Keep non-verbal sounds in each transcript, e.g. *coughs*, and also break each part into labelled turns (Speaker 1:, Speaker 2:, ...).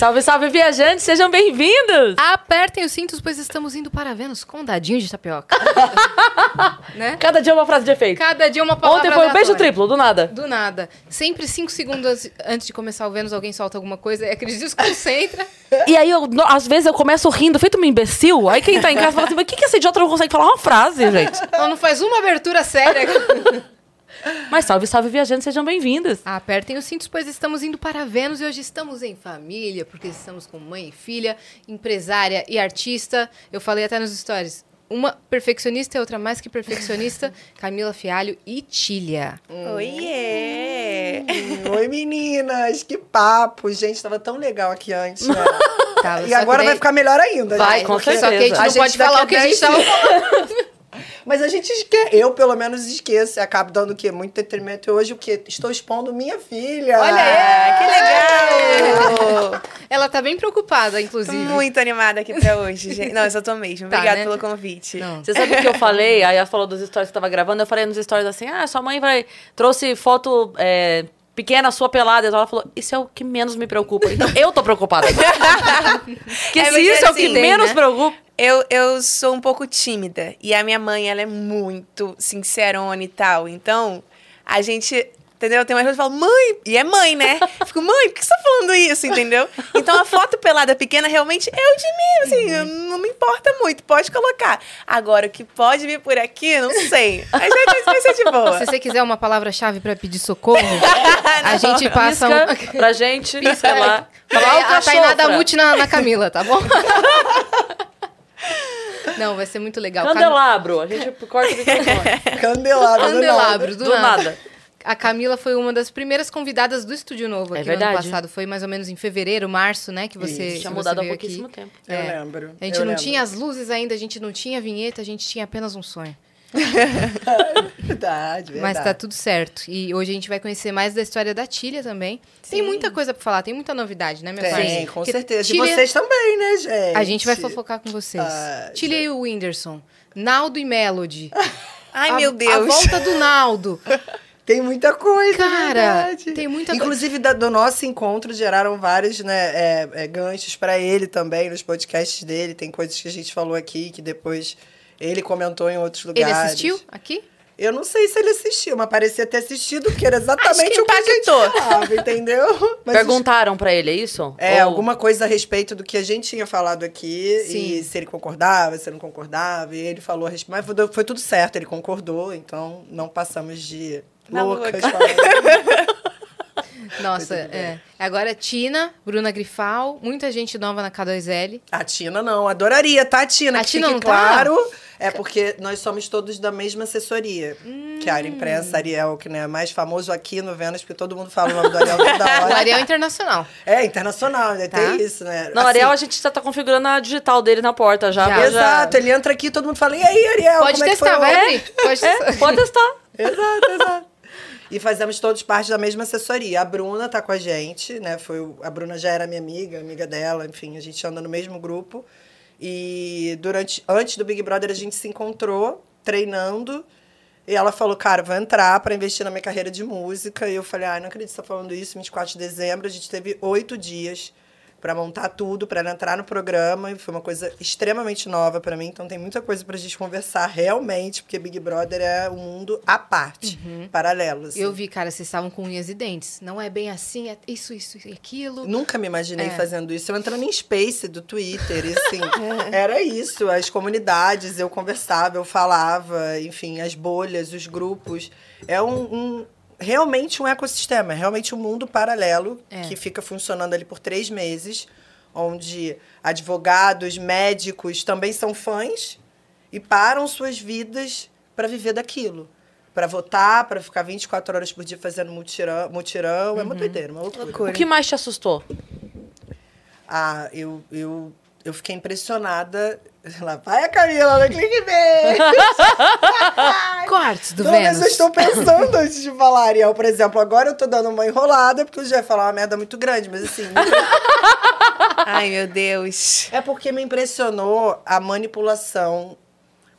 Speaker 1: Salve, salve, viajantes, sejam bem-vindos!
Speaker 2: Apertem os cintos, pois estamos indo para Vênus com dadinho de tapioca. *laughs* né?
Speaker 1: Cada dia uma frase de efeito.
Speaker 2: Cada dia uma palavra
Speaker 1: Ontem foi um beijo triplo, do nada.
Speaker 2: Do nada. Sempre cinco segundos antes de começar o Vênus, alguém solta alguma coisa e aquele desconcentra.
Speaker 1: E aí, eu, às vezes, eu começo rindo, feito uma imbecil. Aí quem tá em casa fala assim, mas o que, que esse idiota não consegue falar uma frase, gente?
Speaker 2: Ela não faz uma abertura séria. *laughs*
Speaker 1: Mas salve, salve, viajantes, sejam bem-vindos.
Speaker 2: Apertem os cintos, pois estamos indo para Vênus e hoje estamos em família, porque estamos com mãe e filha, empresária e artista. Eu falei até nos stories. Uma perfeccionista e outra mais que perfeccionista, *laughs* Camila Fialho e Tília.
Speaker 3: Oiê!
Speaker 4: Oi, meninas! Que papo! Gente, tava tão legal aqui antes, né? *laughs*
Speaker 2: Tava,
Speaker 4: e agora
Speaker 2: daí-
Speaker 4: vai ficar melhor ainda.
Speaker 1: Vai,
Speaker 4: gente.
Speaker 1: com
Speaker 2: Só que a gente
Speaker 1: certeza.
Speaker 2: não
Speaker 4: A gente
Speaker 2: pode falar o que a gente
Speaker 4: 10
Speaker 2: tava falando. *laughs*
Speaker 4: Mas a gente esquece. Eu, pelo menos, esqueço. E acabo dando o quê? Muito detrimento. E hoje, o quê? Estou expondo minha filha.
Speaker 2: Olha aí!
Speaker 3: Que legal! *laughs*
Speaker 2: Ela tá bem preocupada,
Speaker 3: Tô
Speaker 2: inclusive.
Speaker 3: muito animada aqui pra hoje, gente. Não, eu só tô mesmo.
Speaker 2: Tá,
Speaker 3: Obrigada
Speaker 2: né?
Speaker 3: pelo convite.
Speaker 2: Não.
Speaker 1: Você sabe o que eu falei? Aí ela falou dos stories que tava gravando. Eu falei nos stories assim: ah, sua mãe vai. trouxe foto. é, Pequena, sua pelada. Então ela falou: Isso é o que menos me preocupa. Então eu tô preocupada. Porque *laughs*
Speaker 3: É,
Speaker 1: se isso é o que
Speaker 3: assim,
Speaker 1: menos
Speaker 2: né?
Speaker 1: preocupa.
Speaker 3: Eu, eu sou um pouco tímida. E a minha mãe, ela é muito sincerona e tal. Então, a gente. Entendeu? Tem uma coisa que fala, mãe, e é mãe, né? Eu *laughs* Fico, mãe, por que você tá falando isso, entendeu? Então a foto pelada pequena realmente é o de mim, assim, eu- não me importa muito, pode colocar. Agora, o que pode vir por aqui, não sei. Mas vai, vai ser de boa.
Speaker 2: Se você quiser uma palavra-chave pra pedir socorro, *laughs* a gente passa
Speaker 1: Pisca
Speaker 2: um...
Speaker 1: pra gente. Sei lá. Falar o
Speaker 2: a Tainá dá
Speaker 1: cachorro.
Speaker 2: mute na, na Camila, tá bom? *laughs* Não, vai ser muito legal. Cam-
Speaker 1: Candelabro. A gente corta o microfone.
Speaker 4: Candelabro. do
Speaker 2: Candelabro, do,
Speaker 1: Do
Speaker 2: nada.
Speaker 1: nada.
Speaker 2: A Camila foi uma das primeiras convidadas do Estúdio Novo
Speaker 1: É
Speaker 2: aqui no ano
Speaker 1: verdade.
Speaker 2: passado. Foi mais ou menos em fevereiro, março, né? Que você,
Speaker 4: Isso.
Speaker 2: que
Speaker 1: Tinha
Speaker 2: você
Speaker 1: mudado há pouquíssimo
Speaker 2: aqui.
Speaker 1: tempo.
Speaker 4: Eu
Speaker 2: É.
Speaker 4: lembro.
Speaker 2: A gente
Speaker 4: eu
Speaker 2: não
Speaker 4: lembro.
Speaker 2: tinha as luzes ainda, a gente não tinha vinheta, a gente tinha apenas um sonho.
Speaker 4: Verdade, *laughs* verdade.
Speaker 2: Mas tá tudo certo. E hoje a gente vai conhecer mais da história da Tília também. Tem muita coisa pra falar, tem muita novidade, né, minha
Speaker 4: Tem,
Speaker 2: parceira?
Speaker 4: com
Speaker 2: Porque
Speaker 4: certeza.
Speaker 2: Tília-
Speaker 4: E vocês também, né, gente?
Speaker 2: A gente vai fofocar com vocês.
Speaker 4: Ah,
Speaker 2: Tília e o Whindersson. Naldo e Melody. *laughs*
Speaker 3: Ai,
Speaker 2: A-
Speaker 3: meu
Speaker 2: A
Speaker 3: Deus.
Speaker 2: volta do Naldo.
Speaker 4: Tem muita coisa,
Speaker 2: Cara,
Speaker 4: verdade.
Speaker 2: tem muita coisa.
Speaker 4: Inclusive, da- do nosso encontro, geraram vários né, é, é, ganchos pra ele também, nos podcasts dele. Tem coisas que a gente falou aqui, que depois ele comentou em outros
Speaker 2: Ele
Speaker 4: lugares.
Speaker 2: assistiu aqui?
Speaker 4: Eu não sei se ele assistiu, mas parecia ter assistido, porque era *laughs* exatamente
Speaker 3: que
Speaker 4: o que a gente falava, entendeu? *laughs* Mas
Speaker 1: Perguntaram pra ele, é isso?
Speaker 4: É,
Speaker 1: Ou-
Speaker 4: alguma coisa a respeito do que a gente tinha falado aqui,
Speaker 2: Sim.
Speaker 4: e se ele concordava, se ele não concordava, e ele falou a respeito. Mas foi tudo certo, ele concordou, então não passamos de
Speaker 3: Na
Speaker 4: loucas
Speaker 3: louca.
Speaker 4: falando.
Speaker 2: Nossa, é. Agora Tina, Bruna Grifal, muita gente nova na K2L.
Speaker 4: A Tina não, adoraria, tá, Tina?
Speaker 2: A
Speaker 4: que
Speaker 2: Tina
Speaker 4: fique
Speaker 2: não tá?
Speaker 4: claro. É porque nós somos todos da mesma assessoria. Que é a área
Speaker 2: Hum.
Speaker 4: imprensa, Ariel, que né, é mais famoso aqui no Vênus, porque todo mundo fala o nome do Ariel toda
Speaker 2: O *laughs*
Speaker 4: hora.
Speaker 2: Ariel Internacional.
Speaker 4: É, internacional, né?
Speaker 2: Tá.
Speaker 4: Tem isso, né?
Speaker 1: Não,
Speaker 4: Assim,
Speaker 1: Ariel, a gente já tá configurando a digital dele na porta já.
Speaker 2: Já.
Speaker 4: Exato, ele entra aqui todo mundo fala, e aí, Ariel,
Speaker 2: Pode
Speaker 4: como é que foi
Speaker 2: testar,
Speaker 4: ontem?"
Speaker 2: vai abrir. Pode testar.
Speaker 1: É, pode testar. *laughs*
Speaker 4: Exato, exato. E fazemos todos parte da mesma assessoria. A Bruna tá com a gente, né? Foi o- a Bruna já era minha amiga, amiga dela, enfim, a gente anda no mesmo grupo. E durante antes do Big Brother a gente se encontrou treinando. E ela falou, cara, vou entrar para investir na minha carreira de música. E eu falei, ai, não acredito que você tá falando isso. 24 de dezembro, a gente teve oito dias para montar tudo, para entrar no programa. E foi uma coisa extremamente nova para mim. Então tem muita coisa pra gente conversar realmente, porque Big Brother é um mundo à parte, paralelo. assim.
Speaker 2: Eu vi, cara, vocês estavam com unhas e dentes. Não é bem assim, é isso, isso e aquilo.
Speaker 4: Nunca me imaginei
Speaker 2: É.
Speaker 4: fazendo isso. Eu entrando em Space do Twitter, e assim, *laughs* era isso. As comunidades, eu conversava, eu falava, enfim, as bolhas, os grupos. É um, um- realmente um ecossistema, é realmente um mundo paralelo
Speaker 2: É.
Speaker 4: que fica funcionando ali por três meses, onde advogados, médicos também são fãs e param suas vidas para viver daquilo. Para votar, para ficar 24 horas por dia fazendo mutirão. mutirão. É uma doideira, uma. Loucura.
Speaker 1: O que mais te assustou?
Speaker 4: Ah, eu, eu, eu fiquei impressionada. Lá vai a Camila no clickbait. *laughs*
Speaker 2: Cortes do
Speaker 4: Toda vez
Speaker 2: Vênus.
Speaker 4: eu estou pensando antes de falar, Ariel, por exemplo. Agora eu tô dando uma enrolada, porque eu já ia falar uma merda muito grande, mas assim. *laughs*
Speaker 3: Ai, meu Deus.
Speaker 4: é porque me impressionou a manipulação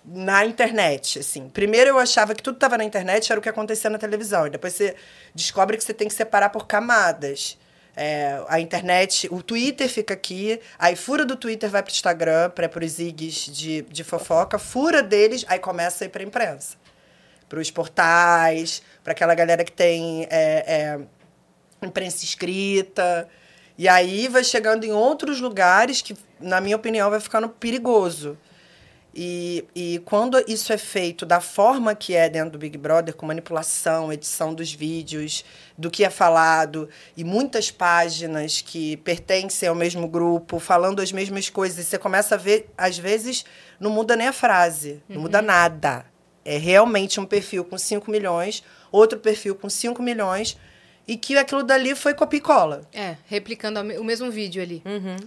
Speaker 4: na internet, assim. Primeiro eu achava que tudo estava na internet, era o que acontecia na televisão. E depois você descobre que você tem que separar por camadas. É, a internet, o Twitter fica aqui, aí fura do Twitter vai pro Instagram, para os zigs de, de fofoca, fura deles, aí começa a ir pra imprensa. Para os portais, para aquela galera que tem é, é, imprensa escrita. E aí vai chegando em outros lugares que, na minha opinião, vai ficando perigoso. E, e quando isso é feito da forma que é dentro do Big Brother, com manipulação, edição dos vídeos, do que é falado, e muitas páginas que pertencem ao mesmo grupo, falando as mesmas coisas, e você começa a ver, às vezes, não muda nem a frase, não muda nada. É realmente um perfil com 5 milhões, outro perfil com 5 milhões, e que aquilo dali foi copia e cola.
Speaker 2: É, replicando o mesmo vídeo ali.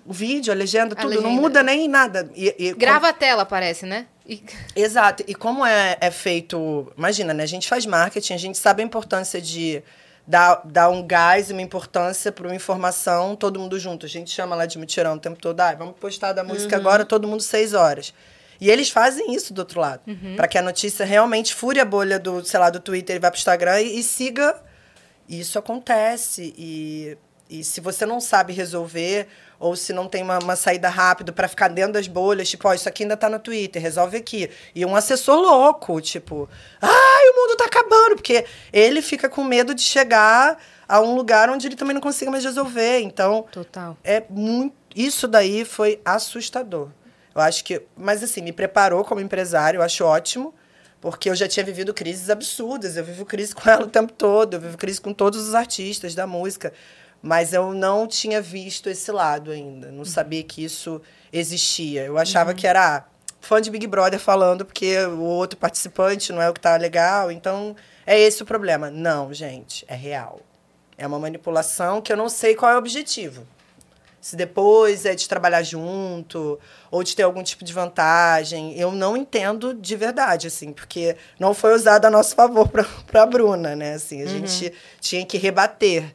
Speaker 4: O vídeo, a legenda,
Speaker 2: A
Speaker 4: tudo, não
Speaker 2: legenda.
Speaker 4: muda nem nada. E, e
Speaker 2: Grava a tela, parece, né? E- *laughs*
Speaker 4: Exato. E como é, é feito. Imagina, né? A gente faz marketing, a gente sabe a importância de dar, dar um gás e uma importância para uma informação, todo mundo junto. A gente chama lá de mutirão o tempo todo. Ah, vamos postar da música agora, todo mundo seis horas. E eles fazem isso do outro lado. para que a notícia realmente fure a bolha do, sei lá, do Twitter e vá pro Instagram e, e siga. Isso acontece. E, e se você não sabe resolver, ou se não tem uma, uma saída rápida para ficar dentro das bolhas, tipo, ó, isso aqui ainda tá no Twitter, resolve aqui. E um assessor louco, tipo, ai, o mundo tá acabando, porque ele fica com medo de chegar a um lugar onde ele também não consiga mais resolver. Então,
Speaker 2: Total.
Speaker 4: é muito. Isso daí foi assustador. Eu acho que. Mas assim, me preparou como empresário, eu acho ótimo. Porque eu já tinha vivido crises absurdas. Eu vivo crise com ela o tempo todo. Eu vivo crise com todos os artistas da música. Mas eu não tinha visto esse lado ainda. Não sabia que isso existia. Eu achava que era ah, fã de Big Brother falando porque o outro participante não é o que tá legal. Então, é esse o problema. Não, gente, é real. É uma manipulação que eu não sei qual é o objetivo. Se depois é de trabalhar junto ou de ter algum tipo de vantagem, eu não entendo de verdade, assim, porque não foi usado a nosso favor para *laughs* a Bruna, né? Assim, a gente tinha que rebater.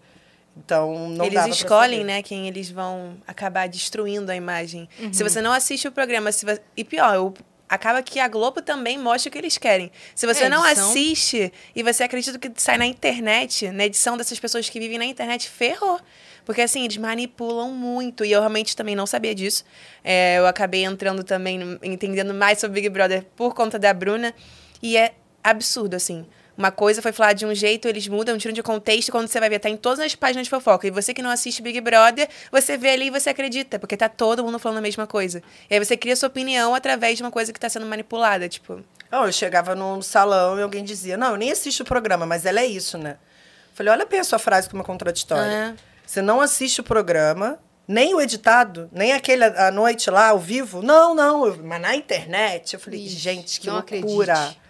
Speaker 4: Então, não
Speaker 3: eles escolhem, né, quem eles vão acabar destruindo a imagem.
Speaker 2: Uhum.
Speaker 3: Se você não assiste o programa, se vo- e pior, o- acaba que a Globo também mostra o que eles querem. Se você
Speaker 2: É,
Speaker 3: não
Speaker 2: edição.
Speaker 3: assiste e você acredita que sai na internet, na edição dessas pessoas que vivem na internet, ferrou. Porque assim, eles manipulam muito. E eu realmente também não sabia disso. É, eu acabei entrando também, entendendo mais sobre Big Brother por conta da Bruna. E é absurdo, assim. Uma coisa foi falar de um jeito, eles mudam, tiram de contexto, quando você vai ver, tá em todas as páginas de fofoca. E você que não assiste Big Brother, você vê ali e você acredita, porque tá todo mundo falando a mesma coisa. E aí você cria sua opinião através de uma coisa que tá sendo manipulada, tipo...
Speaker 4: Não, eu chegava num salão e alguém dizia: Não, eu nem assisto o programa, mas ela é isso, né? Falei: Olha bem a sua frase como é contraditória.
Speaker 3: É.
Speaker 4: Você não assiste o programa, nem o editado, nem aquele à noite lá, ao vivo. Não, não. mas na internet. Eu falei:
Speaker 2: Ixi,
Speaker 4: Gente, que loucura.
Speaker 2: acredite.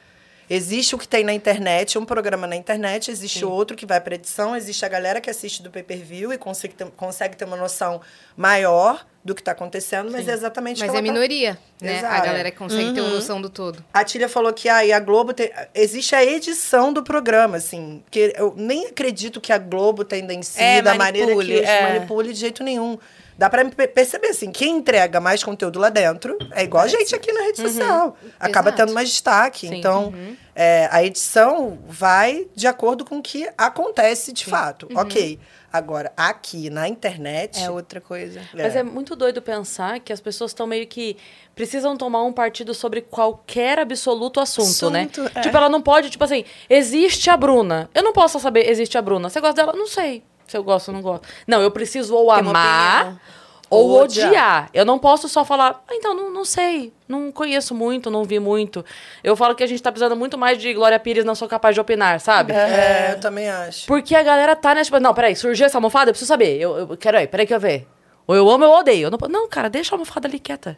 Speaker 4: Existe o que tem na internet, um programa na internet, existe outro que vai para edição, existe a galera que assiste do pay-per-view e consegue ter, consegue ter uma noção maior do que está acontecendo, mas é exatamente o
Speaker 2: Mas é
Speaker 4: ela tá-
Speaker 2: minoria, né? A
Speaker 4: Exato.
Speaker 2: galera que consegue ter uma
Speaker 3: Uhum.
Speaker 2: noção do todo.
Speaker 4: a Tília falou que ah, a Globo tem. Existe a edição do programa, assim. Que eu nem acredito que a Globo tendencie
Speaker 3: É,
Speaker 4: da maneira que
Speaker 3: manipule, é.
Speaker 4: manipule de jeito nenhum. Dá pra pe- perceber, assim, quem entrega mais conteúdo lá dentro é igual a gente aqui na rede social. Acaba
Speaker 2: Exato.
Speaker 4: tendo mais destaque.
Speaker 1: Sim.
Speaker 4: Então, é, a edição vai de acordo com o que acontece de fato. Ok. Agora, aqui na internet.
Speaker 3: É outra coisa.
Speaker 1: Mas é muito doido pensar que as pessoas estão meio que precisam tomar um partido sobre qualquer absoluto assunto, né?
Speaker 3: Assunto, é.
Speaker 1: Tipo, ela não pode, tipo assim, existe a Bruna. Eu não posso saber, existe a Bruna. Você gosta dela? Não sei se eu gosto ou não gosto. Não, eu preciso ou amar ou
Speaker 4: Ou
Speaker 1: odiar.
Speaker 4: odiar.
Speaker 1: Eu não posso só falar, ah, então, não, não sei, não conheço muito, não vi muito. Eu falo que a gente tá precisando muito mais de Glória Pires, não sou capaz de opinar, sabe?
Speaker 4: É, eu também acho.
Speaker 1: Porque a galera tá nessa. Tipo, não, peraí, surgiu essa almofada? Eu preciso saber. Eu, eu quero aí, peraí que eu ver. Ou eu amo ou eu odeio. Eu não, não, cara, deixa a almofada ali quieta.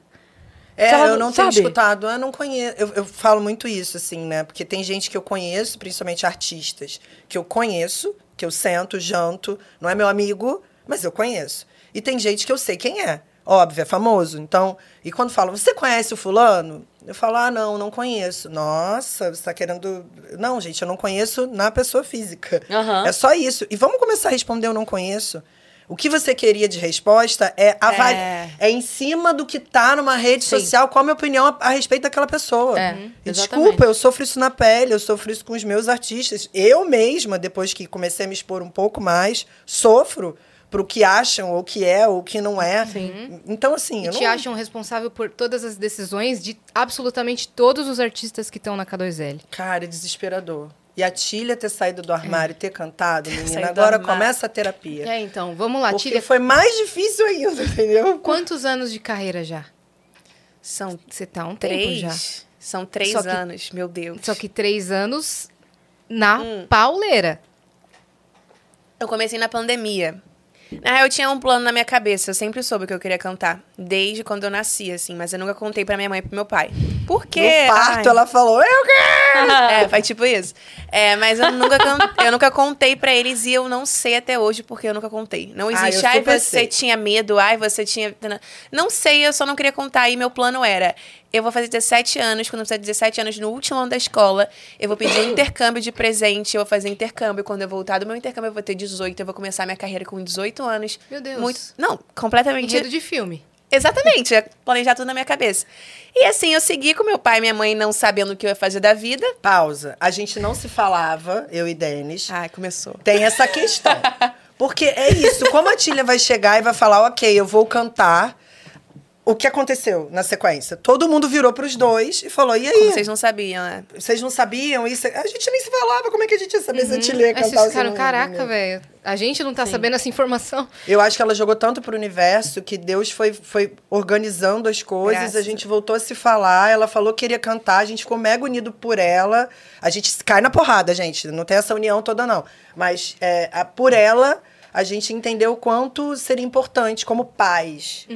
Speaker 4: É,
Speaker 1: ela
Speaker 4: eu não tenho
Speaker 1: sabe?
Speaker 4: escutado, eu não conheço. Eu, eu falo muito isso, assim, né? Porque tem gente que eu conheço, principalmente artistas, que eu conheço, que eu sento, janto, não é meu amigo, mas eu conheço. E tem gente que eu sei quem é. Óbvio, é famoso. Então, e quando falam, você conhece o fulano? Eu falo, ah, não, não conheço. Nossa, você está querendo. Não, gente, eu não conheço na pessoa física.
Speaker 1: Aham.
Speaker 4: É só isso. E vamos começar a responder eu não conheço. O que você queria de resposta é, avali-
Speaker 3: É.
Speaker 4: é em cima do que tá numa rede
Speaker 1: Sim.
Speaker 4: social, qual a minha opinião a, a respeito daquela pessoa.
Speaker 1: É,
Speaker 4: E
Speaker 1: exatamente.
Speaker 4: desculpa, eu sofro isso na pele, eu sofro isso com os meus artistas. Eu mesma, depois que comecei a me expor um pouco mais, sofro. pro que acham, ou que é, ou que não é.
Speaker 1: Sim.
Speaker 4: Então, assim,
Speaker 2: E
Speaker 4: eu
Speaker 2: te
Speaker 4: não...
Speaker 2: acham responsável por todas as decisões de absolutamente todos os artistas que estão na K2L.
Speaker 4: Cara, é desesperador. E a Tília ter saído do armário e ter cantado, menina, agora começa a terapia.
Speaker 2: É, então, vamos lá,
Speaker 4: Porque
Speaker 2: Tília.
Speaker 4: foi mais difícil ainda, entendeu?
Speaker 2: Quantos anos de carreira já?
Speaker 3: São
Speaker 2: Você tá há um tempo
Speaker 3: três.
Speaker 2: já.
Speaker 3: São três
Speaker 2: Só que-
Speaker 3: anos, meu Deus.
Speaker 2: Só que três anos na
Speaker 3: Hum.
Speaker 2: pauleira.
Speaker 3: Eu comecei na pandemia. Na real, eu tinha um plano na minha cabeça. Eu sempre soube que eu queria cantar. Desde quando eu nasci, assim. Mas eu nunca contei pra minha mãe e pro meu pai. Por quê?
Speaker 4: No parto,
Speaker 3: Ai.
Speaker 4: ela falou, eu quero! *laughs*
Speaker 3: É, foi tipo isso. É, mas eu nunca, can- eu nunca contei pra eles e eu não sei até hoje porque eu nunca contei. Não existe, ai,
Speaker 4: super
Speaker 3: você
Speaker 4: sei.
Speaker 3: tinha medo, ai, você tinha. Não sei, eu só não queria contar. E meu plano era: eu vou fazer 17 anos, quando eu fizer 17 anos, no último ano da escola, eu vou pedir um intercâmbio de presente, eu vou fazer intercâmbio. Quando eu voltar do meu intercâmbio, eu vou ter 18, eu vou começar minha carreira com 18 anos.
Speaker 2: Meu Deus.
Speaker 3: Muito, não, completamente.
Speaker 2: Enredo de filme.
Speaker 3: Exatamente, *laughs* planejar tudo na minha cabeça. E assim, eu segui com meu pai e minha mãe não sabendo o que eu ia fazer da vida.
Speaker 4: Pausa. A gente não se falava, eu e Denis.
Speaker 3: Ai, começou.
Speaker 4: Tem essa questão. Porque é isso, como a Tília vai chegar e vai falar, ok, eu vou cantar. O que aconteceu na sequência? Todo mundo virou pros dois e falou: e aí?
Speaker 3: Como vocês não sabiam, né?
Speaker 4: Vocês não sabiam isso? A gente nem se falava, como é que a gente ia saber se a Tília ia
Speaker 2: Aí
Speaker 4: cantar
Speaker 2: vocês ficaram, caraca, velho. A gente não tá sabendo essa informação.
Speaker 4: Eu acho que ela jogou tanto pro universo que Deus foi, foi organizando as coisas,
Speaker 3: Graças.
Speaker 4: a gente voltou a se falar, ela falou que queria cantar, a gente ficou mega unido por ela. A gente cai na porrada, gente, não tem essa união toda, não. Mas é, a- por ela, a gente entendeu o quanto seria importante como pais.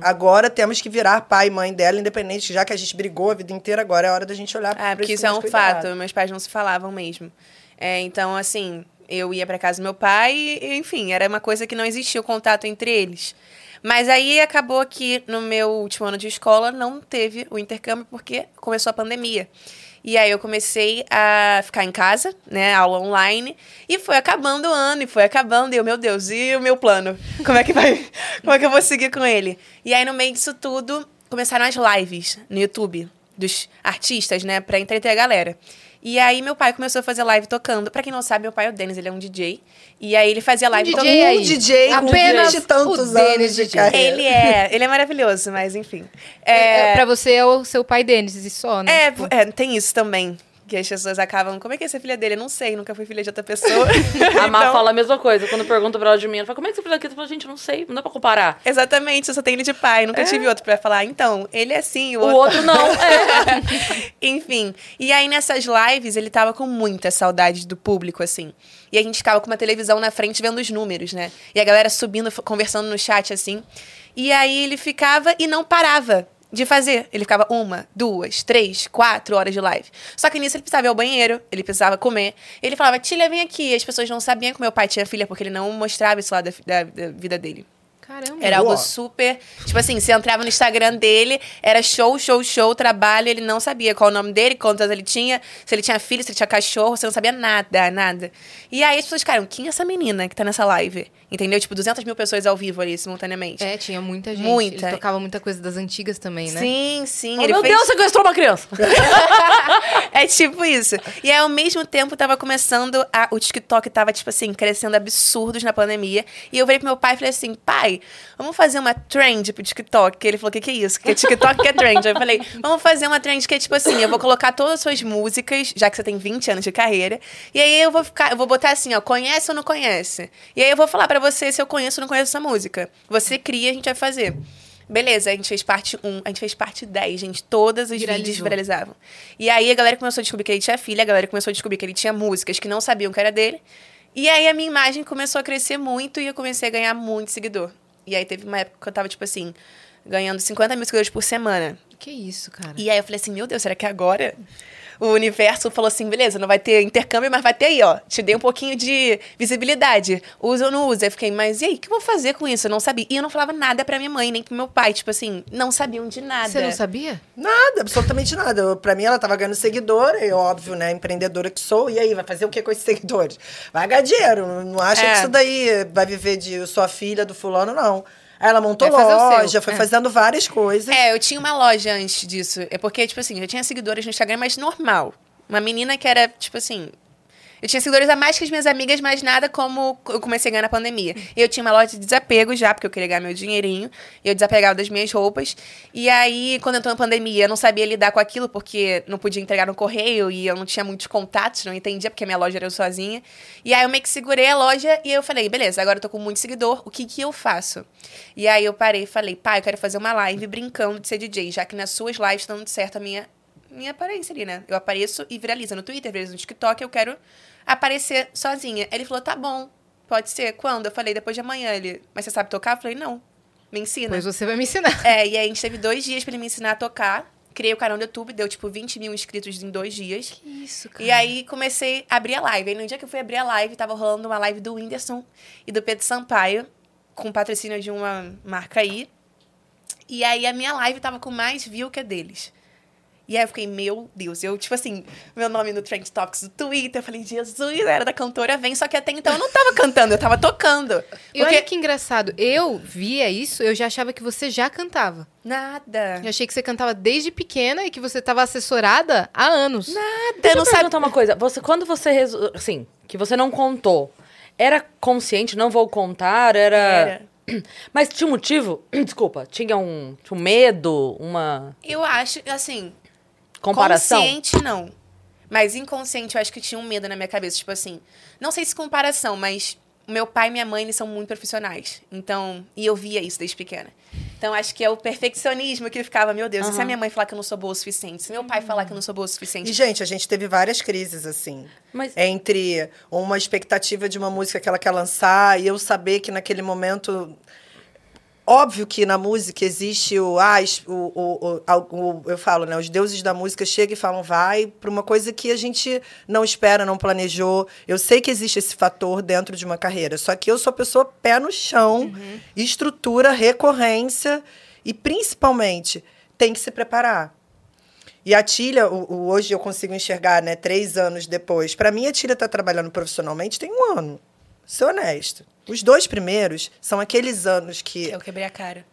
Speaker 4: Agora temos que virar pai e mãe dela, independente, já que a gente brigou a vida inteira, agora é hora da gente olhar
Speaker 3: Ah,
Speaker 4: pra
Speaker 3: porque
Speaker 4: isso
Speaker 3: é um
Speaker 4: cuidado.
Speaker 3: fato. Meus pais não se falavam mesmo. É, então, assim, eu ia pra casa do meu pai e, enfim, era uma coisa que não existia o contato entre eles. Mas aí acabou que no meu último ano de escola não teve o intercâmbio porque começou a pandemia. E aí eu comecei a ficar em casa, né, aula online, e foi acabando o ano, e foi acabando, e eu, meu Deus, e o meu plano? Como é que vai? *laughs* Como é que eu vou seguir com ele? E aí no meio disso tudo, começaram as lives no YouTube dos artistas, né, pra entreter a galera. E aí meu pai começou a fazer live tocando. Pra quem não sabe, meu pai é o Denis, ele é um DJ. E aí ele fazia live
Speaker 2: DJ
Speaker 3: tocando.
Speaker 4: Um DJ com
Speaker 2: Apenas
Speaker 4: 20 e tantos
Speaker 2: o
Speaker 4: anos de
Speaker 2: DJ.
Speaker 4: carreira.
Speaker 3: Ele é, ele é maravilhoso, mas enfim.
Speaker 2: É,
Speaker 3: É,
Speaker 2: pra você é o seu pai Denis e só, né?
Speaker 3: é,
Speaker 2: Tipo,
Speaker 3: é, tem isso também. Que as pessoas acabam. Como é que é ser filha dele? Eu não sei, nunca fui filha de outra pessoa. *laughs*
Speaker 1: A Má
Speaker 3: Então,
Speaker 1: fala a mesma coisa. Quando pergunta pra ela de mim, ela fala, como é que você fez aquilo? Eu falo, gente, não sei, não dá pra comparar.
Speaker 3: Exatamente, eu só tenho ele de pai, nunca tive outro pra falar. Então, ele é assim, o
Speaker 1: O
Speaker 3: outro.
Speaker 1: outro não. *laughs* É. *laughs*
Speaker 3: Enfim. E aí, nessas lives, ele tava com muita saudade do público, assim. E a gente ficava com uma televisão na frente vendo os números, né? E a galera subindo, conversando no chat, assim. E aí ele ficava e não parava de fazer. Ele ficava uma, duas, três, quatro horas de live. Só que nisso ele precisava ir ao banheiro, ele precisava comer. Ele falava, Tilha, vem aqui. E as pessoas não sabiam que meu pai tinha filha, porque ele não mostrava isso lá da, da- da vida dele.
Speaker 2: Caramba.
Speaker 3: Era algo
Speaker 4: Boa.
Speaker 3: super. Tipo assim, você entrava no Instagram dele, era show, show, show, trabalho, ele não sabia qual o nome dele, quantas ele tinha, se ele tinha filho, se ele tinha cachorro, você não sabia nada, nada. E aí as pessoas ficaram, quem é essa menina que tá nessa live? Entendeu? Tipo, 200 mil pessoas ao vivo ali, simultaneamente.
Speaker 2: É, tinha muita gente.
Speaker 3: Muita.
Speaker 2: Ele tocava muita coisa das antigas também, né?
Speaker 3: Sim, sim.
Speaker 1: Oh,
Speaker 3: ele
Speaker 1: meu
Speaker 3: fez...
Speaker 1: Deus, sequestrou uma criança. *laughs*
Speaker 3: é tipo isso. E aí, ao mesmo tempo, tava começando a. O TikTok tava, tipo assim, crescendo absurdos na pandemia. E eu virei pro meu pai e falei assim: pai, vamos fazer uma trend pro TikTok. Ele falou: o que, que é isso? Que é TikTok que é trend. Eu falei: vamos fazer uma trend que é tipo assim: eu vou colocar todas as suas músicas, já que você tem 20 anos de carreira. E aí eu vou ficar, eu vou botar assim, ó, conhece ou não conhece? E aí eu vou falar pra você se eu conheço ou não conheço essa música. Você cria, a gente vai fazer. Beleza, a gente fez parte 1, a gente fez parte 10, gente. Todas os vídeos
Speaker 2: Viralizou.
Speaker 3: viralizavam. E aí a galera começou a descobrir que ele tinha filha, a galera começou a descobrir que ele tinha músicas que não sabiam que era dele. E aí a minha imagem começou a crescer muito e eu comecei a ganhar muito seguidor. E aí teve uma época que eu tava, tipo assim, ganhando 50 mil seguidores por semana.
Speaker 2: Que isso, cara.
Speaker 3: E aí eu falei assim, meu Deus, será que agora o universo falou assim, beleza, não vai ter intercâmbio, mas vai ter aí, ó. Te dei um pouquinho de visibilidade. Usa ou não usa? Aí eu fiquei, mas e aí, o que eu vou fazer com isso? Eu não sabia. E eu não falava nada pra minha mãe, nem pro meu pai. Tipo assim, não sabiam de nada.
Speaker 2: Você não sabia?
Speaker 4: Nada, absolutamente nada. Eu- Pra mim, ela tava ganhando seguidor, e óbvio, né? Empreendedora que sou. E aí, vai fazer o que com esses *laughs* seguidores? Vai ganhar dinheiro. Não- acha
Speaker 3: É.
Speaker 4: que isso daí vai viver de eu sou a filha do fulano, não. Aí ela montou
Speaker 2: seu.
Speaker 4: loja, foi
Speaker 2: É.
Speaker 4: fazendo várias coisas.
Speaker 3: É, eu tinha uma loja antes disso. É porque, tipo assim, eu tinha seguidores no Instagram, mas normal. Uma menina que era, tipo assim. Eu tinha seguidores a mais que as minhas amigas, mas nada como eu comecei a ganhar na pandemia. E eu tinha uma loja de desapego já, porque eu queria ganhar meu dinheirinho. E eu desapegava das minhas roupas. E aí, quando entrou na pandemia, eu não sabia lidar com aquilo, porque não podia entregar no correio e eu não tinha muitos contatos, não entendia, porque a minha loja era eu sozinha. E aí eu meio que segurei a loja e eu falei, beleza, agora eu tô com muito seguidor, o que que eu faço? E aí eu parei e falei, pai, eu quero fazer uma live brincando de ser DJ, já que nas suas lives estão dando certo a minha minha aparência ali, né? Eu apareço e viraliza no Twitter, viraliza no TikTok, eu quero aparecer sozinha. Ele falou, tá bom, pode ser. Quando? Eu falei, depois de amanhã. Ele, mas você sabe tocar? Eu falei, não. Me ensina.
Speaker 2: Pois você vai me ensinar.
Speaker 3: É, e aí a gente teve dois dias pra ele me ensinar a tocar. Criei o canal no YouTube, deu tipo 20 mil inscritos em dois dias.
Speaker 2: Que isso, cara.
Speaker 3: E aí comecei a abrir a live. Aí no dia que eu fui abrir a live, tava rolando uma live do Whindersson e do Pedro Sampaio, com patrocínio de uma marca aí. E aí a minha live tava com mais view que a deles. E aí eu fiquei, meu Deus, eu, tipo assim, meu nome no Trend Topics do Twitter, eu falei, Jesus, era da cantora Vem, só que até então eu não tava cantando, eu tava tocando.
Speaker 2: E olha que engraçado, eu via isso, eu já achava que você já cantava.
Speaker 3: Nada.
Speaker 2: Eu achei que você cantava desde pequena e que você estava assessorada há anos.
Speaker 3: Nada,
Speaker 1: Deixa
Speaker 3: eu
Speaker 1: eu
Speaker 3: não
Speaker 1: perguntar uma coisa. Você, quando você, resu- assim, que você não contou, era consciente, não vou contar, era...
Speaker 3: Era. *clears throat*
Speaker 1: Mas tinha um motivo? *clears throat* Desculpa, tinha um, tinha um medo, uma
Speaker 3: Eu acho, assim,
Speaker 1: comparação?
Speaker 3: Consciente, não. Mas inconsciente, eu acho que tinha um medo na minha cabeça. Tipo assim, não sei se comparação, mas o meu pai e minha mãe, eles são muito profissionais. Então, e eu via isso desde pequena. Então, acho que é o perfeccionismo que ficava, meu Deus, e se a minha mãe falar que eu não sou boa o suficiente? Se meu pai falar que eu não sou boa o suficiente?
Speaker 4: E, gente, a gente teve várias crises, assim.
Speaker 1: Mas
Speaker 4: Entre uma expectativa de uma música que ela quer lançar e eu saber que naquele momento. Óbvio que na música existe o, ah, o, o, o, eu falo, né? Os deuses da música chegam e falam, vai para uma coisa que a gente não espera, não planejou. Eu sei que existe esse fator dentro de uma carreira, só que eu sou a pessoa pé no chão, estrutura, recorrência e principalmente tem que se preparar. E a o- hoje eu consigo enxergar, né, três anos depois. Para mim, a Tília está trabalhando profissionalmente tem um ano. Ser honesto. Os dois primeiros são aqueles anos que.
Speaker 3: Eu quebrei a cara.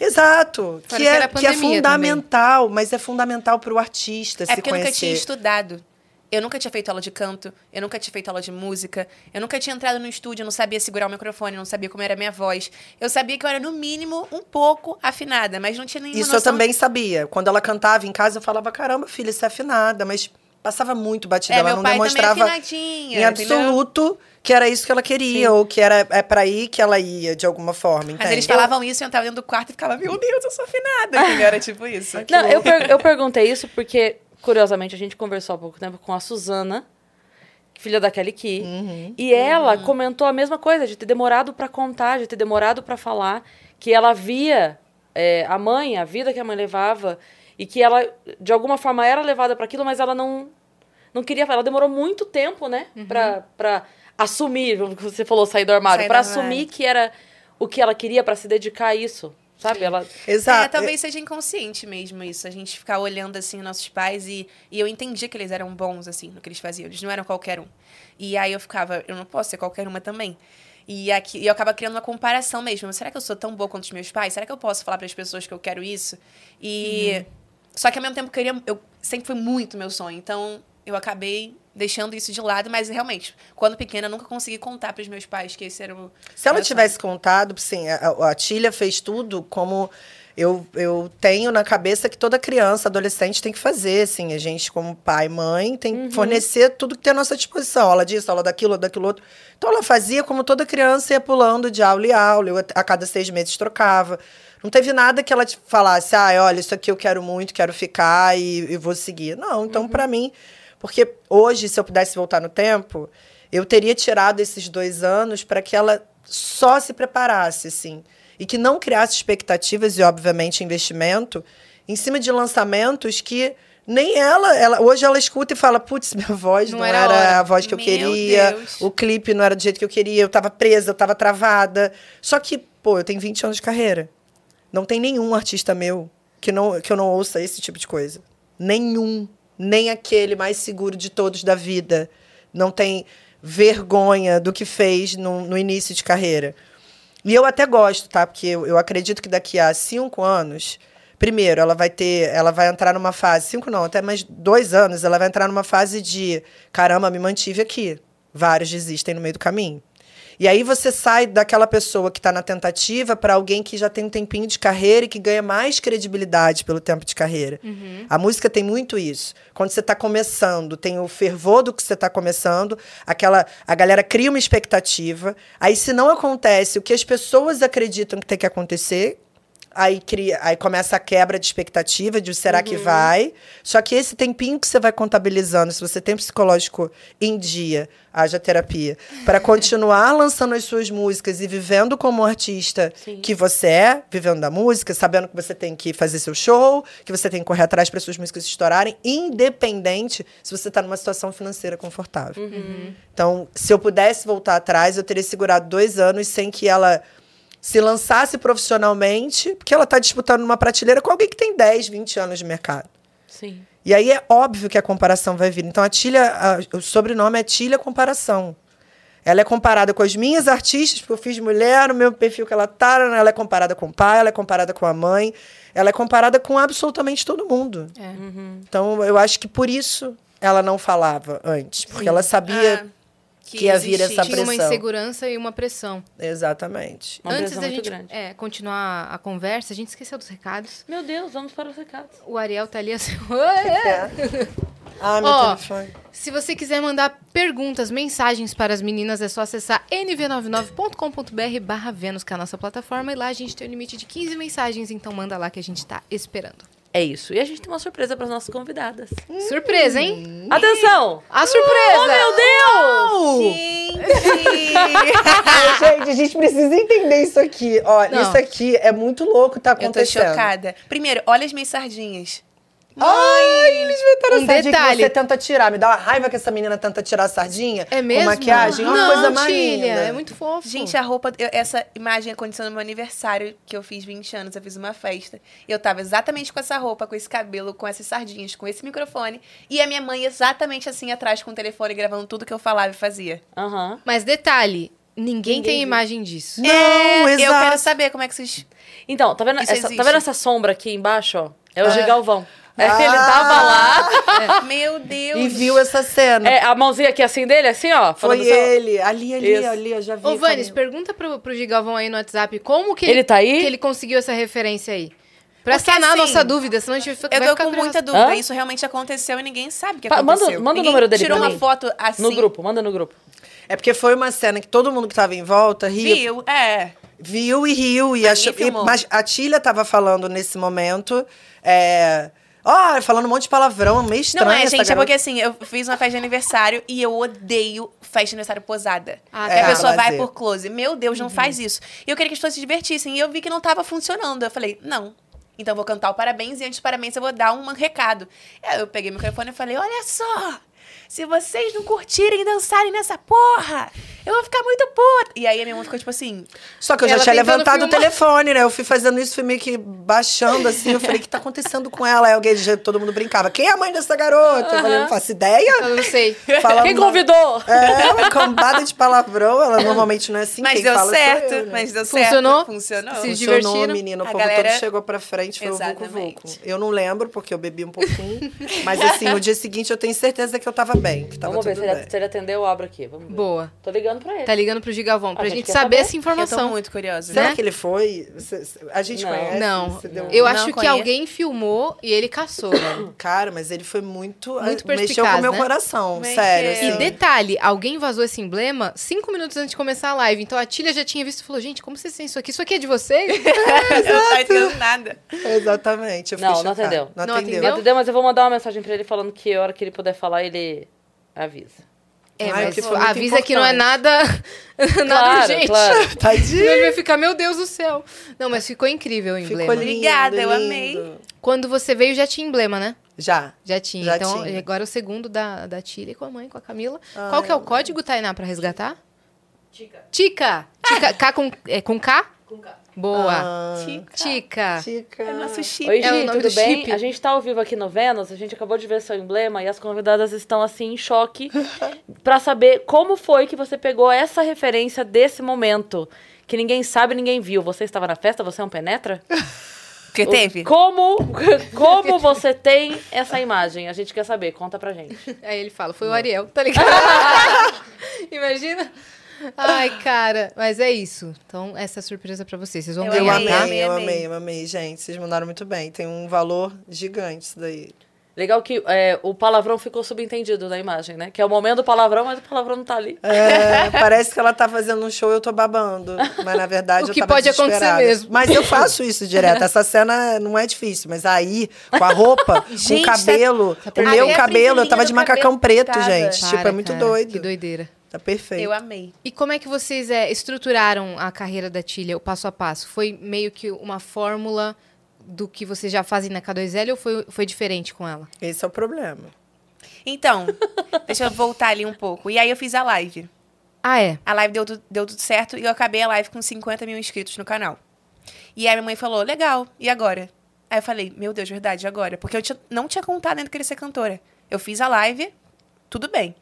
Speaker 4: Exato. Que
Speaker 2: que
Speaker 4: é,
Speaker 2: era
Speaker 4: que é
Speaker 2: pandemia
Speaker 4: fundamental, mas é fundamental para o artista
Speaker 3: É
Speaker 4: se
Speaker 3: porque eu nunca tinha estudado. Eu nunca tinha feito aula de canto, eu nunca tinha feito aula de música, eu nunca tinha entrado no estúdio, eu não sabia segurar o microfone, eu não sabia como era a minha voz. Eu sabia que eu era, no mínimo, um pouco afinada, mas não tinha nenhuma
Speaker 4: Isso eu
Speaker 3: noção
Speaker 4: também sabia. Quando ela cantava em casa, eu falava: caramba, filha, isso é afinada, mas passava muito batida.
Speaker 3: É,
Speaker 4: ela
Speaker 3: meu
Speaker 4: não
Speaker 3: pai também é
Speaker 4: demonstrava
Speaker 3: afinadinha,
Speaker 4: em absoluto que era isso que ela queria, ou que era é para aí que ela ia, de alguma forma.
Speaker 3: Mas
Speaker 4: Entende?
Speaker 3: eles falavam isso, eu entrava dentro do quarto e ficava, meu Deus, eu sou afinada. *laughs* Entendeu? Era tipo isso.
Speaker 1: Não, eu, per- eu perguntei isso porque, curiosamente, a gente conversou há pouco tempo com a Suzana, filha da Kelly Key.
Speaker 4: Uhum.
Speaker 1: E ela comentou a mesma coisa, de ter demorado pra contar, de ter demorado pra falar, que ela via é, a mãe, a vida que a mãe levava, e que ela, de alguma forma, era levada para aquilo, mas ela não, não queria. Ela demorou muito tempo, né, pra, pra assumir, como você falou, sair do armário,
Speaker 3: armário.
Speaker 1: assumir que era o que ela queria pra se dedicar a isso. Sabe? Ela,
Speaker 4: Exato.
Speaker 3: É, talvez seja inconsciente mesmo isso, a gente ficar olhando assim nossos pais e, e eu entendia que eles eram bons assim no que eles faziam, eles não eram qualquer um. E aí eu ficava, eu não posso ser qualquer uma também. E aqui e eu acaba criando uma comparação mesmo. Será que eu sou tão boa quanto os meus pais? Será que eu posso falar para as pessoas que eu quero isso? E só que ao mesmo tempo eu queria, eu sempre foi muito meu sonho. Então eu acabei deixando isso de lado, mas realmente, quando pequena, eu nunca consegui contar para os meus pais que esse era o
Speaker 4: Se ela tivesse contado, sim, a, a Tília fez tudo como eu, eu tenho na cabeça que toda criança, adolescente tem que fazer, assim. A gente, como pai e mãe, tem que fornecer tudo que tem à nossa disposição. Aula disso, aula daquilo, daquilo outro. Então, ela fazia como toda criança ia pulando de aula em aula. Eu, a cada seis meses, trocava. Não teve nada que ela te falasse, ah, olha, isso aqui eu quero muito, quero ficar e, e vou seguir. Não, então, para mim... Porque hoje, se eu pudesse voltar no tempo, eu teria tirado esses dois anos para que ela só se preparasse, assim. E que não criasse expectativas e, obviamente, investimento em cima de lançamentos que nem ela, ela hoje ela escuta e fala, putz, minha voz não,
Speaker 2: Não era
Speaker 4: era,
Speaker 2: a hora."
Speaker 4: a voz que eu queria,
Speaker 3: Deus.
Speaker 4: o clipe não era do jeito que eu queria, eu tava presa, eu tava travada. Só que, pô, eu tenho 20 anos de carreira. Não tem nenhum artista meu que, não, que eu não ouça esse tipo de coisa. Nenhum. Nem aquele mais seguro de todos da vida. Não tem vergonha do que fez no, no início de carreira. E eu até gosto, tá? Porque eu, eu acredito que daqui a cinco anos, primeiro, ela vai ter, ela vai entrar numa fase, cinco não, até mais dois anos, ela vai entrar numa fase de caramba, me mantive aqui. Vários desistem no meio do caminho. E aí você sai daquela pessoa que está na tentativa para alguém que já tem um tempinho de carreira e que ganha mais credibilidade pelo tempo de carreira. A música tem muito isso. Quando você está começando, tem o fervor do que você está começando, aquela a galera cria uma expectativa. Aí se não acontece o que as pessoas acreditam que tem que acontecer, Aí, cria, aí começa a quebra de expectativa de será que vai. Só que esse tempinho que você vai contabilizando, se você tem psicológico em dia, haja terapia, para *laughs* continuar lançando as suas músicas e vivendo como artista
Speaker 1: Sim.
Speaker 4: que você é, vivendo da música, sabendo que você tem que fazer seu show, que você tem que correr atrás para suas músicas estourarem, independente se você está numa situação financeira confortável. Então, se eu pudesse voltar atrás, eu teria segurado dois anos sem que ela se lançasse profissionalmente, porque ela está disputando numa prateleira com alguém que tem 10, 20 anos de mercado.
Speaker 1: Sim.
Speaker 4: E aí é óbvio que a comparação vai vir. Então, a Tília, a- o sobrenome é Tília Comparação. Ela é comparada com as minhas artistas, porque eu fiz mulher, no meu perfil que ela tá, ela é comparada com o pai, ela é comparada com a mãe, ela é comparada com absolutamente todo mundo.
Speaker 2: É.
Speaker 4: Então, eu acho que por isso ela não falava antes, porque ela sabia
Speaker 3: Ah,
Speaker 4: que ia vir essa
Speaker 2: Tinha uma
Speaker 4: pressão.
Speaker 2: insegurança e uma pressão.
Speaker 4: exatamente.
Speaker 1: Uma
Speaker 2: Antes
Speaker 1: pressão
Speaker 2: da
Speaker 1: muito
Speaker 2: gente
Speaker 1: grande.
Speaker 2: é, continuar a conversa, a gente esqueceu dos recados.
Speaker 1: Meu Deus, vamos para os recados.
Speaker 2: O Ariel tá ali assim. *laughs*
Speaker 4: Ah, meu
Speaker 2: Ó,
Speaker 4: telefone.
Speaker 2: Se você quiser mandar perguntas, mensagens para as meninas, é só acessar nv99.com.br barra Vênus, que é a nossa plataforma, e lá a gente tem um limite de 15 mensagens, então manda lá que a gente tá esperando.
Speaker 1: É isso. E a gente tem uma surpresa para as nossas convidadas.
Speaker 2: Surpresa, hein?
Speaker 1: Atenção!
Speaker 2: A surpresa!
Speaker 1: Oh, meu Deus!
Speaker 3: Gente! *laughs*
Speaker 4: Gente, a gente precisa entender isso aqui. Ó,
Speaker 2: Não.
Speaker 4: isso aqui é muito louco tá
Speaker 3: Eu tô
Speaker 4: acontecendo.
Speaker 3: chocada. Primeiro, olha as minhas sardinhas.
Speaker 4: Ai, eles inventaram
Speaker 2: Um
Speaker 4: sardinha
Speaker 2: detalhe.
Speaker 4: que você tenta tirar. Me dá uma raiva que essa menina tenta tirar a sardinha
Speaker 2: É mesmo?
Speaker 4: com maquiagem. É uma
Speaker 2: Não,
Speaker 4: coisa linda.
Speaker 2: é muito fofo.
Speaker 3: Gente, a roupa, eu- essa imagem aconteceu no meu aniversário, que eu fiz 20 anos, eu fiz uma festa. E eu tava exatamente com essa roupa, com esse cabelo, com essas sardinhas, com esse microfone. E a minha mãe exatamente assim atrás com o telefone, gravando tudo que eu falava e fazia.
Speaker 1: Aham.
Speaker 2: Mas detalhe, ninguém,
Speaker 1: Ninguém
Speaker 2: tem
Speaker 1: viu.
Speaker 2: imagem disso.
Speaker 4: Não,
Speaker 3: É, Eu
Speaker 4: exato.
Speaker 3: quero saber como é que vocês.
Speaker 1: Então, tá vendo,
Speaker 3: Isso
Speaker 1: essa, tá vendo essa sombra aqui embaixo, ó? É o
Speaker 4: Ah.
Speaker 1: Gigalvão. É,
Speaker 4: Ah.
Speaker 1: Ele tava lá. *laughs*
Speaker 3: Meu Deus!
Speaker 4: E viu essa cena.
Speaker 1: É, a mãozinha aqui assim dele, assim, ó.
Speaker 4: Foi
Speaker 1: assim,
Speaker 4: ele. Ali, ali,
Speaker 1: Isso.
Speaker 4: ali. Eu já vi.
Speaker 2: Ô, Vanes, pergunta pro, pro Gigalvão aí no WhatsApp como que
Speaker 1: Ele tá aí?
Speaker 2: que ele conseguiu essa referência aí. Pra
Speaker 3: Porque,
Speaker 2: sanar a
Speaker 3: assim,
Speaker 2: nossa dúvida, senão a gente vai
Speaker 3: Eu tô
Speaker 2: ficar
Speaker 3: com
Speaker 2: curioso.
Speaker 3: muita dúvida.
Speaker 1: Hã?
Speaker 3: Isso realmente aconteceu e ninguém sabe o que
Speaker 1: Pa- manda-
Speaker 3: aconteceu.
Speaker 1: manda o
Speaker 3: Ninguém
Speaker 1: número dele
Speaker 3: tirou
Speaker 1: pra
Speaker 3: uma
Speaker 1: mim.
Speaker 3: foto assim.
Speaker 1: No grupo, manda no grupo.
Speaker 4: É porque foi uma cena que todo mundo que tava em volta ria.
Speaker 3: Viu? É.
Speaker 4: Viu e riu. E
Speaker 3: Mas
Speaker 4: achou, e- mas a Tília tava falando nesse momento. É, ó, falando um monte de palavrão, meio estranho.
Speaker 3: Não é,
Speaker 4: essa
Speaker 3: gente, é
Speaker 4: garota.
Speaker 3: porque assim, eu fiz uma festa de aniversário e eu odeio festa de aniversário posada.
Speaker 2: Ah,
Speaker 3: Que
Speaker 2: tá.
Speaker 3: a pessoa vai
Speaker 4: lazer.
Speaker 3: por close. Meu Deus, não faz isso. E eu queria que as pessoas se divertissem. E eu vi que não tava funcionando. Eu falei, não. Então eu vou cantar o parabéns e antes do parabéns eu vou dar um recado. Aí eu peguei o microfone e falei, olha só. Se vocês não curtirem e dançarem nessa porra, eu vou ficar muito puta. E aí a minha mãe ficou tipo assim,
Speaker 4: Só que eu já tinha levantado o
Speaker 2: filmar.
Speaker 4: telefone, né? Eu fui fazendo isso, fui meio que baixando assim. Eu falei, o que tá acontecendo com ela? Aí alguém, todo mundo brincava. Quem é a mãe dessa garota? Eu falei, não faço ideia.
Speaker 2: Eu não sei.
Speaker 4: Falando
Speaker 1: Quem convidou?
Speaker 4: É, uma cambada de palavrão. Ela normalmente não é assim.
Speaker 3: mas
Speaker 4: quem
Speaker 3: deu
Speaker 4: fala
Speaker 3: certo,
Speaker 4: eu, né?
Speaker 3: mas deu
Speaker 2: Funcionou?
Speaker 3: certo. Funcionou?
Speaker 2: Se
Speaker 4: Funcionou,
Speaker 2: divertiram?
Speaker 4: menino. O
Speaker 3: A
Speaker 4: povo
Speaker 3: galera-
Speaker 4: todo chegou pra frente, foi o Vucu
Speaker 3: Exatamente.
Speaker 4: Vucu. Eu não lembro, porque eu bebi um pouquinho. mas assim, no dia seguinte eu tenho certeza que eu tava bem, que tava
Speaker 1: Vamos ver,
Speaker 4: tudo
Speaker 1: se
Speaker 4: bem.
Speaker 1: ele, se ele atendeu, eu abro aqui. Vamos ver.
Speaker 2: Boa.
Speaker 1: Tô ligando pra ele.
Speaker 2: Tá ligando pro Gigalvão, pra
Speaker 1: A
Speaker 2: gente,
Speaker 1: gente
Speaker 2: saber
Speaker 1: saber.
Speaker 2: essa
Speaker 3: Eu tô
Speaker 2: informação.
Speaker 3: muito curiosa.
Speaker 4: Será
Speaker 2: né?
Speaker 4: que ele foi? A gente
Speaker 1: Não.
Speaker 4: conhece?
Speaker 2: Não,
Speaker 4: deu-
Speaker 2: eu
Speaker 3: Não
Speaker 2: acho que alguém filmou e ele caçou, velho. *coughs*
Speaker 4: Cara, mas ele foi muito.
Speaker 2: Muito
Speaker 4: mexeu com o meu
Speaker 2: né?
Speaker 4: coração,
Speaker 3: Mexeu.
Speaker 4: sério.
Speaker 3: E
Speaker 2: E
Speaker 4: Assim.
Speaker 2: detalhe, alguém vazou esse emblema cinco minutos antes de começar a live. Então a Tília já tinha visto e falou: gente, como vocês têm isso aqui? Isso aqui é de vocês? *laughs*
Speaker 3: eu não tava entendendo nada.
Speaker 4: Exatamente.
Speaker 1: Não, não atendeu.
Speaker 4: Não
Speaker 2: Não
Speaker 4: atendeu.
Speaker 2: atendeu?
Speaker 1: Entendeu? Mas eu vou mandar uma mensagem pra ele falando que a hora que ele puder falar, ele avisa.
Speaker 2: É,
Speaker 4: Ai,
Speaker 2: mas
Speaker 4: muito
Speaker 2: avisa que não é
Speaker 4: importante.
Speaker 2: nada, *laughs* nada
Speaker 1: Claro,
Speaker 2: urgente.
Speaker 1: claro. *laughs*
Speaker 4: Tadinho.
Speaker 2: ele vai ficar, meu Deus do céu. Não, mas ficou incrível o emblema.
Speaker 4: Ficou lindo,
Speaker 3: Obrigada, eu
Speaker 4: lindo.
Speaker 3: amei.
Speaker 2: Quando você veio, já tinha emblema, né?
Speaker 4: Já.
Speaker 2: Já tinha.
Speaker 4: Já
Speaker 2: então,
Speaker 4: tinha.
Speaker 2: agora é o segundo da, da Tília com a mãe, com a Camila.
Speaker 4: Ai,
Speaker 2: Qual que é o
Speaker 4: eu-
Speaker 2: código, Tainá, pra resgatar? Tica. Tica. Tica. K com, é, com K? Com K. Boa.
Speaker 4: Ah,
Speaker 3: Tica.
Speaker 2: Tica.
Speaker 3: É nosso chip.
Speaker 1: Oi,
Speaker 2: É o
Speaker 1: Gi,
Speaker 2: nome
Speaker 1: tudo
Speaker 2: do
Speaker 1: bem?
Speaker 2: chip.
Speaker 1: A gente tá ao vivo aqui no Vênus, a gente acabou de ver seu emblema e as convidadas estão assim em choque *laughs* pra saber como foi que você pegou essa referência desse momento. Que ninguém sabe, ninguém viu. Você estava na festa? Você é um penetra? *laughs*
Speaker 3: Porque teve.
Speaker 1: Como, *laughs* como você tem essa imagem? A gente quer saber, conta pra gente.
Speaker 2: Aí ele fala, foi o Ariel, tá ligado? Imagina. Ai, cara, mas é isso. Então, essa é a surpresa pra vocês. Vocês vão
Speaker 3: Eu
Speaker 4: Eu
Speaker 2: ganhar,
Speaker 3: amei,
Speaker 2: tá?
Speaker 4: amei, eu
Speaker 3: amei.
Speaker 4: eu amei, gente. Vocês mandaram muito bem. Tem um valor gigante isso daí.
Speaker 1: Legal que é, o palavrão ficou subentendido na imagem, né? Que é o momento do palavrão, mas o palavrão não tá ali.
Speaker 4: É, parece que ela tá fazendo um show e eu tô babando. Mas na verdade *laughs*
Speaker 2: O
Speaker 4: eu
Speaker 2: que
Speaker 4: tava
Speaker 2: pode acontecer mesmo.
Speaker 4: Mas eu faço isso direto. Essa cena não é difícil. Mas aí, com a *laughs* roupa, com
Speaker 3: Gente,
Speaker 4: o
Speaker 3: tá-
Speaker 4: cabelo,
Speaker 2: tá
Speaker 4: o meu cabelo, eu tava de macacão preto, gente. tipo, é
Speaker 2: Para,
Speaker 4: muito
Speaker 2: cara,
Speaker 4: doido.
Speaker 2: Que doideira.
Speaker 4: Tá perfeito.
Speaker 3: Eu amei.
Speaker 2: E como é que vocês é, estruturaram a carreira da Tilha, o passo a passo? Foi meio que uma fórmula do que vocês já fazem na K2L ou foi, foi diferente com ela?
Speaker 4: Esse é o problema.
Speaker 3: Então, *laughs* deixa eu voltar ali um pouco. E aí eu fiz a live.
Speaker 2: Ah, é?
Speaker 3: A live deu, deu tudo certo e eu acabei a live com 50 mil inscritos no canal. E aí minha mãe falou, legal, e agora? Aí eu falei, meu Deus, verdade, e agora? Porque eu tinha- não tinha contado ainda que eu queria ser cantora. Eu fiz a live, tudo bem.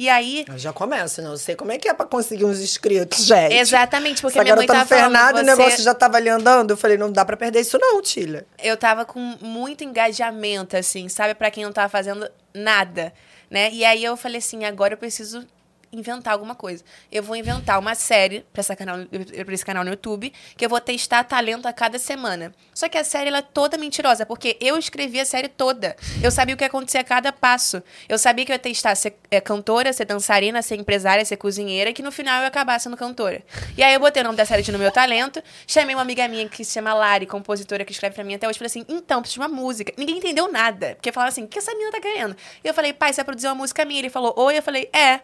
Speaker 3: E aí,
Speaker 4: Eu já começo, não sei como é que é pra conseguir uns inscritos, gente.
Speaker 3: exatamente, porque
Speaker 4: Essa
Speaker 3: minha mãe tava
Speaker 4: nada e o
Speaker 3: você...
Speaker 4: negócio já tava ali andando. Eu falei, não dá pra perder isso não, Tilha.
Speaker 3: eu tava com muito engajamento, assim, sabe? Pra quem não tava fazendo nada, né? E aí eu falei assim, agora eu preciso inventar alguma coisa. Eu vou inventar uma série pra esse canal no YouTube, que eu vou testar talento a cada semana. Só que a série, ela é toda mentirosa, porque eu escrevi a série toda. Eu sabia o que ia acontecer a cada passo. Eu sabia que eu ia testar ser é, cantora, ser dançarina, ser empresária, ser cozinheira, que no final eu ia acabar sendo cantora. E aí eu botei o nome da série de No Meu Talento, chamei uma amiga minha que se chama Lari, compositora que escreve pra mim até hoje, falei assim, então, preciso de uma música. Ninguém entendeu nada, porque falaram assim, o que essa menina tá querendo? E eu falei, pai, você vai produzir uma música minha? Ele falou, oi, eu falei, é.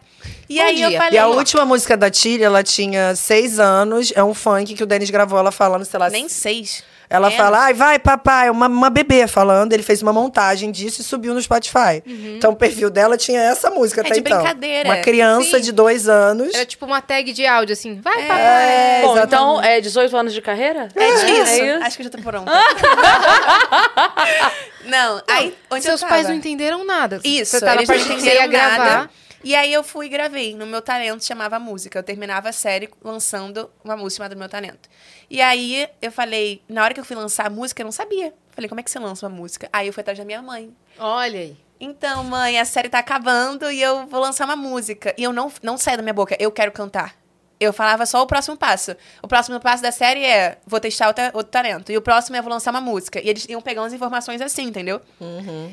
Speaker 3: E
Speaker 2: Bom
Speaker 3: aí eu falei,
Speaker 4: E a última música da Tilha, ela tinha seis anos. É um funk que o Denis gravou ela falando, sei lá.
Speaker 3: nem seis.
Speaker 4: Ela
Speaker 3: Menos.
Speaker 4: fala, ai, vai, papai, uma, uma bebê falando. Ele fez uma montagem disso e subiu no Spotify. Então o perfil dela tinha essa música
Speaker 3: É
Speaker 4: até
Speaker 3: de
Speaker 4: então.
Speaker 3: brincadeira.
Speaker 4: Uma criança
Speaker 2: Sim.
Speaker 4: de dois anos.
Speaker 2: Era tipo uma tag de áudio, assim, vai, papai.
Speaker 4: É,
Speaker 1: Bom, então é 18 anos de carreira?
Speaker 3: É disso.
Speaker 1: isso.
Speaker 3: Acho que já tô pronta. *laughs* não, aí onde
Speaker 2: Seus
Speaker 3: eu
Speaker 2: pais não entenderam nada.
Speaker 3: Isso,
Speaker 2: Você tá na
Speaker 3: eles não
Speaker 2: que você ia
Speaker 3: entenderam
Speaker 2: gravar.
Speaker 3: E aí eu fui e gravei. No meu talento chamava música. Eu terminava a série lançando uma música chamada Meu Talento. E aí eu falei, na hora que eu fui lançar a música, eu não sabia. Falei, como é que você lança uma música? Aí eu fui atrás da minha mãe.
Speaker 2: Olha aí.
Speaker 3: Então, mãe, a série tá acabando e eu vou lançar uma música. E eu não, não saí da minha boca, eu quero cantar. Eu falava só o próximo passo. O próximo passo da série é vou testar outra, outro talento. E o próximo é vou lançar uma música. E eles iam pegando as informações assim, entendeu?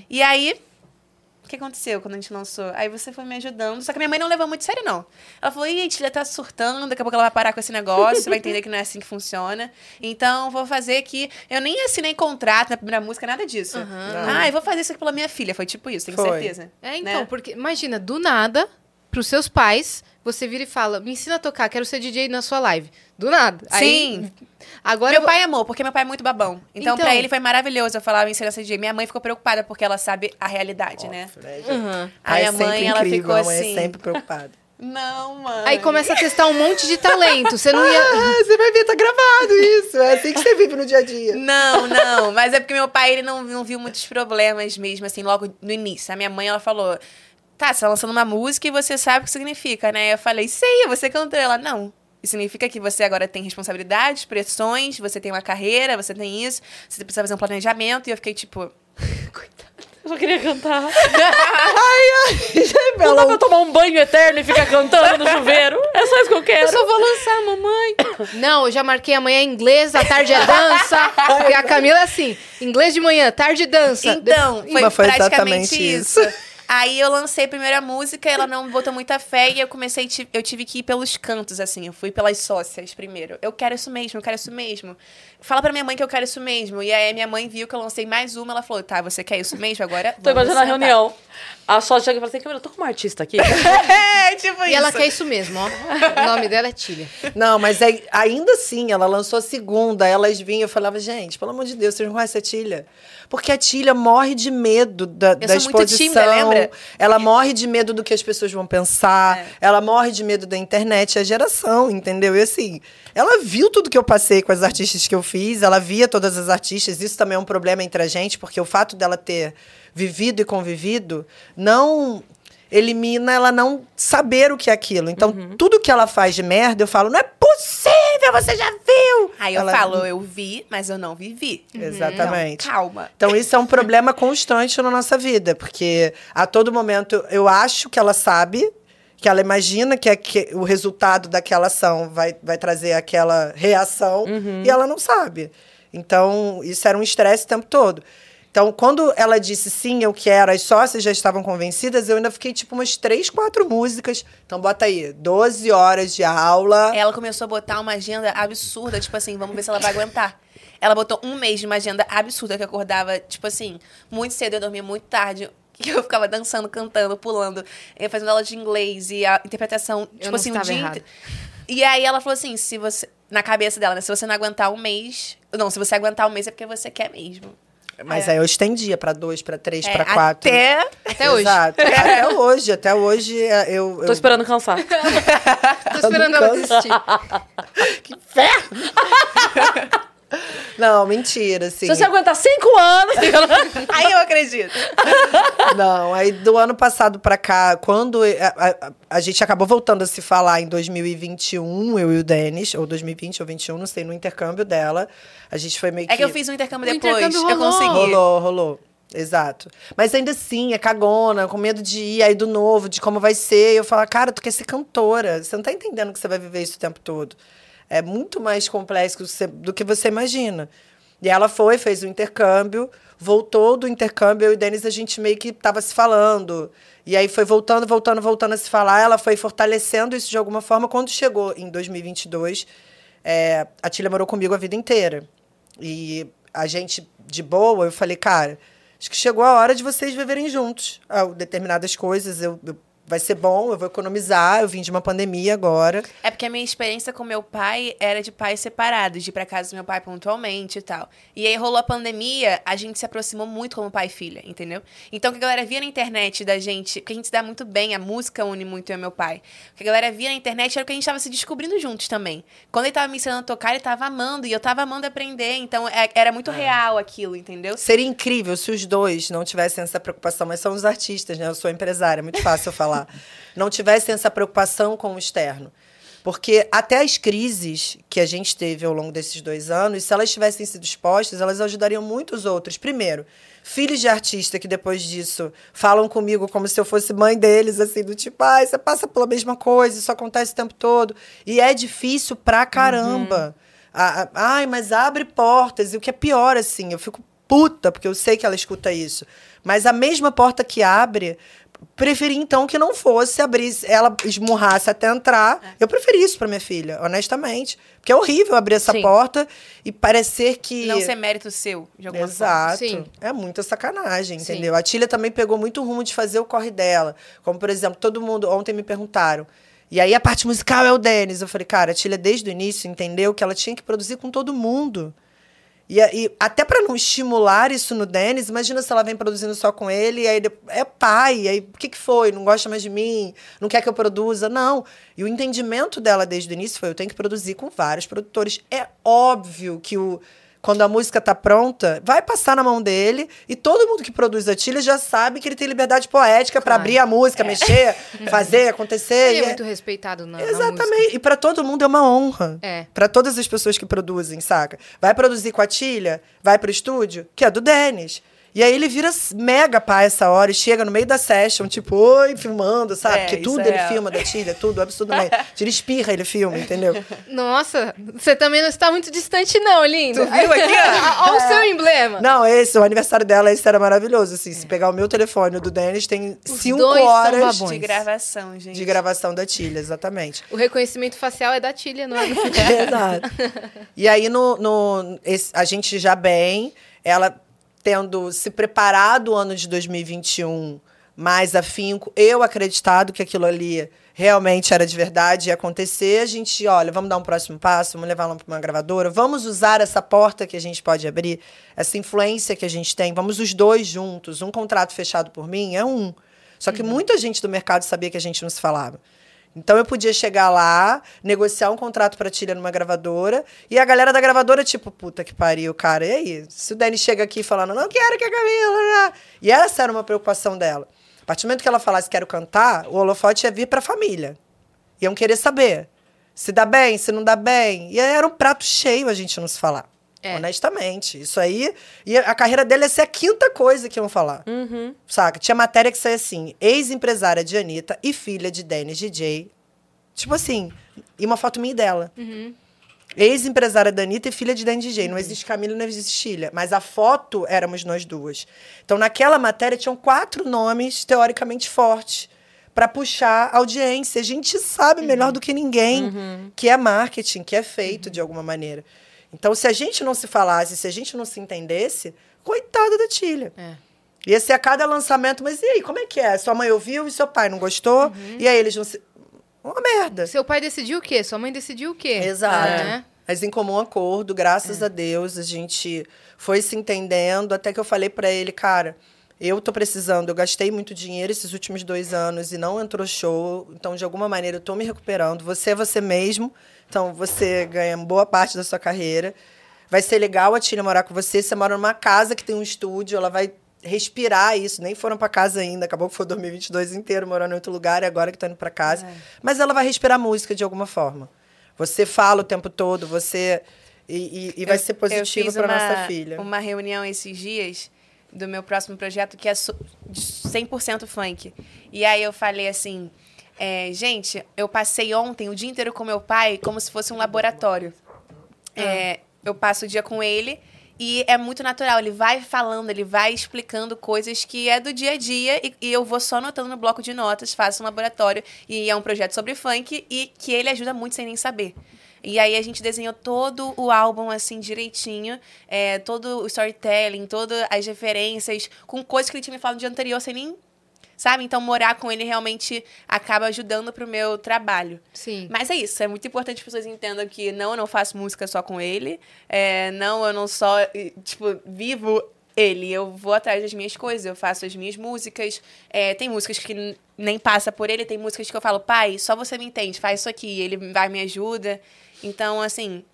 Speaker 3: E aí, o que aconteceu quando a gente lançou? Aí você foi me ajudando. Só que minha mãe não levou muito sério, não. Ela falou, ih, a Tilha tá surtando, daqui a pouco ela vai parar com esse negócio, vai entender que não é assim que funciona. Então, vou fazer que. Eu nem assinei contrato na primeira música, nada disso. Ah, eu vou fazer isso aqui pela minha filha. Foi tipo isso, tenho
Speaker 4: Foi.
Speaker 3: certeza.
Speaker 2: É, então,
Speaker 3: né?
Speaker 2: porque imagina, do nada, pros seus pais, você vira e fala: me ensina a tocar, quero ser DJ na sua live. Do nada.
Speaker 3: Sim.
Speaker 2: Aí, agora
Speaker 3: meu
Speaker 2: eu-
Speaker 3: pai amou, porque meu pai é muito babão. Então,
Speaker 2: Então.
Speaker 3: pra ele foi maravilhoso eu falar em ser essa DJ. Minha mãe ficou preocupada porque ela sabe a realidade, né?
Speaker 2: Uhum.
Speaker 3: Aí
Speaker 4: é
Speaker 3: a mãe, ela
Speaker 4: incrível,
Speaker 3: ficou
Speaker 4: a mãe
Speaker 3: assim.
Speaker 4: é sempre preocupada. *laughs*
Speaker 3: Não, mãe.
Speaker 2: Aí começa a testar um monte de talento. Você não ia. *laughs*
Speaker 4: Ah, você vai ver, tá gravado isso. É assim que você vive no dia a dia.
Speaker 3: Não, não. Mas é porque meu pai, ele não, não viu muitos problemas mesmo, assim, logo no início. A minha mãe, ela falou... Tá, você tá lançando uma música e você sabe o que significa, né? Eu falei, sei, você cantou. Ela, não. Isso significa que você agora tem responsabilidades, pressões, você tem uma carreira, você tem isso, você precisa fazer um planejamento. E eu fiquei, tipo... *laughs*
Speaker 1: Eu só queria cantar. *laughs* Não
Speaker 4: Ela-
Speaker 1: dá pra tomar um banho eterno e ficar cantando no chuveiro. É só isso que eu quero.
Speaker 2: Eu só vou lançar, mamãe. *coughs* Não, eu já marquei amanhã inglês, à tarde é dança. Porque a Camila é assim: inglês de manhã, tarde dança.
Speaker 3: Então, foi,
Speaker 4: Mas foi
Speaker 3: praticamente
Speaker 4: exatamente
Speaker 3: isso. *laughs* Aí eu lancei a primeira música, ela não botou muita fé e eu comecei, eu tive que ir pelos cantos, assim. Eu fui pelas sócias primeiro. Eu quero isso mesmo, eu quero isso mesmo. Fala pra minha mãe que eu quero isso mesmo. E aí minha mãe viu que eu lancei mais uma, ela falou: tá, você quer isso mesmo? Agora.
Speaker 1: Tô imaginando a
Speaker 3: sentar."
Speaker 1: reunião. A sócia chega e fala assim, Camila, eu tô com uma artista aqui. *laughs*
Speaker 3: É, tipo
Speaker 2: E
Speaker 3: isso.
Speaker 2: ela quer isso mesmo, ó. O nome dela é Tília.
Speaker 4: Não, mas é- ainda assim, ela lançou a segunda, elas vinham, eu falava, gente, pelo amor de Deus, vocês não conhecem a Tilha? Porque a Tilha morre de medo da, da
Speaker 3: sou muito
Speaker 4: exposição.
Speaker 3: tímida, lembra?
Speaker 4: Ela morre de medo do que as pessoas vão pensar.
Speaker 3: É.
Speaker 4: Ela morre de medo da internet, é a geração, entendeu? E assim, ela viu tudo que eu passei com as artistas que eu fiz, ela via todas as artistas. Isso também é um problema entre a gente, porque o fato dela ter vivido e convivido não elimina ela não saber o que é aquilo. Então, tudo que ela faz de merda, eu falo, não é possível, você já viu?
Speaker 3: Aí eu
Speaker 4: Ela-
Speaker 3: falo, eu vi, mas eu não vivi.
Speaker 4: Exatamente.
Speaker 3: Calma.
Speaker 4: Então, isso é um problema constante na nossa vida, porque a todo momento eu acho que ela sabe, que ela imagina que, aque- o resultado daquela ação vai, vai trazer aquela reação, e ela não sabe. Então, isso era um estresse o tempo todo. Então, quando ela disse sim, eu quero, as sócias já estavam convencidas, eu ainda fiquei tipo umas três, quatro músicas. Então, bota aí, 12 horas de aula.
Speaker 3: Ela começou a botar uma agenda absurda, tipo assim, vamos ver se ela vai aguentar. Ela botou um mês de uma agenda absurda que acordava, tipo assim, muito cedo, eu dormia muito tarde. *laughs* Que eu ficava dançando, cantando, pulando, eh, fazendo aula de inglês e a interpretação, tipo
Speaker 2: não
Speaker 3: assim, um
Speaker 2: estava
Speaker 3: dia.
Speaker 2: errada.
Speaker 3: inte- E aí ela falou assim: se você. Na cabeça dela, né? Se você não aguentar um mês. Não, se você aguentar um mês é porque você quer mesmo.
Speaker 4: Mas aí eu estendia pra dois, pra três,
Speaker 3: É,
Speaker 4: pra quatro.
Speaker 3: Até.
Speaker 2: Até hoje.
Speaker 4: Exato. *laughs* Até hoje. Até hoje é, eu.
Speaker 1: Tô
Speaker 4: eu...
Speaker 1: esperando cansar. *laughs*
Speaker 2: Tô esperando ela desistir.
Speaker 4: Que ferro! Não, mentira, assim.
Speaker 1: Se você aguentar cinco anos. *laughs*
Speaker 3: Aí eu acredito.
Speaker 4: Não, aí do ano passado pra cá, quando a, a- a gente acabou voltando a se falar em 2021, eu e o Denis, ou 2020 ou 21, não sei, no intercâmbio dela, a gente foi meio que.
Speaker 3: É que eu fiz um intercâmbio
Speaker 2: O
Speaker 3: depois.
Speaker 2: intercâmbio
Speaker 3: eu
Speaker 2: rolou.
Speaker 3: consegui.
Speaker 4: Rolou, rolou. Exato. Mas ainda assim, é cagona, com medo de ir aí do novo, de como vai ser. Eu falo, cara, tu quer ser cantora. Você não tá entendendo que você vai viver isso o tempo todo. É muito mais complexo do que você- imagina. E ela foi, fez o intercâmbio, voltou do intercâmbio, eu e Denis, a gente meio que tava se falando. E aí foi voltando, voltando, voltando a se falar. Ela foi fortalecendo isso de alguma forma. Quando chegou em 2022, é, a Tília morou comigo a vida inteira. E a gente, de boa, eu falei, cara, acho que chegou a hora de vocês viverem juntos. Ah, determinadas coisas, eu, eu- vai ser bom, eu vou economizar, eu vim de uma pandemia agora.
Speaker 3: É porque a minha experiência com meu pai era de pais separados, de ir pra casa do meu pai pontualmente e tal. E aí rolou a pandemia, a gente se aproximou muito como pai e filha, entendeu? Então o que a galera via na internet da gente, porque a gente se dá muito bem, a música une muito eu e meu pai. O que a galera via na internet era o que a gente tava se descobrindo juntos também. Quando ele tava me ensinando a tocar, ele tava amando, e eu tava amando aprender, então é- era muito real aquilo, entendeu?
Speaker 4: Seria incrível se os dois não tivessem essa preocupação, mas são os artistas, né? Eu sou empresária, é muito fácil eu falar. Não tivessem essa preocupação com o externo. Porque até as crises que a gente teve ao longo desses dois anos, se elas tivessem sido expostas, elas ajudariam muitos outros. Primeiro, filhos de artista que depois disso falam comigo como se eu fosse mãe deles, assim, do tipo, ai, você passa pela mesma coisa, isso acontece o tempo todo. E é difícil pra caramba. A- ai, mas abre portas. E o que é pior, assim, eu fico puta, porque eu sei que ela escuta isso. Mas a mesma porta que abre, preferi então que não fosse abrir, ela esmurrasse até entrar. Eu preferi isso pra minha filha, honestamente. Porque é horrível abrir essa
Speaker 1: Sim.
Speaker 4: porta e parecer que.
Speaker 3: Não ser mérito seu, de alguma forma.
Speaker 4: Exato.
Speaker 2: Sim.
Speaker 4: É muita sacanagem,
Speaker 2: Sim.
Speaker 4: entendeu? A Tília também pegou muito rumo de fazer o corre dela. Como, por exemplo, todo mundo ontem me perguntaram. E aí a parte musical é o Denis. Eu falei, cara, a Tília desde o início entendeu que ela tinha que produzir com todo mundo. E, e até para não estimular isso no Denis, imagina se ela vem produzindo só com ele, e aí é pai, aí o que, que foi? Não gosta mais de mim? Não quer que eu produza? Não. E o entendimento dela desde o início foi: eu tenho que produzir com vários produtores. É óbvio que o. Quando a música tá pronta, vai passar na mão dele e todo mundo que produz a Tilha já sabe que ele tem liberdade poética para
Speaker 2: Claro.
Speaker 4: abrir a música, mexer, *laughs* fazer, acontecer.
Speaker 2: Ele é
Speaker 4: é-
Speaker 2: muito respeitado na, na
Speaker 4: Exatamente.
Speaker 2: música.
Speaker 4: E para todo mundo é uma honra.
Speaker 2: É.
Speaker 4: Para todas as pessoas que produzem, saca? Vai produzir com a Tilha, vai pro estúdio, que é do Denis. E aí ele vira mega pai essa hora e chega no meio da session, tipo, oi, filmando, sabe?
Speaker 3: É,
Speaker 4: Porque
Speaker 3: isso
Speaker 4: tudo
Speaker 3: é
Speaker 4: ele
Speaker 3: real.
Speaker 4: filma da Tilha, tudo, absurdamente. Tira *laughs* espirra, ele filma, entendeu?
Speaker 2: Nossa, você também não está muito distante, não, lindo.
Speaker 3: Tu viu aqui, ó? *laughs*
Speaker 2: Olha o seu emblema.
Speaker 4: Não, esse, o aniversário dela, esse era maravilhoso. Assim, se pegar o meu telefone o do Denis, tem
Speaker 2: Os
Speaker 4: cinco horas.
Speaker 3: De gravação, gente.
Speaker 4: de gravação da Tilha, exatamente.
Speaker 2: O reconhecimento facial é da Tília, não é do *laughs*
Speaker 4: Exato. E aí, no, no, esse- a gente já bem, ela tendo se preparado o ano de 2021 mais afinco, eu acreditado que aquilo ali realmente era de verdade, ia acontecer, a gente, olha, vamos dar um próximo passo, vamos levar ela para uma gravadora, vamos usar essa porta que a gente pode abrir, essa influência que a gente tem, vamos os dois juntos, um contrato fechado por mim é um. Só que muita gente do mercado sabia que a gente não se falava. Então eu podia chegar lá, negociar um contrato pra Tília numa gravadora, e a galera da gravadora, tipo, puta que pariu, cara. E aí? Se o Dani chega aqui falando, não quero que a Camila. E essa era uma preocupação dela. A partir do momento que ela falasse quero cantar, o holofote ia vir pra família. Iam querer saber. Se dá bem, se não dá bem. E era um prato cheio a gente não se falar.
Speaker 2: É.
Speaker 4: Honestamente. Isso aí. E a carreira dele ia ser a quinta coisa que iam falar.
Speaker 1: Uhum.
Speaker 4: Saca? Tinha matéria que saía assim: ex-empresária de Anitta e filha de Dennis DJ. Tipo assim, e uma foto minha dela. Ex-empresária da Anitta e filha de Dennis DJ. Não existe Camila, não existe Chilha. Mas a foto éramos nós duas. Então, naquela matéria, tinham quatro nomes teoricamente fortes para puxar audiência. A gente sabe melhor do que ninguém que é marketing, que é feito de alguma maneira. Então, se a gente não se falasse, se a gente não se entendesse, coitada da Tilha.
Speaker 2: É.
Speaker 4: Ia ser a cada lançamento, mas e aí, como é que é? Sua mãe ouviu e seu pai não gostou? E aí eles não se. Uma merda.
Speaker 2: Seu pai decidiu o quê? Sua mãe decidiu o quê?
Speaker 4: Exato.
Speaker 2: É.
Speaker 4: Mas em comum acordo, graças a Deus, a gente foi se entendendo, até que eu falei pra ele, cara, eu tô precisando, eu gastei muito dinheiro esses últimos dois anos e não entrou show, então de alguma maneira eu tô me recuperando. Você é você mesmo, então você ganha boa parte da sua carreira. Vai ser legal a Tina morar com você, você mora numa casa que tem um estúdio, ela vai respirar isso, nem foram pra casa ainda, acabou que foi 2022 inteiro morando em outro lugar e agora que tá indo pra casa. Mas ela vai respirar música de alguma forma. Você fala o tempo todo, você. E, e- e vai
Speaker 3: Eu-
Speaker 4: ser positivo para nossa filha.
Speaker 3: Uma reunião esses dias do meu próximo projeto que é so- de 100% funk. E aí eu falei assim, é, gente, eu passei ontem o dia inteiro com meu pai como se fosse um laboratório. É, eu passo o dia com ele e é muito natural. Ele vai falando, ele vai explicando coisas que é do dia a dia e, e eu vou só anotando no bloco de notas, faço um laboratório e é um projeto sobre funk e que ele ajuda muito sem nem saber. E aí a gente desenhou todo o álbum assim direitinho, é, todo o storytelling, todas as referências, com coisas que ele tinha me falado no dia anterior sem nem. Sabe? Então, morar com ele realmente acaba ajudando pro meu trabalho.
Speaker 2: Sim.
Speaker 3: Mas é isso, é muito importante que as pessoas entendam que não, eu não faço música só com ele. é, não, eu não só, tipo, vivo ele. Eu vou atrás das minhas coisas, eu faço as minhas músicas. é, tem músicas que nem passa por ele, tem músicas que eu falo, pai, só você me entende, faz isso aqui. Ele vai me ajuda. Então, assim,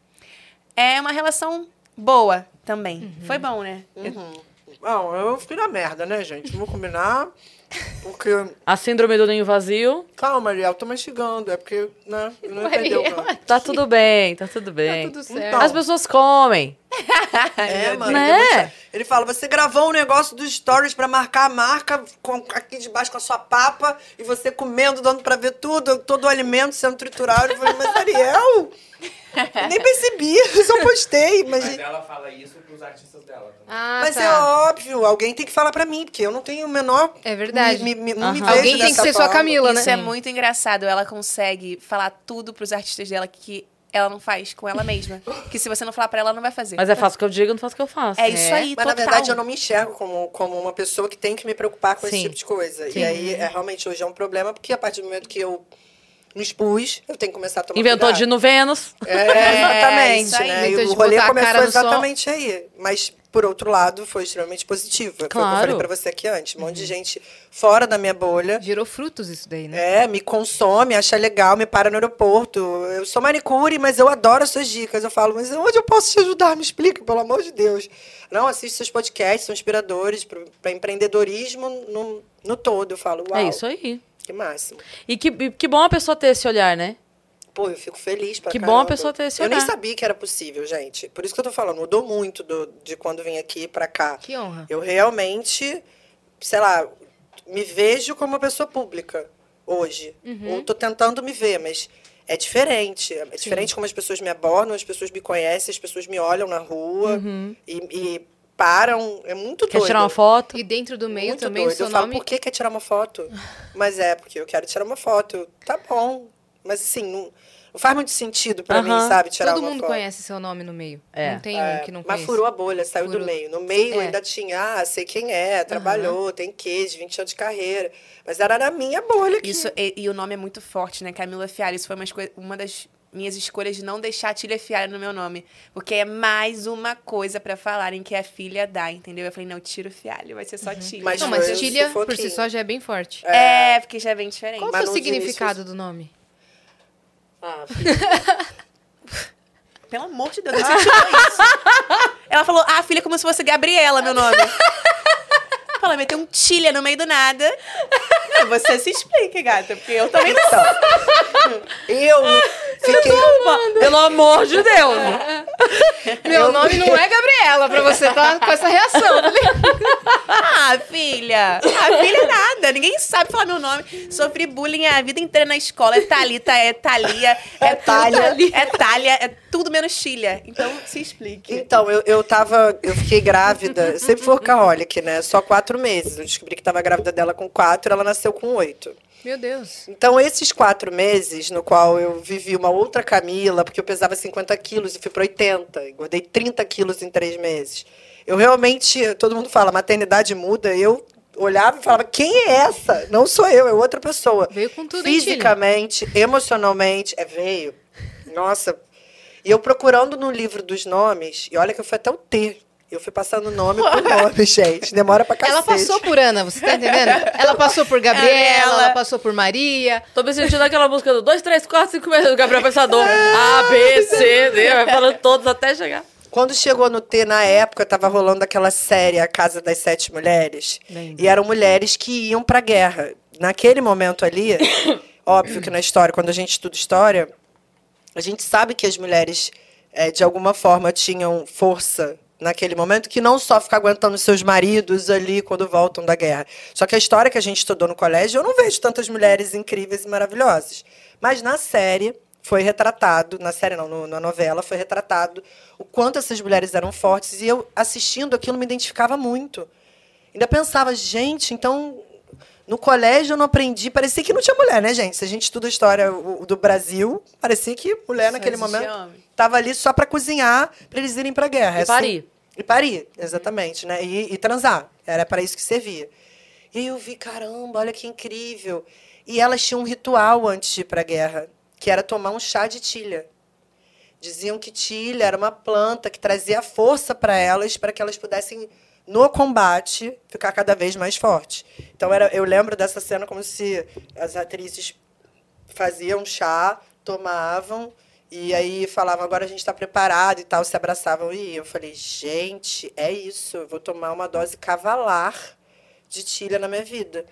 Speaker 3: é uma relação boa também. Foi bom, né? Eu-
Speaker 4: Não, eu fiquei na merda, né, gente? Vamos combinar. Porque.
Speaker 1: A síndrome do ninho vazio.
Speaker 4: Calma, Ariel, tô mastigando. É porque, né? Não entendeu. Não.
Speaker 1: Tá tudo bem, tá tudo bem.
Speaker 2: Tá tudo certo.
Speaker 4: Então,
Speaker 1: As pessoas comem.
Speaker 4: É, mano.
Speaker 1: Né?
Speaker 4: tem muita- Ele fala, você gravou um negócio dos stories pra marcar a marca com, aqui debaixo com a sua papa e você comendo, dando pra ver tudo, todo o alimento sendo triturado. Eu falei, mas Ariel, nem percebi, eu só postei. Mas,
Speaker 5: Mas ela fala isso pros artistas dela também.
Speaker 2: Ah,
Speaker 4: mas
Speaker 2: tá.
Speaker 4: é óbvio, alguém tem que falar pra mim, porque eu não tenho o menor...
Speaker 2: É verdade.
Speaker 4: Me, me, não me vejo
Speaker 2: Alguém tem que ser sua
Speaker 4: forma.
Speaker 2: Camila, né?
Speaker 3: Isso é muito engraçado. Ela consegue falar tudo pros artistas dela que ela não faz com ela mesma. Que se você não falar pra ela, ela não vai fazer.
Speaker 1: Mas é fácil que eu digo, não faço o que eu faço.
Speaker 3: É isso aí,
Speaker 4: Mas, na
Speaker 3: total.
Speaker 4: verdade, eu não me enxergo como, como uma pessoa que tem que me preocupar com esse
Speaker 1: Sim.
Speaker 4: tipo de coisa.
Speaker 1: Sim.
Speaker 4: E aí, é, realmente, hoje é um problema, porque a partir do momento que eu me expus, eu tenho que começar a tomar
Speaker 1: Inventou
Speaker 4: cuidado.
Speaker 1: de no Vênus.
Speaker 4: É, *laughs* exatamente,
Speaker 3: isso aí.
Speaker 4: né? E o rolê começou
Speaker 2: sol.
Speaker 4: exatamente aí. Mas, por outro lado, foi extremamente positivo. Foi o que eu
Speaker 1: Claro.
Speaker 4: falei pra você aqui antes. Um monte de gente fora da minha bolha.
Speaker 2: Gerou frutos isso daí, né?
Speaker 4: É, me consome, acha legal, me para no aeroporto. Eu sou manicure, mas eu adoro as suas dicas. Eu falo, mas onde eu posso te ajudar? Me explica, pelo amor de Deus. Não, assiste seus podcasts, são inspiradores para empreendedorismo no, no todo. Eu falo, uau,
Speaker 1: É isso aí.
Speaker 4: que máximo.
Speaker 1: E que, e que bom a pessoa ter esse olhar, né?
Speaker 4: Pô, eu fico feliz pra
Speaker 1: Que bom
Speaker 4: caramba.
Speaker 1: a pessoa ter esse
Speaker 4: Eu nem
Speaker 1: olhar.
Speaker 4: sabia que era possível, gente. Por isso que eu tô falando, mudou muito do, de quando vim aqui pra cá.
Speaker 2: Que honra.
Speaker 4: Eu realmente, sei lá, me vejo como uma pessoa pública hoje.
Speaker 1: Uhum.
Speaker 4: Ou tô tentando me ver, mas é diferente. É diferente como as pessoas me abordam, as pessoas me conhecem, as pessoas me olham na rua e, e param. É muito
Speaker 1: Uhum. Quer
Speaker 4: doido.
Speaker 1: tirar uma foto?
Speaker 2: E dentro do meio
Speaker 4: Muito
Speaker 2: também
Speaker 4: doido.
Speaker 2: o seu
Speaker 4: eu falo,
Speaker 2: nome.
Speaker 4: por que quer tirar uma foto? *laughs* Mas é, porque eu quero tirar uma foto. Tá bom. Mas assim, não, não faz muito sentido pra mim,
Speaker 1: Aham.
Speaker 4: sabe, tirar
Speaker 2: Todo mundo
Speaker 4: foto.
Speaker 2: conhece seu nome no meio.
Speaker 1: É.
Speaker 2: Não tem
Speaker 4: É,
Speaker 2: um que não
Speaker 4: mas
Speaker 2: conhece.
Speaker 4: furou a bolha, saiu
Speaker 2: Furou.
Speaker 4: do meio. No meio
Speaker 2: É.
Speaker 4: ainda tinha, ah, sei quem é, trabalhou, tem queijo, 20 anos de carreira. Mas era na minha bolha aqui.
Speaker 3: Isso, e, e o nome é muito forte, né? Camila Fialho. Isso foi uma, uma das minhas escolhas de não deixar a Tília Fialho no meu nome. Porque é mais uma coisa pra falarem que a filha dá, entendeu? Eu falei, não, tira o Fialho, vai ser só Tília.
Speaker 4: Mas
Speaker 2: Não, mas Tília, por si só, já é bem forte.
Speaker 3: É, porque já é bem diferente.
Speaker 2: Qual
Speaker 4: Mas
Speaker 2: é o significado do nome?
Speaker 4: Ah. *laughs*
Speaker 3: Pelo amor de Deus, não incentivou isso. Ela falou, ah, filha, como se fosse Gabriela, meu nome. ela meter um tilha no meio do nada. Não, você se explica, gata, porque eu também não
Speaker 4: Então, eu fiquei.
Speaker 1: Pelo amor de Deus. *laughs*
Speaker 2: Meu nome não é Gabriela, pra você estar com essa reação. tá?
Speaker 3: Ah, filha! A filha é nada, ninguém sabe falar meu nome. Sofri bullying a vida inteira na escola. É Thalita, é Thalia, é,
Speaker 4: É Thalia.
Speaker 3: é Thalia, é tudo menos Tilha. Então, se explique.
Speaker 4: Então, eu, eu tava. Eu fiquei grávida. eu Sempre fui workaholic, né? Só quatro meses. Eu descobri que tava grávida dela com quatro, ela nasceu com oito.
Speaker 2: Meu Deus.
Speaker 4: Então, esses quatro meses, no qual eu vivi uma outra Camila, porque eu pesava 50 quilos e fui para 80, engordei 30 quilos em três meses. Eu realmente, todo mundo fala, maternidade muda, eu olhava e falava, quem é essa? Não sou eu, é outra pessoa.
Speaker 2: Veio com tudo, hein?
Speaker 4: Fisicamente, emocionalmente, é, veio. Nossa. E eu procurando no livro dos nomes, e olha que eu fui até o T. Eu fui passando nome por nome, *laughs* gente. Demora pra cacete.
Speaker 2: Ela passou por Ana, você tá entendendo? Ela passou por Gabriela, ela passou por Maria.
Speaker 1: Tô me sentindo aquela música do 2, 3, 4, 5 meses do Gabriel Pensador. A, B, C, D, vai falando todos até chegar.
Speaker 4: Quando chegou no T, na época, tava rolando aquela série A Casa das Sete Mulheres. E eram mulheres que iam pra guerra. Naquele momento ali, *coughs* óbvio que na história, quando a gente estuda história, a gente sabe que as mulheres, eh, de alguma forma, tinham força naquele momento, que não só ficar aguentando seus maridos ali quando voltam da guerra. Só que a história que a gente estudou no colégio, eu não vejo tantas mulheres incríveis e maravilhosas. Mas na série foi retratado, na série não, no- na novela foi retratado o quanto essas mulheres eram fortes e eu assistindo aquilo me identificava muito. Ainda pensava, gente, então no colégio eu não aprendi, parecia que não tinha mulher, né, gente? Se a gente estuda a história do Brasil, parecia que mulher naquele momento estava ali só para cozinhar, para eles irem para guerra.
Speaker 1: E parir.
Speaker 4: E parir, exatamente, né? E, e transar. Era para isso que servia. E eu vi, caramba, olha que incrível. E elas tinham um ritual antes de ir para a guerra, que era tomar um chá de tilha. Diziam que tilha era uma planta que trazia força para elas, para que elas pudessem, no combate, ficar cada vez mais fortes. Então, era, eu lembro dessa cena como se as atrizes faziam chá, tomavam, e aí falavam, agora a gente está preparado e tal, se abraçavam. E eu falei, gente, é isso, eu vou tomar uma dose cavalar de tilha na minha vida.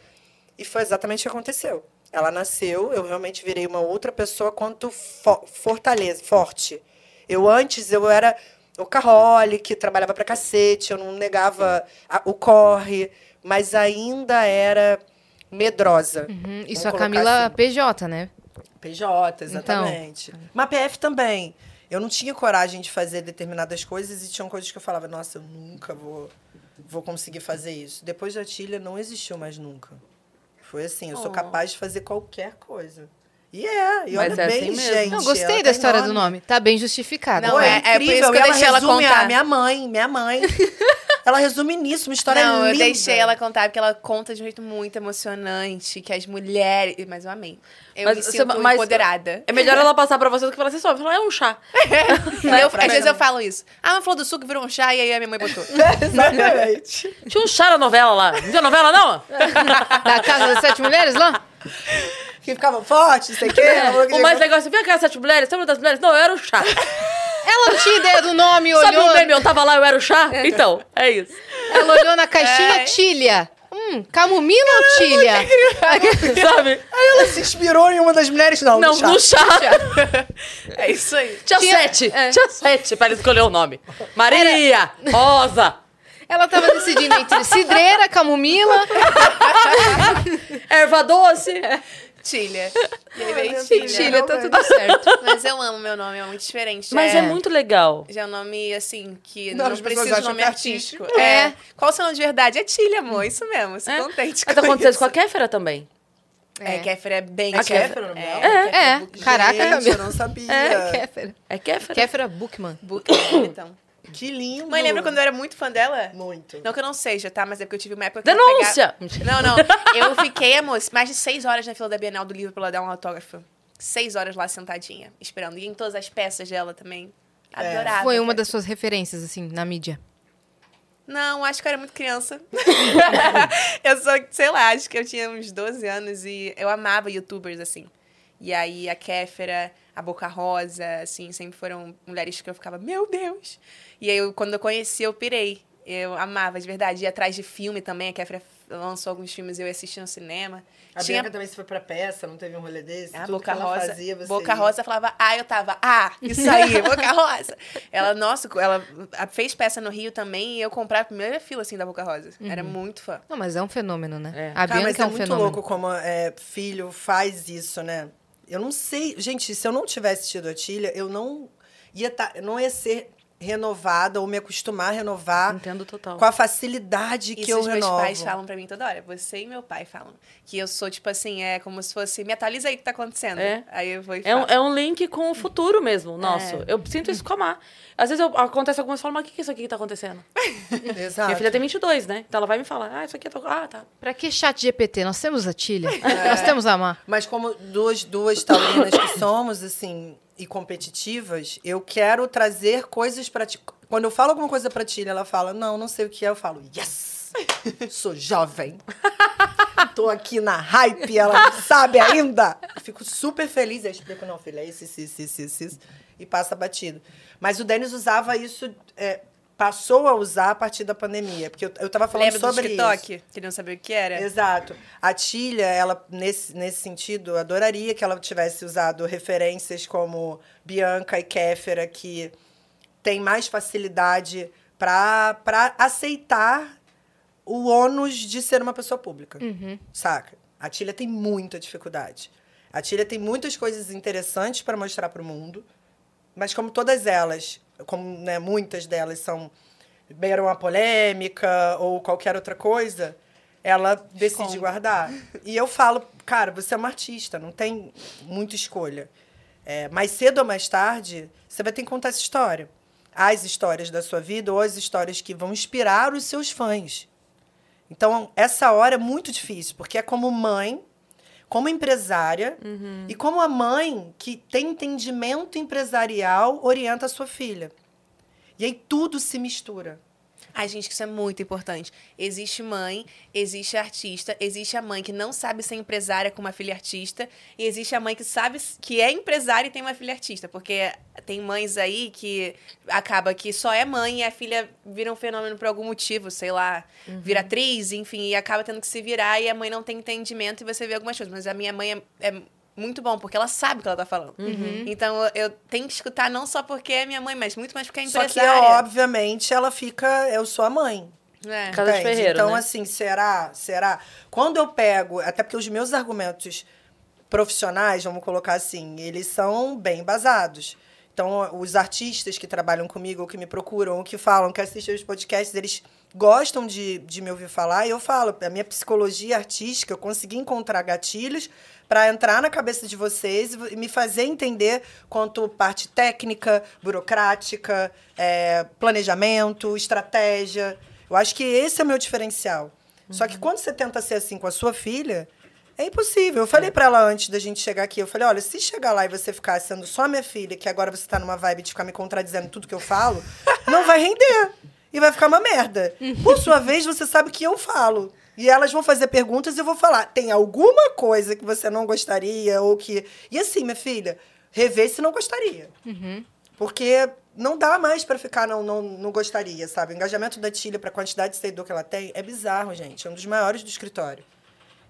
Speaker 4: E foi exatamente o que aconteceu. Ela nasceu, eu realmente virei uma outra pessoa quanto fo fortaleza, forte. Eu antes, eu era o que trabalhava pra cacete, eu não negava a- o corre, mas ainda era medrosa.
Speaker 2: Hum, Isso a Camila
Speaker 4: assim.
Speaker 2: PJ, né?
Speaker 4: PJ, exatamente. Mas PF também. Eu não tinha coragem de fazer determinadas coisas e tinham coisas que eu falava, nossa, eu nunca vou, vou conseguir fazer isso. Depois da Tilha não existiu mais nunca. Foi assim, eu sou
Speaker 3: Oh.
Speaker 4: capaz de fazer qualquer coisa. E é, e
Speaker 1: Mas
Speaker 4: olha
Speaker 1: é
Speaker 4: bem,
Speaker 1: assim mesmo.
Speaker 4: gente.
Speaker 2: Não, gostei da história do nome. Tá bem justificada.
Speaker 3: Não, é-
Speaker 4: é,
Speaker 3: é por isso
Speaker 4: incrível.
Speaker 3: que eu deixei ela contar.
Speaker 4: minha mãe, minha mãe. *laughs* ela resume nisso, uma história
Speaker 3: não,
Speaker 4: linda.
Speaker 3: eu deixei ela contar, porque ela conta de um jeito muito emocionante, que as mulheres... Mas eu amei. Eu
Speaker 1: Mas
Speaker 3: me
Speaker 1: você-
Speaker 3: sinto
Speaker 1: mas-
Speaker 3: empoderada.
Speaker 1: É melhor ela passar pra você do que falar assim, só falar, é um chá. *laughs*
Speaker 3: Aí eu- às vezes eu falo isso. Ah, uma flor do suco virou um chá e aí a minha mãe botou. *laughs*
Speaker 4: Exatamente.
Speaker 1: Tinha um chá na novela lá. Não viu a novela, não?
Speaker 2: Da Casa das Sete Mulheres lá?
Speaker 4: Que ficava forte, não sei o quê.
Speaker 1: o mais legal, você viu aquelas sete mulheres? Sabe das mulheres? Não, eu era o chá. *laughs*
Speaker 2: Ela não tinha ideia do nome,
Speaker 1: Sabe
Speaker 2: olhou.
Speaker 1: o meme? Eu tava lá, eu era o chá? Então, é isso.
Speaker 2: Ela olhou na caixinha
Speaker 3: É.
Speaker 2: tilha. Hum, camomila ou tilha? *laughs*
Speaker 1: Sabe?
Speaker 4: Aí ela se inspirou em uma das mulheres, não,
Speaker 1: Não,
Speaker 4: no chá.
Speaker 1: no chá. *laughs*
Speaker 3: É isso aí.
Speaker 1: Tinha,
Speaker 2: Tinha-
Speaker 1: sete.
Speaker 2: é.
Speaker 1: Tinha sete pra ele escolher o nome. Maria, Rosa,
Speaker 2: Ela tava decidindo entre cidreira, camomila.
Speaker 1: erva doce.
Speaker 3: Tilha. *laughs* E aí veio
Speaker 4: Tilha.
Speaker 2: Tá tudo certo.
Speaker 3: Mas eu amo meu nome, é muito diferente.
Speaker 1: Mas é muito legal.
Speaker 3: Já é um nome, assim, que
Speaker 4: Não,
Speaker 3: não, precisa de nome
Speaker 4: é
Speaker 3: artístico.
Speaker 2: artístico.
Speaker 3: É.
Speaker 2: É.
Speaker 3: Qual o seu nome de verdade? É Tilha, amor. Isso mesmo. Se
Speaker 1: É.
Speaker 3: contente
Speaker 1: Mas
Speaker 3: com
Speaker 1: isso
Speaker 3: isso.
Speaker 1: com a Kéfera também.
Speaker 3: É, Kéfera é bem...
Speaker 4: É
Speaker 3: Kéfera-
Speaker 4: Kéfera o nome
Speaker 3: é,
Speaker 2: É,
Speaker 3: Book-
Speaker 2: caraca,
Speaker 4: Gente, eu não sabia.
Speaker 2: É, Kéfera.
Speaker 1: É Kéfera.
Speaker 2: Kéfera Bookman.
Speaker 3: Book é bonitão.
Speaker 4: Que lindo.
Speaker 3: Mãe, lembra quando eu era muito fã dela?
Speaker 4: Muito.
Speaker 3: Não que eu não seja, tá? Mas é porque eu tive uma época que eu
Speaker 1: Denúncia!
Speaker 3: pegava- Não, não. Eu fiquei, amor, mais de seis horas na fila da Bienal do livro pra ela dar um autógrafo. Seis horas lá sentadinha, esperando. E em todas as peças dela também.
Speaker 4: É.
Speaker 3: Adorava.
Speaker 2: Foi uma das suas referências, assim, na mídia.
Speaker 3: Não, acho que eu era muito criança. *laughs* eu só, sei lá, acho que eu tinha uns 12 anos e eu amava youtubers, assim. E aí a Kéfera, a Boca Rosa, assim, sempre foram mulheres que eu ficava, meu Deus! E aí, eu, quando eu conheci, eu pirei. Eu amava, de verdade. Ia atrás de filme também. A Kéfera lançou alguns filmes e eu ia assistir no cinema.
Speaker 4: A
Speaker 3: Tinha
Speaker 4: Bianca também se foi pra peça, não teve um rolê desse?
Speaker 3: a
Speaker 4: Tudo
Speaker 3: Boca
Speaker 4: que ela
Speaker 3: Rosa.
Speaker 4: fazia, você
Speaker 3: Boca
Speaker 4: ia.
Speaker 3: Rosa falava, ah, eu tava, ah, isso aí, *laughs* Boca Rosa. Ela, nossa, ela fez peça no Rio também e eu comprava a primeira fila, assim, da Boca Rosa. Era muito fã.
Speaker 2: Não, mas é um fenômeno, né?
Speaker 1: É.
Speaker 2: A
Speaker 4: Cara, mas
Speaker 2: Bianca
Speaker 4: é,
Speaker 2: é um
Speaker 4: muito
Speaker 2: fenômeno.
Speaker 4: louco como é, filho faz isso, né? Eu não sei. Gente, se eu não tivesse tido a Tilha, eu não ia, tá, eu não ia ser renovada ou me acostumar a renovar
Speaker 1: Entendo total.
Speaker 4: com a facilidade que
Speaker 3: Isso
Speaker 4: eu
Speaker 3: os meus
Speaker 4: renovo.
Speaker 3: pais falam pra mim toda hora. Você e meu pai falam. Que eu sou, tipo assim, é como se fosse, me atualiza aí o que tá acontecendo.
Speaker 1: É.
Speaker 3: Aí eu vou e
Speaker 1: É um, é um link com o futuro mesmo, nosso.
Speaker 3: É.
Speaker 1: Eu sinto isso com a Mar. Às vezes eu, acontece algumas e falo, mas o que que é isso aqui que tá acontecendo? *laughs*
Speaker 4: Exato.
Speaker 1: Minha filha tem 22, né? Então ela vai me falar, ah, isso aqui é... to- Ah, tá.
Speaker 2: Pra que chat GPT? Nós temos a Tilha.
Speaker 4: É.
Speaker 2: Nós temos a Má.
Speaker 4: Mas como duas, duas taurinas que somos, assim, e competitivas, eu quero trazer coisas pra ti. Quando eu falo alguma coisa pra Tilha, ela fala, não, não sei o que é. Eu falo, yes! Sou jovem. Tô aqui na hype, ela não sabe ainda. Eu fico super feliz. Eu explico, não, filha, é isso, isso, isso, isso, isso, e passa batido. Mas o Denis usava isso, é, passou a usar a partir da pandemia. Porque eu, eu tava falando
Speaker 3: Lembra do
Speaker 4: sobre isso.
Speaker 3: TikTok? Que não sabia o que era?
Speaker 4: Exato. A Tilha, ela, nesse, nesse sentido, adoraria que ela tivesse usado referências como Bianca e Kéfera, que tem mais facilidade para aceitar o ônus de ser uma pessoa pública. Saca? A Tilha tem muita dificuldade. A Tilha tem muitas coisas interessantes para mostrar para o mundo, mas como todas elas, como né, muitas delas são beiram a polêmica ou qualquer outra coisa, ela decide
Speaker 3: Esconde.
Speaker 4: guardar. E eu falo, cara, você é uma artista, não tem muita escolha. É, mais cedo ou mais tarde, você vai ter que contar essa história. As histórias da sua vida ou as histórias que vão inspirar os seus fãs. Então, essa hora é muito difícil, porque é como mãe, como empresária e como a mãe que tem entendimento empresarial orienta a sua filha. E aí tudo se mistura.
Speaker 3: Ai, gente, que isso é muito importante. Existe mãe, existe artista, existe a mãe que não sabe ser empresária com uma filha artista, e existe a mãe que sabe que é empresária e tem uma filha artista. Porque tem mães aí que acaba que só é mãe e a filha vira um fenômeno por algum motivo, sei lá, vira atriz, enfim, e acaba tendo que se virar e a mãe não tem entendimento e você vê algumas coisas. Mas a minha mãe é, é muito bom, porque ela sabe o que ela tá falando. Então eu, tenho que escutar não só porque é minha mãe, mas muito mais porque é
Speaker 4: Só
Speaker 3: empresária.
Speaker 4: que, obviamente, ela fica. Eu sou a mãe.
Speaker 3: É.
Speaker 1: Casa de ferreiro,
Speaker 4: Então,
Speaker 1: né?
Speaker 4: assim, será? Será? Quando eu pego. Até porque os meus argumentos profissionais, vamos colocar assim, eles são bem basados. Então, os artistas que trabalham comigo, ou que me procuram, ou que falam, que assistem os podcasts, eles gostam de, de me ouvir falar. E eu falo, a minha psicologia artística, eu consegui encontrar gatilhos para entrar na cabeça de vocês e me fazer entender quanto parte técnica, burocrática, é, planejamento, estratégia. Eu acho que esse é o meu diferencial. Só que quando você tenta ser assim com a sua filha, é impossível. Eu falei pra ela antes da gente chegar aqui, eu falei, olha, se chegar lá e você ficar sendo só minha filha, que agora você tá numa vibe de ficar me contradizendo tudo que eu falo, *laughs* não vai render. E vai ficar uma merda. Por sua vez, você sabe que eu falo. E elas vão fazer perguntas e eu vou falar. Tem alguma coisa que você não gostaria ou que... E assim, minha filha, rever se não gostaria. Porque não dá mais pra ficar não, não, não gostaria, sabe? O engajamento da Tilha pra quantidade de seguidor que ela tem é bizarro, gente. É um dos maiores do escritório.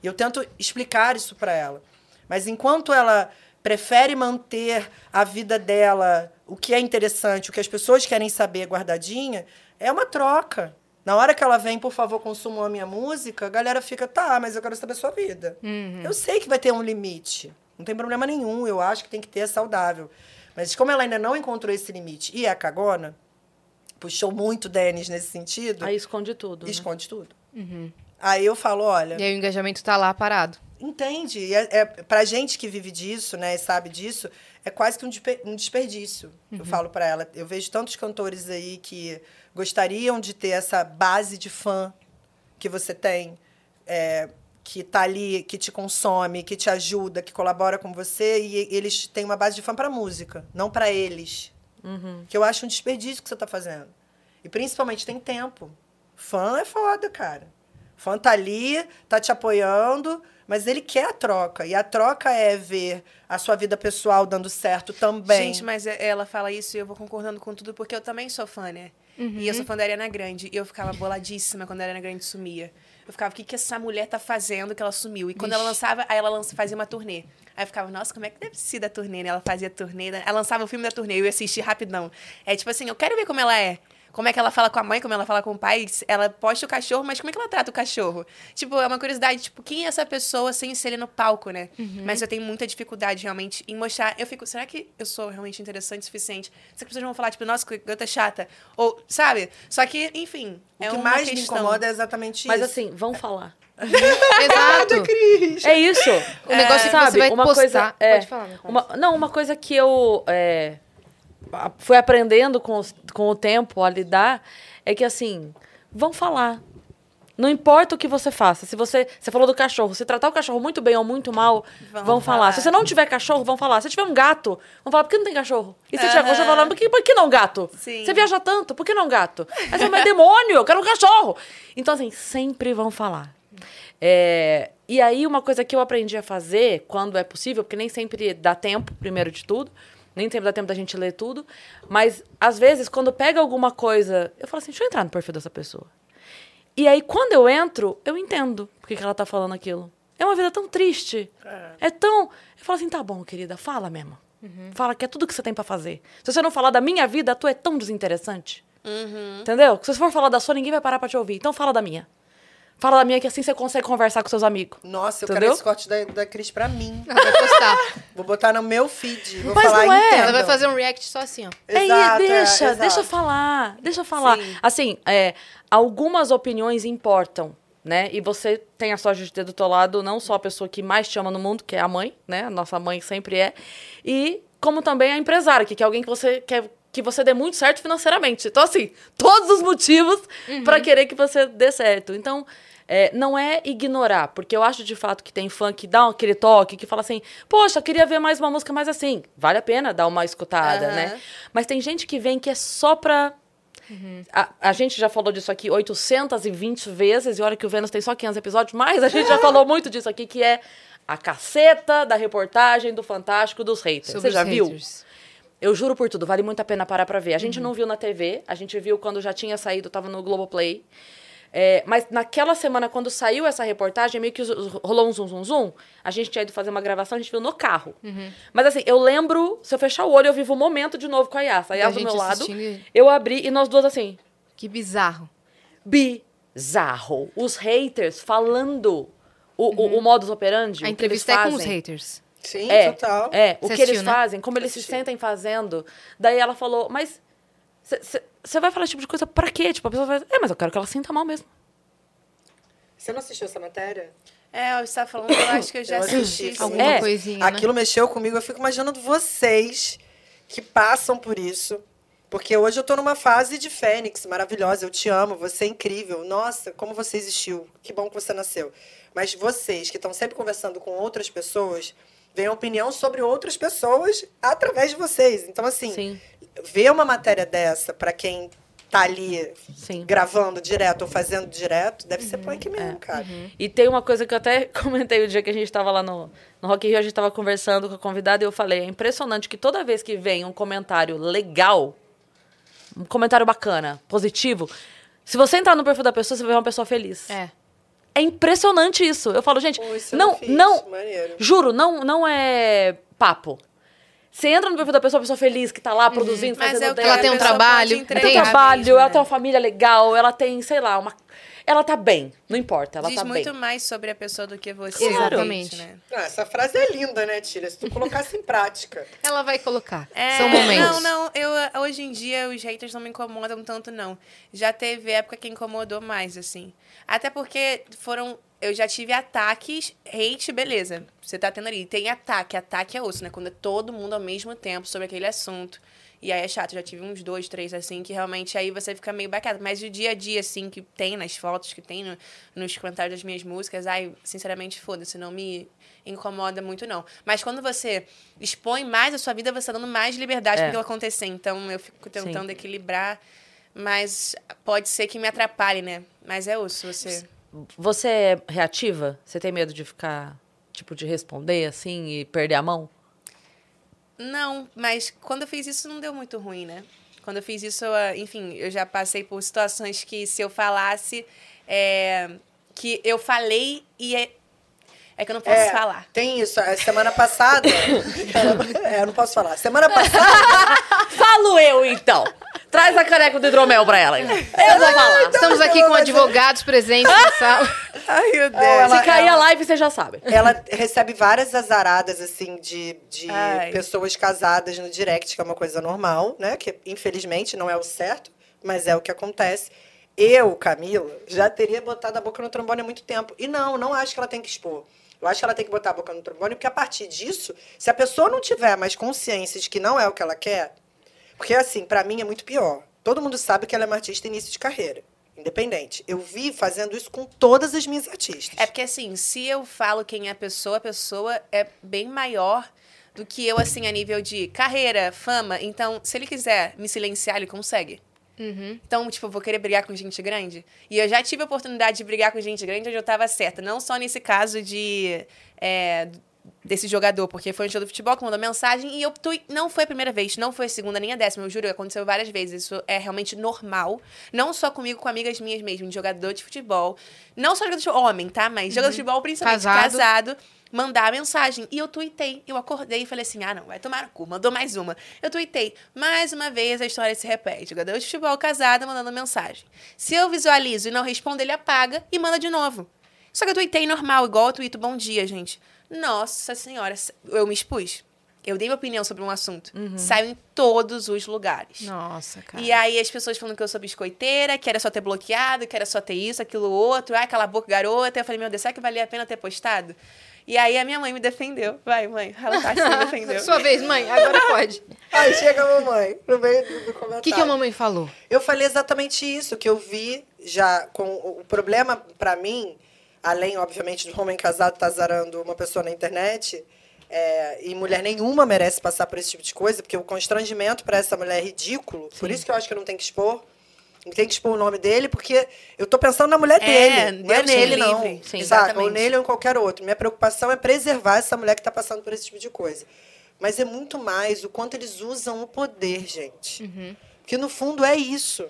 Speaker 4: E eu tento explicar isso pra ela. Mas enquanto ela prefere manter a vida dela, o que é interessante, o que as pessoas querem saber guardadinha, é uma troca. Na hora que ela vem, por favor, consumam a minha música, a galera fica, tá, mas eu quero saber a sua vida. Eu sei que vai ter um limite. Não tem problema nenhum. Eu acho que tem que ter é saudável. Mas como ela ainda não encontrou esse limite e é a cagona, puxou muito Denis nesse sentido,
Speaker 1: Aí esconde tudo. né?
Speaker 4: esconde tudo. Aí eu falo, olha,
Speaker 2: E aí o engajamento tá lá parado.
Speaker 4: entende? E É, é, pra gente que vive disso, né, sabe disso, é quase que um, um desperdício. Eu falo pra ela. Eu vejo tantos cantores aí que gostariam de ter essa base de fã que você tem, é, que tá ali, que te consome, que te ajuda, que colabora com você, e eles têm uma base de fã pra música, não pra eles. Que eu acho um desperdício que você tá fazendo. E principalmente tem tempo. Fã é foda, cara. Fã tá ali, tá te apoiando, mas ele quer a troca. E a troca é ver a sua vida pessoal dando certo também.
Speaker 3: Gente, mas ela fala isso e eu vou concordando com tudo, porque eu também sou fã, né? E eu sou fã da Ariana Grande. E eu ficava boladíssima quando a Ariana Grande sumia. Eu ficava, o que, que essa mulher tá fazendo que ela sumiu? E quando ela lançava, aí ela lança, fazia uma turnê. Aí eu ficava, nossa, como é que deve ser da turnê, né? Ela fazia turnê, né? ela lançava o filme da turnê, eu ia assistir rapidão. É tipo assim, eu quero ver como ela é. Como é que ela fala com a mãe, como ela fala com o pai. Ela posta o cachorro, mas como é que ela trata o cachorro? Tipo, é uma curiosidade, tipo, quem é essa pessoa sem ser ele no palco, né? Mas eu tenho muita dificuldade, realmente, em mostrar. Eu fico, será que eu sou realmente interessante o suficiente? Será que as pessoas vão falar, tipo, nossa, que garota chata? Ou, sabe? Só que, enfim,
Speaker 4: O
Speaker 3: é
Speaker 4: que
Speaker 3: uma
Speaker 4: mais me
Speaker 3: questão.
Speaker 4: incomoda é exatamente
Speaker 1: Mas
Speaker 4: isso.
Speaker 1: assim, vão falar. *laughs*
Speaker 2: Exato.
Speaker 1: É isso.
Speaker 2: O negócio é que você vai
Speaker 1: uma
Speaker 2: postar.
Speaker 1: coisa. É,
Speaker 2: Pode falar,
Speaker 1: uma, não, uma coisa que eu é, fui aprendendo com, os- com o tempo a lidar é que assim, vão falar. Não importa o que você faça. Se você. Você falou do cachorro. Se tratar o cachorro muito bem ou muito mal, vão,
Speaker 3: Vão
Speaker 1: falar.
Speaker 3: falar.
Speaker 1: Se você não tiver cachorro, vão falar. Se tiver um gato, vão falar, por que não tem cachorro? E se tiver cachorro, vão falar, por que, por que não gato?
Speaker 3: Sim.
Speaker 1: Você viaja tanto, por que não gato? Você vai, demônio, eu quero um cachorro. Então, assim, sempre vão falar. É, e aí, uma coisa que eu aprendi a fazer, quando é possível, porque nem sempre dá tempo, primeiro de tudo, nem sempre dá tempo da gente ler tudo, mas às vezes, quando pega alguma coisa, eu falo assim: deixa eu entrar no perfil dessa pessoa. E aí, quando eu entro, eu entendo por que que ela tá falando aquilo. É uma vida tão triste. É, tão. Eu falo assim: tá bom, querida, fala mesmo. Fala que é tudo que você tem pra fazer. Se você não falar da minha vida, a tua é tão desinteressante. Entendeu? Se você for falar da sua, ninguém vai parar pra te ouvir. Então fala da minha. Fala da minha que assim você consegue conversar com seus amigos.
Speaker 4: Nossa, eu
Speaker 1: Entendeu?
Speaker 4: quero esse corte da, da Cris pra mim.
Speaker 2: Ela vai postar. *laughs*
Speaker 4: Vou botar no meu feed. Vou
Speaker 1: Mas
Speaker 4: falar,
Speaker 1: não é.
Speaker 4: entendam.
Speaker 2: Ela vai fazer um react só assim, ó.
Speaker 1: É,
Speaker 4: Exato,
Speaker 1: e deixa,
Speaker 4: é,
Speaker 1: deixa eu falar, deixa eu falar.
Speaker 3: Sim.
Speaker 1: Assim, é, algumas opiniões importam, né? E você tem a sorte de ter do teu lado não só a pessoa que mais te ama no mundo, que é a mãe, né? A nossa mãe sempre é, e como também a empresária, que é alguém que você quer que você dê muito certo financeiramente. Então, assim, todos os motivos pra querer que você dê certo. Então, é, não é ignorar, porque eu acho de fato que tem fã que dá aquele toque, que fala assim, poxa, queria ver mais uma música mais assim. Vale a pena dar uma escutada,
Speaker 3: Aham.
Speaker 1: né? Mas tem gente que vem que é só pra. A, a gente já falou disso aqui 820 vezes, e olha que o Vênus tem só 500 episódios, mas a gente já *laughs* falou muito disso aqui, que é a caceta da reportagem do Fantástico dos haters.
Speaker 2: Sobre
Speaker 1: Você já
Speaker 2: os
Speaker 1: viu? Eu juro por tudo, vale muito a pena parar pra ver. A gente não viu na TV, a gente viu quando já tinha saído, tava no Globoplay. É, mas naquela semana, quando saiu essa reportagem, meio que rolou um zum, zum, zum. A gente tinha ido fazer uma gravação, a gente viu no carro. Mas assim, eu lembro, se eu fechar o olho, eu vivo o momento de novo com a Yasa. A Yasa do meu lado,
Speaker 2: assistindo
Speaker 1: eu abri e nós duas assim,
Speaker 2: Que bizarro.
Speaker 1: bizarro. Os haters falando o, o, o modus operandi.
Speaker 2: A entrevista é com os haters.
Speaker 4: Sim,
Speaker 1: É,
Speaker 4: total.
Speaker 1: é, o
Speaker 2: Você
Speaker 1: que eles
Speaker 2: assistiu, né?
Speaker 1: fazem, como eles se sentem fazendo. Daí ela falou, mas você vai falar esse tipo de coisa pra quê? Tipo, a pessoa vai, é, mas eu quero que ela sinta mal mesmo.
Speaker 4: Você não assistiu essa matéria?
Speaker 3: É, você tá falando, eu acho que eu já
Speaker 4: Eu
Speaker 3: assisti.
Speaker 4: assisti.
Speaker 2: Alguma
Speaker 1: É,
Speaker 2: coisinha,
Speaker 4: Aquilo mexeu comigo. Eu fico imaginando vocês que passam por isso. Porque hoje eu tô numa fase de fênix maravilhosa. Eu te amo, você é incrível. Nossa, como você existiu. Que bom que você nasceu. Mas vocês que estão sempre conversando com outras pessoas, veem opinião sobre outras pessoas através de vocês. Então, assim,
Speaker 1: Sim,
Speaker 4: ver uma matéria dessa para quem tá ali
Speaker 1: sim.
Speaker 4: gravando direto ou fazendo direto, deve ser punk mesmo, cara.
Speaker 1: E tem uma coisa que eu até *laughs* comentei o dia que a gente tava lá no, no Rock Rio, a gente tava conversando com a convidada e eu falei, é impressionante que toda vez que vem um comentário legal, um comentário bacana, positivo, se você entrar no perfil da pessoa, você vai ver uma pessoa feliz.
Speaker 2: É.
Speaker 1: É impressionante isso. Eu falo, gente, não,
Speaker 4: fiz.
Speaker 1: não,
Speaker 4: Maneiro.
Speaker 1: juro, não, não é papo. Você entra no perfil da pessoa, a pessoa feliz que tá lá produzindo,
Speaker 3: Mas
Speaker 1: fazendo
Speaker 3: é
Speaker 1: dela.
Speaker 2: Ela tem um trabalho,
Speaker 1: Ela tem um trabalho,
Speaker 3: mesmo,
Speaker 1: ela
Speaker 3: né?
Speaker 1: tem uma família legal, ela tem, sei lá, uma. Ela tá bem, não importa, ela
Speaker 3: Diz
Speaker 1: tá
Speaker 3: muito
Speaker 1: bem.
Speaker 3: mais sobre a pessoa do que você.
Speaker 2: Exatamente.
Speaker 3: Né?
Speaker 4: Ah, essa frase é linda, né, Tira? Se tu colocasse em prática. *laughs*
Speaker 2: Ela vai colocar.
Speaker 3: É,
Speaker 2: São momentos.
Speaker 3: Não, não, eu, hoje em dia os haters não me incomodam tanto, não. Já teve época que incomodou mais, assim. Até porque foram. Eu já tive ataques, hate, beleza. Você tá tendo ali. Tem ataque, ataque é osso, né? Quando é todo mundo ao mesmo tempo sobre aquele assunto. E aí é chato, já tive uns dois, três, assim, que realmente aí você fica meio baqueado. Mas o dia a dia, assim, que tem nas fotos, que tem no- nos comentários das minhas músicas, ai, sinceramente, foda-se, não me incomoda muito, não. Mas quando você expõe mais a sua vida, você tá dando mais liberdade
Speaker 1: É.
Speaker 3: para aquilo acontecer. Então eu fico tentando equilibrar, mas pode ser que me atrapalhe, né? Mas é osso, você.
Speaker 1: Você é reativa? Você tem medo de ficar, tipo, de responder assim e perder a mão?
Speaker 3: Não, mas quando eu fiz isso não deu muito ruim, né? Quando eu fiz isso, eu, enfim, eu já passei por situações que se eu falasse é, que eu falei e é, é que eu não posso
Speaker 4: É,
Speaker 3: falar.
Speaker 4: Tem isso. A semana passada. *laughs* é, eu não posso falar. Semana passada. *laughs*
Speaker 1: Falo eu, então. Traz a caneca do hidromel pra ela. então. Eu vou falar.
Speaker 2: Estamos aqui com advogados presentes na sala.
Speaker 3: Ai, meu Deus.
Speaker 4: ela-
Speaker 1: Se live, você já sabe.
Speaker 4: Ela recebe várias azaradas, assim, de, de
Speaker 3: Ai.
Speaker 4: pessoas casadas no direct, que é uma coisa normal, né? Que infelizmente não é o certo, mas é o que acontece. Eu, Camila, já teria botado a boca no trombone há muito tempo. E não, não acho que ela tem que expor. Eu acho que ela tem que botar a boca no trombone, porque a partir disso, se a pessoa não tiver mais consciência de que não é o que ela quer, porque assim, pra mim é muito pior. Todo mundo sabe que ela é uma artista início de carreira, independente. Eu vi fazendo isso com todas as minhas artistas.
Speaker 3: É porque, assim, se eu falo quem é a pessoa, a pessoa é bem maior do que eu, assim, a nível de carreira, fama. Então, se ele quiser me silenciar, ele consegue. Então, tipo, eu vou querer brigar com gente grande. E eu já tive a oportunidade de brigar com gente grande onde eu tava certa. Não só nesse caso de. é, desse jogador, porque foi um jogo de futebol que mandou mensagem e eu tui... não foi a primeira vez, não foi a segunda nem a décima, eu juro, aconteceu várias vezes. Isso é realmente normal. Não só comigo, com amigas minhas mesmo, de jogador de futebol. Não só jogador de futebol, homem, tá? Mas jogador de futebol, principalmente
Speaker 2: Casado.
Speaker 3: casado mandar a mensagem. E eu tuitei. Eu acordei e falei assim: ah, não, vai tomar no cu. Mandou mais uma. Eu tuitei. Mais uma vez a história se repete. Jogador de futebol casado mandando mensagem. Se eu visualizo e não respondo, ele apaga e manda de novo. Só que eu tuitei normal, igual eu tuito bom dia, gente. Nossa senhora, eu me expus. Eu dei minha opinião sobre um assunto. Saiu em todos os lugares.
Speaker 2: Nossa, cara.
Speaker 3: E aí as pessoas falando que eu sou biscoiteira, que era só ter bloqueado, que era só ter isso, aquilo, outro. Ai, cala a boca, garota. Eu falei, meu Deus, será que valia a pena ter postado? E aí a minha mãe me defendeu. Vai, mãe. Ela tá me *laughs* defendeu.
Speaker 2: Sua vez, mãe, agora pode. *laughs*
Speaker 4: Aí chega a mamãe, no meio do, do comentário.
Speaker 2: O que, que a mamãe falou?
Speaker 4: Eu falei exatamente isso, que eu vi já com o o problema pra mim, além, obviamente, do homem casado estar zarando uma pessoa na internet, é, e mulher nenhuma merece passar por esse tipo de coisa, porque o constrangimento pra essa mulher é ridículo. Por isso que eu acho que não tem que expor. Não tem que expor o nome dele, porque eu tô pensando na mulher
Speaker 3: É,
Speaker 4: dele. Não é nele, não.
Speaker 3: Sim,
Speaker 4: Ou
Speaker 3: exatamente.
Speaker 4: nele ou em qualquer outro. Minha preocupação é preservar essa mulher que tá passando por esse tipo de coisa. Mas é muito mais o quanto eles usam o poder, gente. Porque no fundo é isso.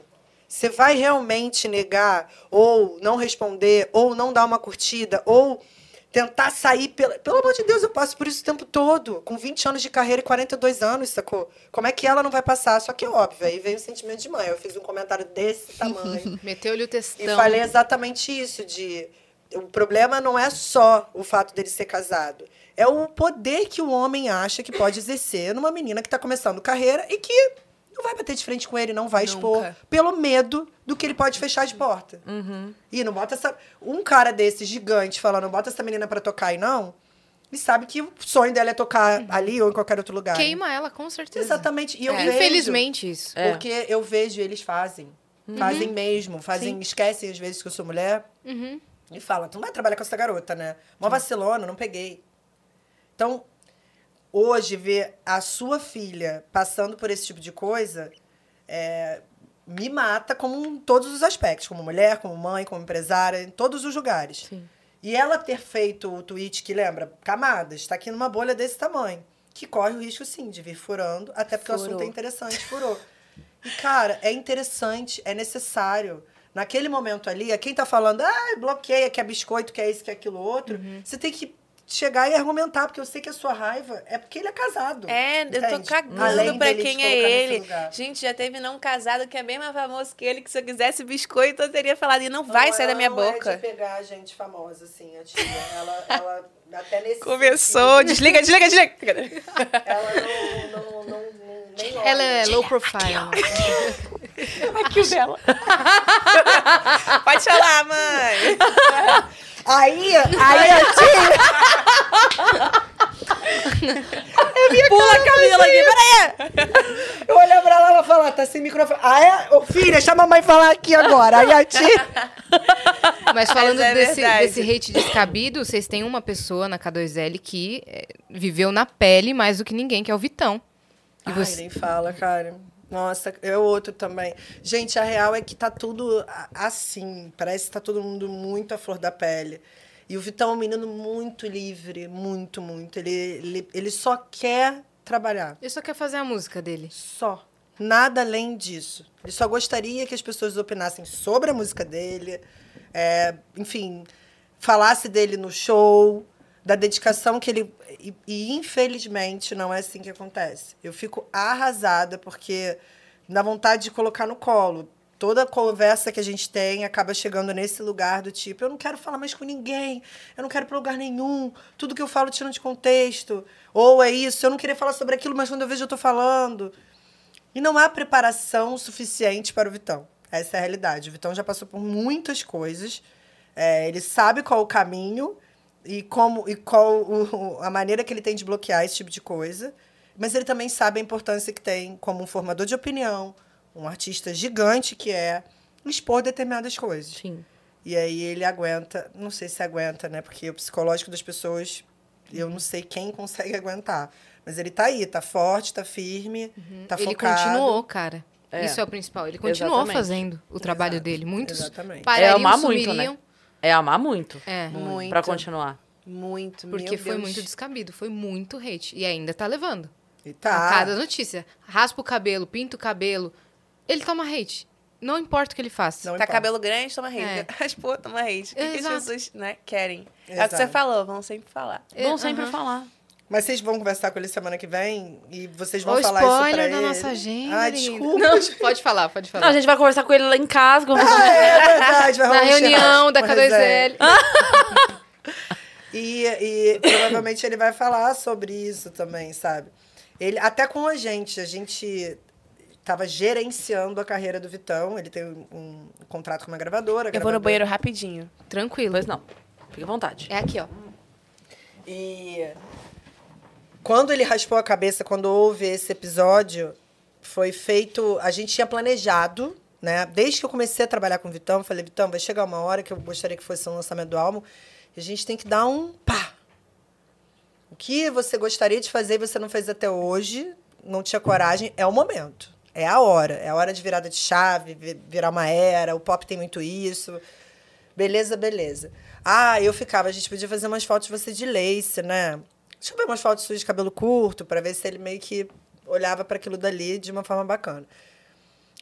Speaker 4: Você vai realmente negar, ou não responder, ou não dar uma curtida, ou tentar sair. Pela... Pelo amor de Deus, eu passo por isso o tempo todo. Com 20 anos de carreira e 42 anos, sacou? Como é que ela não vai passar? Só que é óbvio, aí veio o sentimento de mãe. Eu fiz um comentário desse tamanho. *laughs*
Speaker 2: Meteu-lhe o
Speaker 4: E
Speaker 2: textão.
Speaker 4: falei exatamente isso, de o problema não é só o fato dele ser casado. É o poder que o homem acha que pode exercer numa menina que está começando carreira e que não vai bater de frente com ele, não vai expor,
Speaker 3: Nunca.
Speaker 4: pelo medo do que ele pode fechar as portas. E não bota essa. Um cara desse gigante falando, não bota essa menina para tocar e não, ele sabe que o sonho dela é tocar ali ou em qualquer outro lugar.
Speaker 2: Queima ela, com certeza.
Speaker 4: Exatamente. E eu
Speaker 3: É.
Speaker 4: vejo,
Speaker 2: Infelizmente, isso.
Speaker 1: É.
Speaker 4: porque eu vejo eles fazem. Fazem mesmo. Fazem, esquecem às vezes que eu sou mulher. E falam, tu não vai trabalhar com essa garota, né? Mó vacilona, não peguei. Então, hoje, ver a sua filha passando por esse tipo de coisa é, me mata como em todos os aspectos. Como mulher, como mãe, como empresária, em todos os lugares.
Speaker 1: Sim.
Speaker 4: E ela ter feito o tweet que lembra, camadas, está aqui numa bolha desse tamanho. Que corre o risco, sim, de vir furando, até porque o
Speaker 1: Furou.
Speaker 4: assunto é interessante, furou. E, cara, é interessante, é necessário. Naquele momento ali, é quem tá falando, ah, bloqueia, que é biscoito, que é isso, que é aquilo outro.
Speaker 3: Uhum.
Speaker 4: Você tem que chegar e argumentar, porque eu sei que a sua raiva é porque ele é casado.
Speaker 3: É, eu tô
Speaker 4: entende?
Speaker 3: cagando
Speaker 4: Além
Speaker 3: pra quem é ele. Gente, já teve não casado que é bem mais famoso que ele, que se eu quisesse biscoito, eu teria falado. E não vai
Speaker 4: Não,
Speaker 3: sair da
Speaker 4: ela
Speaker 3: minha
Speaker 4: não
Speaker 3: boca.
Speaker 4: É de pegar gente famosa, assim, a tia. Ela, ela até nesse
Speaker 3: Começou. Desliga, desliga, desliga.
Speaker 4: Ela não, não, não, não nem olha.
Speaker 2: Ela é low profile.
Speaker 3: Aqui o dela. Pode falar, mãe.
Speaker 4: Aí, aí a tia,
Speaker 1: Pula a Camila aqui, peraí!
Speaker 4: eu olhar pra ela e ela falar, tá sem microfone. Ah, é? Ô, filha, deixa a mamãe falar aqui agora. Aí a tia... *laughs*
Speaker 2: Mas falando
Speaker 3: Mas é
Speaker 2: desse,
Speaker 3: verdade.
Speaker 2: desse hate descabido, vocês têm uma pessoa na K2L que é, viveu na pele mais do que ninguém, que é o Vitão. E
Speaker 4: Ai,
Speaker 2: você...
Speaker 4: nem fala, cara. Nossa, é outro também. Gente, a real é que tá tudo assim. Parece que tá todo mundo muito à flor da pele. E o Vitão é um menino muito livre, muito, muito. Ele, ele, ele só quer trabalhar.
Speaker 2: Ele só quer fazer a música dele.
Speaker 4: Só. Nada além disso. Ele só gostaria que as pessoas opinassem sobre a música dele, é, enfim, falasse dele no show, da dedicação que ele. E, e, infelizmente não é assim que acontece. Eu fico arrasada porque dá vontade de colocar no colo. Toda conversa que a gente tem acaba chegando nesse lugar do tipo: eu não quero falar mais com ninguém, eu não quero ir para lugar nenhum, tudo que eu falo tira de contexto. Ou é isso, eu não queria falar sobre aquilo, mas quando eu vejo eu tô falando. E não há preparação suficiente para o Vitão. Essa é a realidade. O Vitão já passou por muitas coisas. É, ele sabe qual o caminho e como e qual o, a maneira que ele tem de bloquear esse tipo de coisa. Mas ele também sabe a importância que tem como um formador de opinião, um artista gigante que é expor determinadas coisas.
Speaker 1: Sim.
Speaker 4: E aí ele aguenta, não sei se aguenta, né? Porque o psicológico das pessoas, eu não sei quem consegue aguentar. Mas ele tá aí, tá forte, tá firme, uhum. tá
Speaker 2: ele
Speaker 4: focado.
Speaker 2: Ele continuou, cara. É. Isso é o principal. Ele continuou Exatamente. fazendo o trabalho
Speaker 4: Exato.
Speaker 2: dele. Muitos
Speaker 4: Exatamente.
Speaker 1: é amar muito, né? É amar muito.
Speaker 2: É.
Speaker 3: Muito.
Speaker 1: Pra continuar.
Speaker 3: Muito,
Speaker 2: Porque foi
Speaker 3: Deus.
Speaker 2: muito descabido, foi muito hate. E ainda tá levando.
Speaker 4: E tá.
Speaker 2: A cada notícia. Raspa o cabelo, pinta o cabelo. Ele toma hate. Não importa o que ele faça.
Speaker 3: Não tá importa. cabelo grande, toma hate. É. *laughs* Raspou, toma hate. O que, que as pessoas né, querem? Exato. É o que você falou, vão sempre falar.
Speaker 1: Vão sempre falar.
Speaker 4: Mas vocês vão conversar com ele semana que vem e vocês vão
Speaker 2: o
Speaker 4: falar isso pra
Speaker 2: spoiler
Speaker 4: ele.
Speaker 2: da nossa agenda.
Speaker 4: Ah, desculpa.
Speaker 2: Não, pode falar, pode falar.
Speaker 1: Não, a gente vai conversar com ele lá em casa.
Speaker 4: Ah, *laughs* é verdade. Vai
Speaker 2: Na reunião da K2L. *laughs*
Speaker 4: e, e provavelmente ele vai falar sobre isso também, sabe? Ele, até com a gente, a gente estava gerenciando a carreira do Vitão. Ele tem um, um contrato com uma gravadora.
Speaker 3: Eu
Speaker 4: gravadora.
Speaker 3: vou no banheiro rapidinho.
Speaker 2: Tranquilo.
Speaker 1: Pois não. Fique à vontade.
Speaker 2: É aqui, ó.
Speaker 4: E quando ele raspou a cabeça, quando houve esse episódio, foi feito. A gente tinha planejado, né? Desde que eu comecei a trabalhar com o Vitão, eu falei, Vitão, vai chegar uma hora que eu gostaria que fosse um lançamento do álbum. E a gente tem que dar um pá. O que você gostaria de fazer e você não fez até hoje, não tinha coragem, é o momento. É a hora. É a hora de virada de chave, virar uma era. O pop tem muito isso. Beleza, beleza. Ah, eu ficava, a gente podia fazer umas fotos de você de lace, né? Deixa eu ver umas fotos suas de cabelo curto, para ver se ele meio que olhava para aquilo dali de uma forma bacana.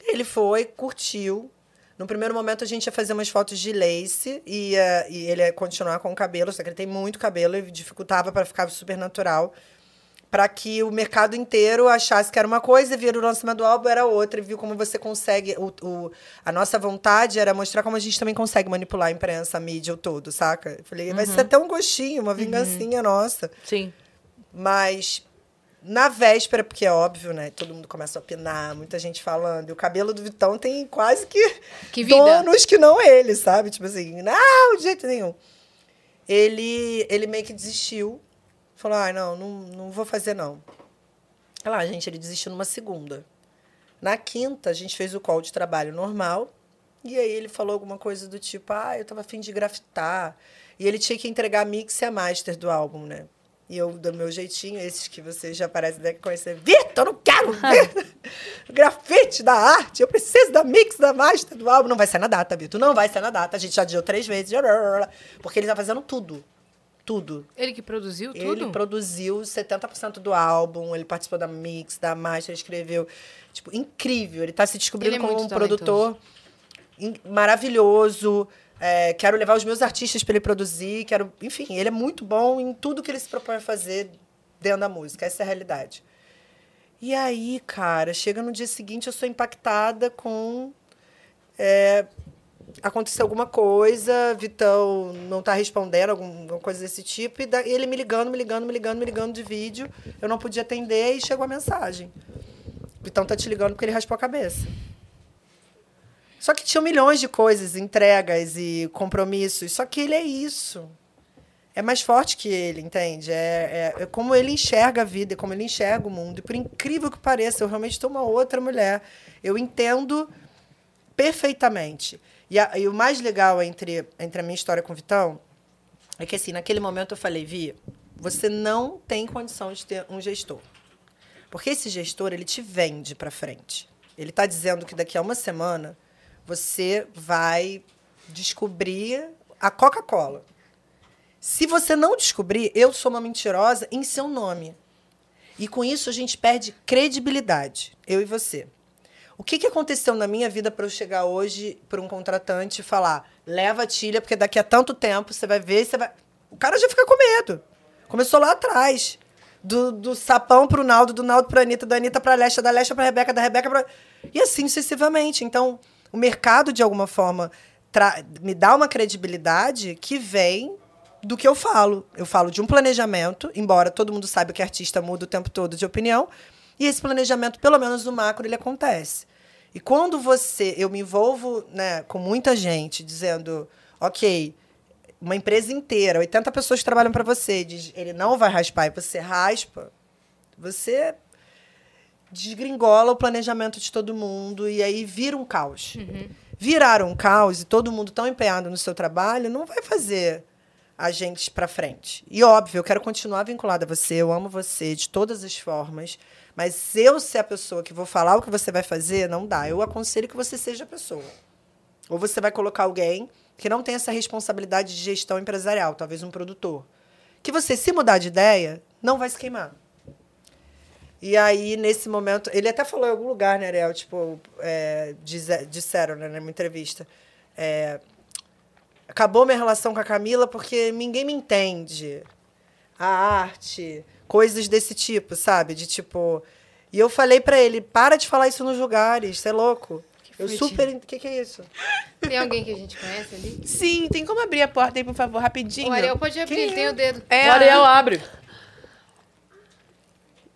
Speaker 4: Ele foi, curtiu. No primeiro momento, a gente ia fazer umas fotos de lace e, e ele ia continuar com o cabelo, só que ele tem muito cabelo e dificultava para ficar super natural para que o mercado inteiro achasse que era uma coisa e vira o lançamento do álbum era outra e viu como você consegue o, o, a nossa vontade era mostrar como a gente também consegue manipular a imprensa, a mídia, o todo, saca? Eu falei, uhum. vai ser até um gostinho, uma vingancinha uhum. nossa.
Speaker 1: Sim.
Speaker 4: Mas na véspera, porque é óbvio, né? Todo mundo começa a opinar, muita gente falando. E o cabelo do Vitão tem quase que,
Speaker 2: que vida.
Speaker 4: donos que não ele, sabe? Tipo assim, não, de jeito nenhum. Ele, ele meio que desistiu Falou, ah, não, não, não vou fazer, não. Lá, ah, gente, ele desistiu numa segunda. Na quinta, a gente fez o call de trabalho normal. E aí ele falou alguma coisa do tipo, ah, eu tava afim de grafitar. E ele tinha que entregar a mix e a master do álbum, né? E eu, do meu jeitinho, esses que vocês já parecem deve conhecer, Vitor, eu não quero *laughs* ver grafite da arte, eu preciso da mix, da master do álbum. Não vai ser na data, Vitor, não vai ser na data. A gente já deu três vezes, porque ele tá fazendo tudo tudo.
Speaker 2: Ele que produziu tudo?
Speaker 4: Ele produziu 70% do álbum, ele participou da mix, da master, escreveu. Tipo, incrível. Ele está se descobrindo é como um produtor maravilhoso. É, quero levar os meus artistas para ele produzir, quero, enfim, ele é muito bom em tudo que ele se propõe a fazer dentro da música, essa é a realidade. E aí, cara, chega no dia seguinte, eu sou impactada com é, aconteceu alguma coisa, Vitão não está respondendo, alguma coisa desse tipo, e ele me ligando, me ligando, me ligando, me ligando de vídeo. Eu não podia atender e chegou a mensagem. Vitão tá te ligando porque ele raspou a cabeça. Só que tinha milhões de coisas, entregas e compromissos. Só que ele é isso. É mais forte que ele, entende? É, é, é como ele enxerga a vida, é como ele enxerga o mundo. E por incrível que pareça, eu realmente estou uma outra mulher. Eu entendo perfeitamente. E, a, e o mais legal entre, entre a minha história com o Vitão é que, assim, naquele momento eu falei, Vi, você não tem condição de ter um gestor. Porque esse gestor, ele te vende para frente. Ele está dizendo que daqui a uma semana você vai descobrir a Coca-Cola. Se você não descobrir, eu sou uma mentirosa em seu nome. E com isso a gente perde credibilidade, eu e você. O que, que aconteceu na minha vida para eu chegar hoje para um contratante e falar: leva a tilha, porque daqui a tanto tempo você vai ver, você vai. O cara já fica com medo. Começou lá atrás. Do, do sapão pro Naldo, do Naldo pra Anitta, da Anitta pra Alexa, da Alexa pra Rebeca, da Rebeca pra. E assim sucessivamente. Então, o mercado, de alguma forma, tra- me dá uma credibilidade que vem do que eu falo. Eu falo de um planejamento, embora todo mundo saiba que artista muda o tempo todo de opinião, e esse planejamento, pelo menos no macro, ele acontece. E quando você, eu me envolvo, né, com muita gente dizendo, ok, uma empresa inteira, 80 pessoas que trabalham para você, diz, ele não vai raspar e você raspa, você desgringola o planejamento de todo mundo e aí vira um caos. Virar um caos e todo mundo tão empenhado no seu trabalho não vai fazer a gente para frente. E óbvio, eu quero continuar vinculada a você, eu amo você de todas as formas, mas eu ser a pessoa que vou falar o que você vai fazer, não dá. Eu aconselho que você seja a pessoa. Ou você vai colocar alguém que não tem essa responsabilidade de gestão empresarial, talvez um produtor. Que você, se mudar de ideia, não vai se queimar. E aí, nesse momento, ele até falou em algum lugar, né, Ariel? Tipo, é, disseram né, numa entrevista. é, acabou minha relação com a Camila porque ninguém me entende. A arte, coisas desse tipo, sabe? De tipo. E eu falei pra ele: para de falar isso nos lugares, você é louco. Eu super. O que, que é isso?
Speaker 2: Tem alguém que a gente conhece ali?
Speaker 3: Sim, tem como abrir a porta aí, por favor, rapidinho?
Speaker 2: O Ariel pode abrir, ele tem o dedo.
Speaker 3: É,
Speaker 1: O Ariel abre.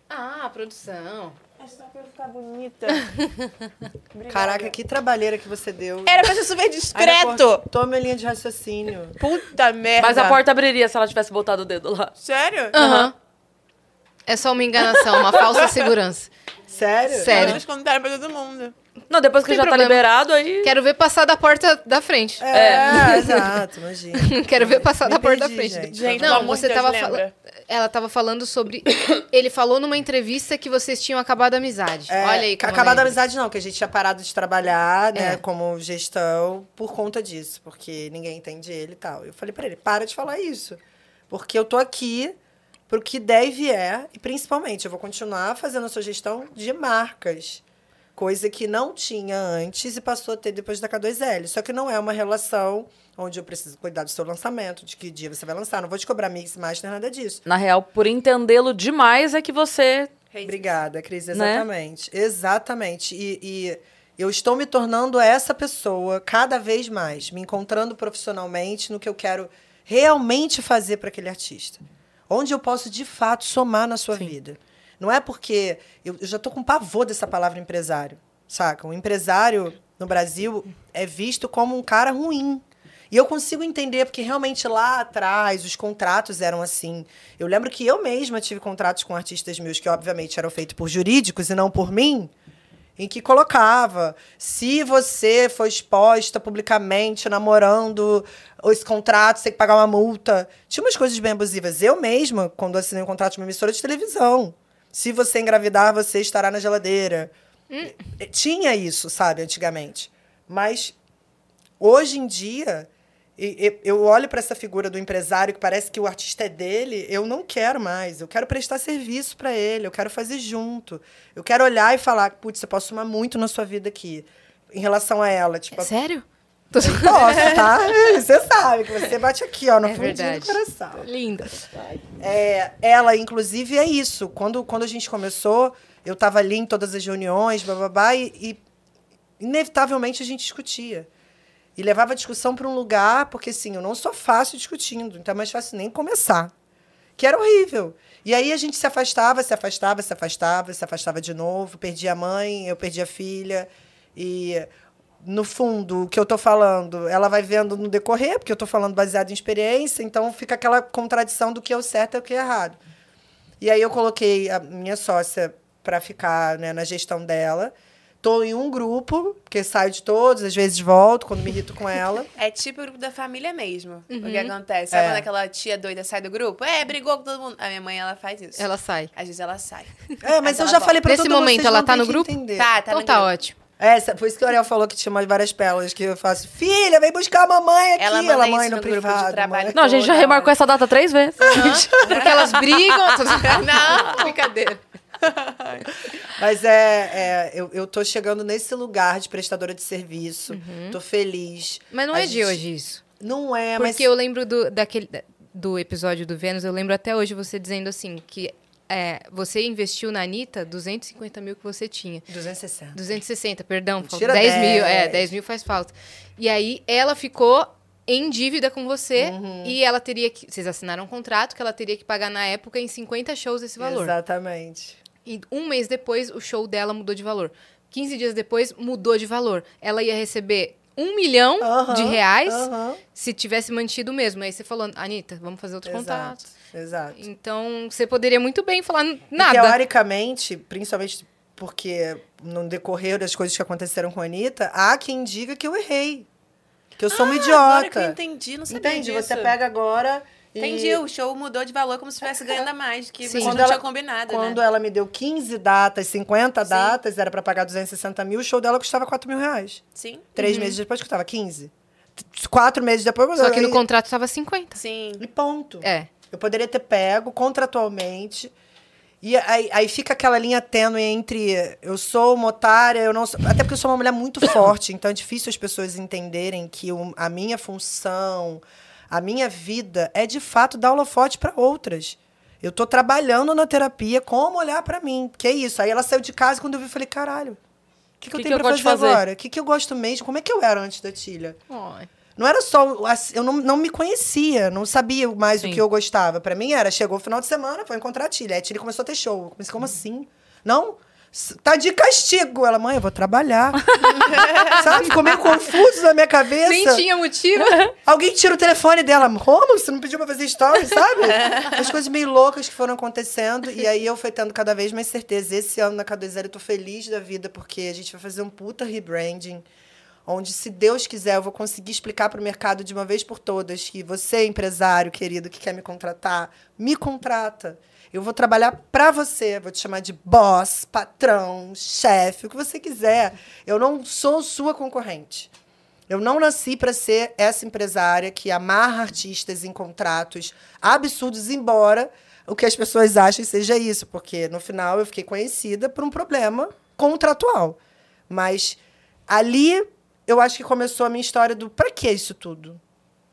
Speaker 2: Ah, produção.
Speaker 3: Essa pra ficar bonita. *laughs* Obrigada.
Speaker 4: Caraca, que trabalheira que você deu.
Speaker 3: Era pra ser super discreto.
Speaker 4: Tome a linha de raciocínio.
Speaker 3: Puta merda.
Speaker 1: Mas a porta abriria se ela tivesse botado o dedo lá.
Speaker 3: Sério?
Speaker 2: Aham. É só uma enganação, uma falsa *laughs* segurança.
Speaker 4: Sério?
Speaker 2: Sério.
Speaker 3: Eles contaram pra todo mundo.
Speaker 1: Não, depois que já
Speaker 2: problema.
Speaker 1: tá liberado, aí.
Speaker 2: Quero ver passar da porta da frente.
Speaker 4: É, *laughs* *laughs* exato, imagina.
Speaker 2: Quero ver passar
Speaker 4: Me
Speaker 2: da porta da
Speaker 4: perdi,
Speaker 2: frente.
Speaker 4: gente.
Speaker 2: Não, você
Speaker 3: Deus,
Speaker 2: tava falando. Ela tava falando sobre. *coughs* Ele falou numa entrevista que vocês tinham acabado a amizade.
Speaker 4: É,
Speaker 2: Olha aí. como
Speaker 4: Acabar da
Speaker 2: lembra.
Speaker 4: amizade não, que a gente tinha parado de trabalhar, né,
Speaker 2: É.
Speaker 4: como gestão, por conta disso, porque ninguém entende ele e tal. Eu falei pra ele, para de falar isso, porque eu tô aqui pro que der e vier, e principalmente eu vou continuar fazendo a sua gestão de marcas, coisa que não tinha antes e passou a ter depois da K2L. Só que não é uma relação onde eu preciso cuidar do seu lançamento, de que dia você vai lançar, não vou te cobrar mix master, nada disso.
Speaker 1: Na real, por entendê-lo demais, é que você.
Speaker 4: Obrigada, Cris.
Speaker 1: Né?
Speaker 4: Exatamente. Exatamente. E, e eu estou me tornando essa pessoa cada vez mais, me encontrando profissionalmente no que eu quero realmente fazer para aquele artista. Onde eu posso, de fato, somar na sua vida. Não é porque. Eu, eu já estou com pavor dessa palavra empresário, saca? Um empresário no Brasil é visto como um cara ruim. E eu consigo entender, porque realmente lá atrás os contratos eram assim. Eu lembro que eu mesma tive contratos com artistas meus que, obviamente, eram feitos por jurídicos e não por mim, em que colocava: se você foi exposta publicamente namorando esse contrato, você tem que pagar uma multa. Tinha umas coisas bem abusivas. Eu mesma, quando assinei um contrato de uma emissora de televisão, se você engravidar, você estará na geladeira. Eh, Tinha isso, sabe, antigamente. Mas hoje em dia, e- eu olho para essa figura do empresário que parece que o artista é dele, eu não quero mais. Eu quero prestar serviço para ele, eu quero fazer junto. Eu quero olhar e falar, putz, eu posso somar muito na sua vida aqui. Em relação a ela, tipo,
Speaker 2: Sério? *laughs*
Speaker 4: posso, tá? Você sabe que você bate aqui, ó, no
Speaker 2: É
Speaker 4: fundinho
Speaker 2: verdade.
Speaker 4: do coração.
Speaker 2: Linda.
Speaker 4: É, ela, inclusive, é isso. Quando, quando a gente começou, eu estava ali em todas as reuniões, bababá, e, e inevitavelmente a gente discutia. E levava a discussão para um lugar, porque assim, eu não sou fácil discutindo, então é mais fácil nem começar. Que era horrível. E aí a gente se afastava, se afastava, se afastava, se afastava de novo, perdia a mãe, eu perdi a filha. E no fundo, o que eu tô falando, ela vai vendo no decorrer, porque eu tô falando baseado em experiência, então fica aquela contradição do que é o certo e o que é errado. E aí eu coloquei a minha sócia para ficar né, na gestão dela. Tô em um grupo, porque saio de todos, às vezes volto quando me irrito com ela. *laughs*
Speaker 3: É tipo o grupo da família mesmo. O
Speaker 2: Uhum.
Speaker 3: que acontece? Sabe
Speaker 4: É.
Speaker 3: quando aquela tia doida sai do grupo? É, brigou com todo mundo. A minha mãe, ela faz isso.
Speaker 2: Ela sai.
Speaker 3: Às vezes ela sai.
Speaker 4: É, mas
Speaker 3: Mas
Speaker 4: eu
Speaker 3: ela
Speaker 4: já
Speaker 3: volta.
Speaker 4: falei pra
Speaker 2: Nesse
Speaker 4: todo mundo,
Speaker 2: momento,
Speaker 4: vocês
Speaker 2: ela
Speaker 4: vão
Speaker 2: tá no grupo?
Speaker 4: entender.
Speaker 3: Tá, tá
Speaker 2: então
Speaker 3: no
Speaker 2: tá
Speaker 3: grupo.
Speaker 2: ótimo.
Speaker 4: É, por isso que o Ariel falou que tinha umas várias pérolas que eu faço. Filha, vem buscar a mamãe aqui.
Speaker 3: Ela manda
Speaker 4: mãe no,
Speaker 3: no grupo de
Speaker 4: privado.
Speaker 3: trabalho.
Speaker 4: mãe.
Speaker 1: Não, a gente já remarcou essa data três vezes. *laughs*
Speaker 2: Porque elas brigam. *laughs* Não, brincadeira. *laughs*
Speaker 4: Mas é, é, eu, eu tô chegando nesse lugar de prestadora de serviço. Tô feliz.
Speaker 2: Mas não
Speaker 4: A
Speaker 2: é de
Speaker 4: gente-
Speaker 2: hoje isso.
Speaker 4: Não é, mas.
Speaker 2: Porque eu lembro do, daquele, do episódio do Vênus, eu lembro até hoje você dizendo assim, que é, você investiu na Anitta 250 mil que você tinha.
Speaker 4: 260.
Speaker 2: 260, perdão.
Speaker 4: Tira
Speaker 2: 10 mil,
Speaker 4: 10.
Speaker 2: é, 10 mil faz falta. E aí ela ficou em dívida com você
Speaker 4: Uhum.
Speaker 2: e ela teria que. Vocês assinaram um contrato que ela teria que pagar na época em 50 shows esse valor.
Speaker 4: Exatamente.
Speaker 2: E um mês depois, o show dela mudou de valor. 15 dias depois, mudou de valor. Ela ia receber um milhão de reais se tivesse mantido o mesmo. Aí você falou, Anitta, vamos fazer outro contrato.
Speaker 4: Exato. Exato.
Speaker 2: Então, você poderia muito bem falar
Speaker 4: E,
Speaker 2: nada.
Speaker 4: teoricamente, principalmente porque no decorrer das coisas que aconteceram com a Anitta, há quem diga que eu errei. Que eu sou uma
Speaker 3: Agora que eu
Speaker 4: idiota.
Speaker 3: entendi, não sabia
Speaker 4: Entende?
Speaker 3: disso.
Speaker 4: Você pega agora. E-
Speaker 3: Entendi, o show mudou de valor como se estivesse ganhando a mais, que
Speaker 2: Sim.
Speaker 3: você
Speaker 4: Quando
Speaker 3: não
Speaker 4: ela-
Speaker 3: tinha combinado,
Speaker 4: Quando
Speaker 3: né?
Speaker 4: ela me deu 15 datas, 50
Speaker 3: Sim.
Speaker 4: datas, era pra pagar 260 mil, o show dela custava 4 mil reais.
Speaker 3: Sim,
Speaker 4: Três meses depois custava 15. T- Quatro meses depois...
Speaker 2: Uhum. Só que no
Speaker 4: e-
Speaker 2: contrato estava 50.
Speaker 3: sim.
Speaker 4: E ponto.
Speaker 2: É.
Speaker 4: Eu poderia ter pego contratualmente. E aí, aí fica aquela linha tênue entre eu sou uma otária, eu não sou. Até porque eu sou uma mulher muito *coughs* forte, então é difícil as pessoas entenderem que o- a minha função, a minha vida é de fato dar holofote para outras. Eu tô trabalhando na terapia, como olhar para mim. Que é isso. Aí ela saiu de casa e quando eu vi, eu falei, caralho, o que, que, eu
Speaker 1: Que
Speaker 4: tenho
Speaker 1: eu
Speaker 4: pra
Speaker 1: gosto
Speaker 4: fazer,
Speaker 1: fazer?
Speaker 4: agora? O que, que eu gosto mesmo? Como é que eu era antes da Tilha?
Speaker 2: Ai.
Speaker 4: Não era só. Eu não, não me conhecia, não sabia mais
Speaker 1: Sim.
Speaker 4: o que eu gostava. Pra mim era, chegou o final de semana, foi encontrar a Tilha. Aí a Tilha começou a ter show. Eu comecei, como assim? Não? Tá de castigo. Ela, mãe, eu vou trabalhar. *laughs* Sabe? Ficou meio confuso na minha cabeça.
Speaker 2: Nem tinha motivo. *laughs*
Speaker 4: Alguém tira o telefone dela. Como? Você não pediu pra fazer story, sabe? *laughs* As coisas meio loucas que foram acontecendo. E aí eu fui tendo cada vez mais certeza. Esse ano na K2L eu tô feliz da vida, porque a gente vai fazer um puta rebranding. Onde, se Deus quiser, eu vou conseguir explicar para o mercado de uma vez por todas que você, empresário querido, que quer me contratar, me contrata. Eu vou trabalhar para você, vou te chamar de boss, patrão, chefe, o que você quiser. Eu não sou sua concorrente. Eu não nasci para ser essa empresária que amarra artistas em contratos absurdos, embora o que as pessoas achem seja isso, porque no final eu fiquei conhecida por um problema contratual. Mas ali eu acho que começou a minha história do para que isso tudo?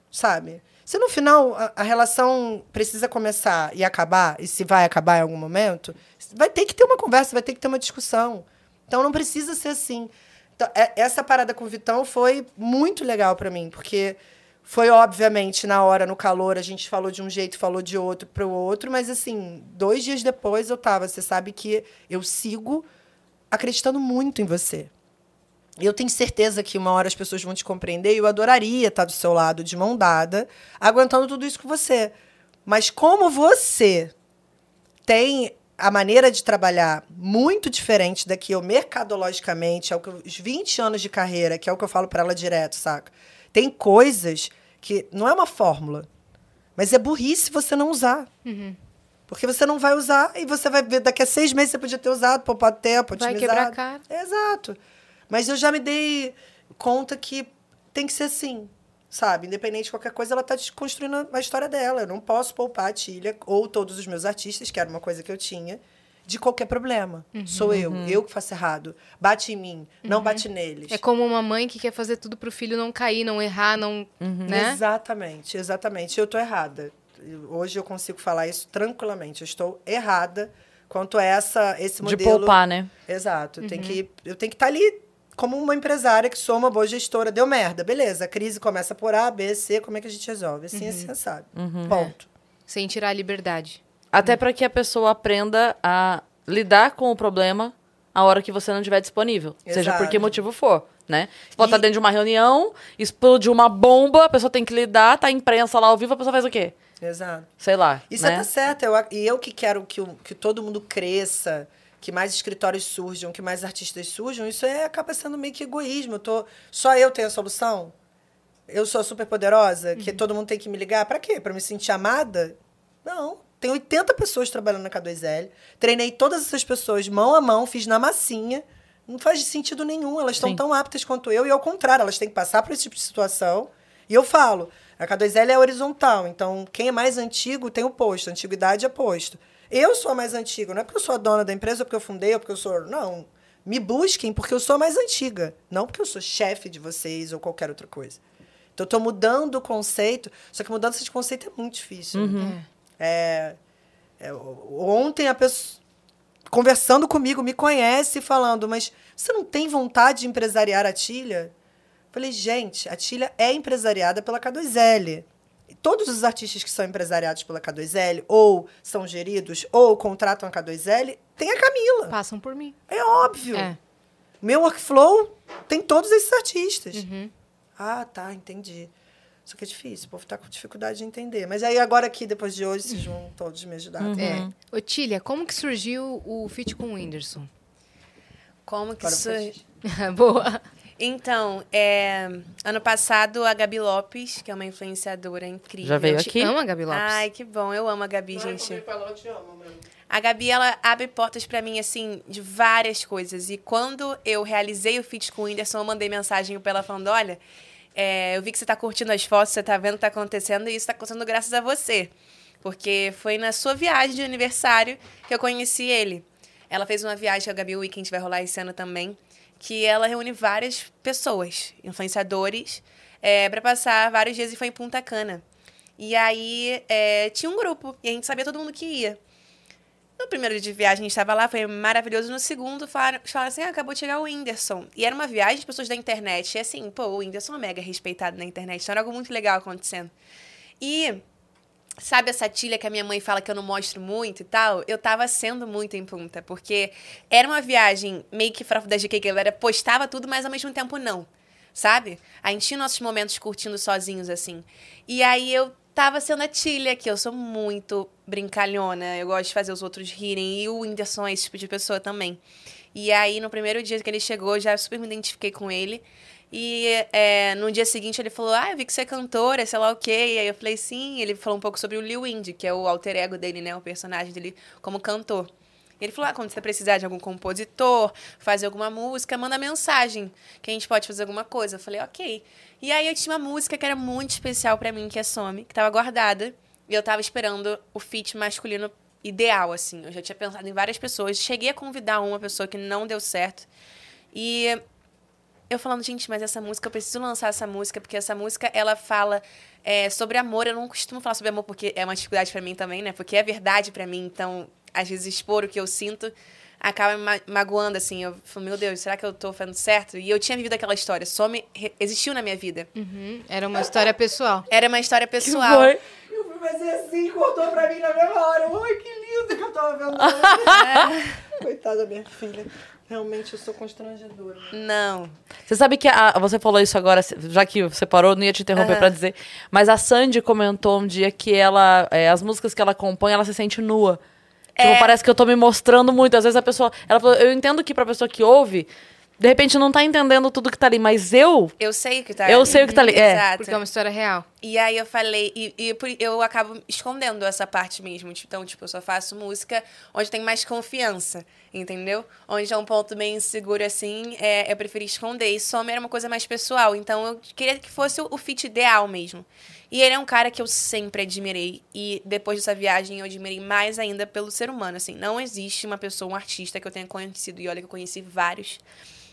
Speaker 4: Sabe? Se no final a, a relação precisa começar e acabar, e se vai acabar em algum momento, vai ter que ter uma conversa, vai ter que ter uma discussão. Então não precisa ser assim. Então, é- essa parada com o Vitão foi muito legal para mim, porque foi obviamente na hora, no calor, a gente falou de um jeito, falou de outro para o outro, mas assim, dois dias depois eu tava. Você sabe que eu sigo acreditando muito em você. Eu tenho certeza que uma hora as pessoas vão te compreender e eu adoraria estar do seu lado, de mão dada, aguentando tudo isso com você. Mas como você tem a maneira de trabalhar muito diferente da que eu mercadologicamente, é que os 20 anos de carreira, que é o que eu falo para ela direto, saca? Tem coisas que não é uma fórmula, mas é burrice você não usar. Porque você não vai usar e você vai ver daqui a seis meses você podia ter usado, poupado tempo,
Speaker 2: Vai
Speaker 4: otimizado.
Speaker 2: quebrar a cara.
Speaker 4: Exato. Mas eu já me dei conta que tem que ser assim, sabe? Independente de qualquer coisa, ela tá construindo a história dela. Eu não posso poupar a Tilha ou todos os meus artistas, que era uma coisa que eu tinha, de qualquer problema.
Speaker 2: Uhum.
Speaker 4: Sou eu, eu que faço errado. Bate em mim, não bate neles.
Speaker 2: É como uma mãe que quer fazer tudo pro filho não cair, não errar, não. Né?
Speaker 4: Exatamente, exatamente. Eu tô errada. Hoje eu consigo falar isso tranquilamente. Eu estou errada quanto a essa, esse
Speaker 1: De
Speaker 4: modelo.
Speaker 1: poupar, né?
Speaker 4: Exato. Eu tenho que eu tenho que estar ali como uma empresária que sou uma boa gestora. Deu merda, beleza. A crise começa por A, B, C. Como é que a gente resolve? Assim, assim, sabe? Ponto.
Speaker 2: Sem tirar a liberdade.
Speaker 1: Até para que a pessoa aprenda a lidar com o problema a hora que você não estiver disponível. Seja por que
Speaker 4: Exato.
Speaker 1: motivo for, né? Você pode
Speaker 4: E-
Speaker 1: estar dentro de uma reunião, explode uma bomba, a pessoa tem que lidar, tá a imprensa lá ao vivo, a pessoa faz o quê?
Speaker 4: Exato.
Speaker 1: Sei lá,
Speaker 4: E você
Speaker 1: né?
Speaker 4: tá certa. Eu, e eu que quero que, o- que todo mundo cresça, que mais escritórios surjam, que mais artistas surjam, isso é, acaba sendo meio que egoísmo. Eu tô, só eu tenho a solução? Eu sou super poderosa? Que todo mundo tem que me ligar? Pra quê? Pra me sentir amada? Não. Tem 80 pessoas trabalhando na K2L. Treinei todas essas pessoas mão a mão, fiz na massinha. Não faz sentido nenhum. Elas estão tão aptas quanto eu. E ao contrário, elas têm que passar por esse tipo de situação E eu falo, a K2L é horizontal, então quem é mais antigo tem o posto, antiguidade é posto. Eu sou a mais antiga, não é porque eu sou a dona da empresa, ou porque eu fundei, ou porque eu sou. Não. Me busquem porque eu sou a mais antiga, não porque eu sou chefe de vocês ou qualquer outra coisa. Então, eu estou mudando o conceito, só que mudança de conceito é muito difícil. né? É, é, o- ontem a pessoa conversando comigo me conhece falando, mas você não tem vontade de empresariar a Tilha? Falei, gente, a Tilha é empresariada pela K2L. Todos os artistas que são empresariados pela K2L, ou são geridos, ou contratam a K2L, tem a Camila.
Speaker 2: Passam por mim.
Speaker 4: É óbvio.
Speaker 2: É.
Speaker 4: Meu workflow tem todos esses artistas.
Speaker 2: Uhum.
Speaker 4: Ah, tá, entendi. Só que é difícil, o povo tá com dificuldade de entender. Mas aí agora aqui, depois de hoje, vocês vão todos me ajudar. tá?
Speaker 2: É. Otília, como que surgiu o feat com o Whindersson?
Speaker 3: Como que
Speaker 4: foi- *laughs*
Speaker 2: Boa.
Speaker 3: Então, é, ano passado, a Gabi Lopes, que é uma influenciadora incrível.
Speaker 1: Já veio
Speaker 2: Eu te
Speaker 1: aqui?
Speaker 2: amo a Gabi Lopes.
Speaker 3: Ai, que bom. Eu amo a Gabi, gente.
Speaker 4: falou, eu te amo, meu.
Speaker 3: A Gabi, ela abre portas pra mim, assim, de várias coisas. E quando eu realizei o feat com o Whindersson, eu mandei mensagem pra ela falando, olha, é, eu vi que você tá curtindo as fotos, você tá vendo o que tá acontecendo, e isso tá acontecendo graças a você. Porque foi na sua viagem de aniversário que eu conheci ele. Ela fez uma viagem a Gabi Weekend vai rolar esse ano também, que ela reúne várias pessoas, influenciadores, é, para passar vários dias e foi em Punta Cana. E aí é, tinha um grupo, e a gente sabia todo mundo que ia. No primeiro dia de viagem, a gente estava lá, foi maravilhoso. No segundo, falaram, falaram assim: ah, acabou de chegar o Whindersson. E era uma viagem de pessoas da internet. E assim, pô, o Whindersson é mega respeitado na internet. Então era algo muito legal acontecendo. E sabe essa tilha que a minha mãe fala que eu não mostro muito e tal? Eu tava sendo muito em punta, porque era uma viagem meio que fora da GK, que a galera postava tudo, mas ao mesmo tempo não. Sabe? A gente tinha nossos momentos curtindo sozinhos, assim. E aí eu tava sendo a Tilha, que eu sou muito brincalhona, eu gosto de fazer os outros rirem, e o Whindersson é esse tipo de pessoa também. E aí, no primeiro dia que ele chegou, já super me identifiquei com ele. E é, no dia seguinte ele falou: Ah, eu vi que você é cantora, sei lá o quê. E aí eu falei: Sim. Ele falou um pouco sobre o Lil Indy, que é o alter ego dele, né? O personagem dele como cantor. E ele falou: ah, quando você precisar de algum compositor, fazer alguma música, manda mensagem, que a gente pode fazer alguma coisa. Eu falei: Ok. E aí eu tinha uma música que era muito especial pra mim, que é Some, que tava guardada. E eu tava esperando o feat masculino ideal, assim. Eu já tinha pensado em várias pessoas. Cheguei a convidar uma pessoa que não deu certo. E eu falando, gente, mas essa música, eu preciso lançar essa música, porque essa música, ela fala é, sobre amor. Eu não costumo falar sobre amor porque é uma dificuldade pra mim também, né? Porque é verdade pra mim, então, às vezes, expor o que eu sinto acaba me ma- magoando, assim. Eu falo, meu Deus, será que eu tô fazendo certo? E eu tinha vivido aquela história, só me existiu na minha vida.
Speaker 2: Uhum. Era uma história pessoal.
Speaker 3: Era uma história pessoal.
Speaker 1: Foi.
Speaker 4: Eu fui fazer assim, cortou pra mim na mesma hora. Ai, que lindo que eu tava vendo. *laughs* Coitada da minha filha. Realmente, eu sou constrangedora.
Speaker 3: Não.
Speaker 1: Você sabe que a- você falou isso agora, já que você parou, não ia te interromper pra dizer. Mas a Sandy comentou um dia que ela, é, as músicas que ela compõe, ela se sente nua. Tipo,
Speaker 3: É.
Speaker 1: parece que eu tô me mostrando muito. Às vezes a pessoa. Ela falou, eu entendo que pra pessoa que ouve, de repente não tá entendendo tudo que tá ali, mas eu.
Speaker 3: Eu sei o que tá
Speaker 1: Eu sei o que tá ali, é.
Speaker 3: Exato.
Speaker 2: Porque é uma história real.
Speaker 3: E aí eu falei, e, e eu acabo escondendo essa parte mesmo. Tipo, Então, tipo, eu só faço música onde tem mais confiança, entendeu? Onde é um ponto bem inseguro assim, é, eu preferi esconder. E Sommer era uma coisa mais pessoal, então eu queria que fosse o, o fit ideal mesmo. E ele é um cara que eu sempre admirei. E depois dessa viagem eu admirei mais ainda pelo ser humano, assim. Não existe uma pessoa, um artista que eu tenha conhecido, e olha que eu conheci vários.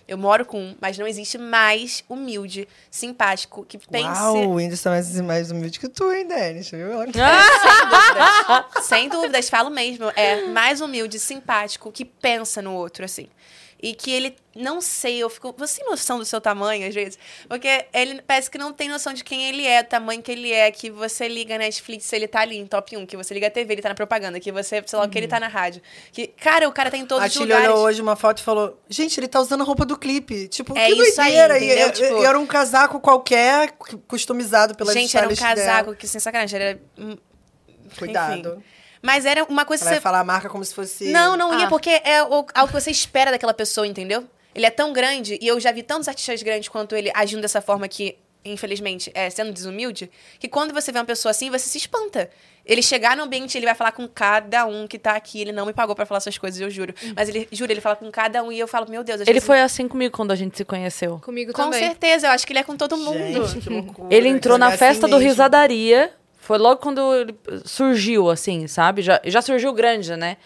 Speaker 3: Eu moro com um, mas não existe mais humilde, simpático, que pense...
Speaker 4: Uau, o Whindersson é mais, mais humilde que tu, hein, Denis? Viu?
Speaker 3: Sem dúvidas. Sem dúvidas, falo mesmo. É mais humilde, simpático, que pensa no outro, assim. E que ele, não sei, eu fico. Você tem noção do seu tamanho, às vezes? Porque ele parece que não tem noção de quem ele é, do tamanho que ele é, que você liga na Netflix, ele tá ali em top 1, que você liga a TV, ele tá na propaganda, que você, sei lá o que, ele tá na rádio. Que, cara, o cara tá em todos
Speaker 4: A
Speaker 3: os lugares.
Speaker 4: olhou hoje uma foto e falou: Gente, ele tá usando a roupa do clipe. Tipo,
Speaker 3: É
Speaker 4: que
Speaker 3: isso aí,
Speaker 4: doideira. e,
Speaker 3: entendeu?
Speaker 4: e-
Speaker 3: Tipo-
Speaker 4: e era um casaco qualquer, cu- customizado pela
Speaker 3: Gente, era um
Speaker 4: stylist dela.
Speaker 3: casaco que, sem sacanagem, era. hum,
Speaker 4: Cuidado.
Speaker 3: enfim. Mas era uma coisa
Speaker 4: Ela
Speaker 3: você
Speaker 4: falar a marca como se fosse.
Speaker 3: Não, não ia,
Speaker 2: Ah.
Speaker 3: porque é o- algo que você espera daquela pessoa, entendeu? Ele é tão grande, e eu já vi tantos artistas grandes quanto ele agindo dessa forma que, infelizmente, é sendo desumilde, que quando você vê uma pessoa assim, você se espanta. Ele chegar no ambiente, ele vai falar com cada um que tá aqui. Ele não me pagou pra falar essas coisas, eu juro. Mas ele, juro, ele fala com cada um e eu falo, meu Deus,
Speaker 1: Ele foi assim comigo quando a gente se conheceu.
Speaker 2: Comigo
Speaker 3: Com
Speaker 2: também.
Speaker 3: certeza, eu acho que ele é com todo mundo.
Speaker 4: Gente, que loucura.
Speaker 1: Ele entrou na
Speaker 4: é assim
Speaker 1: festa do
Speaker 4: mesmo.
Speaker 1: Risadaria. Foi logo quando ele surgiu, assim, sabe? Já, já surgiu grande, né?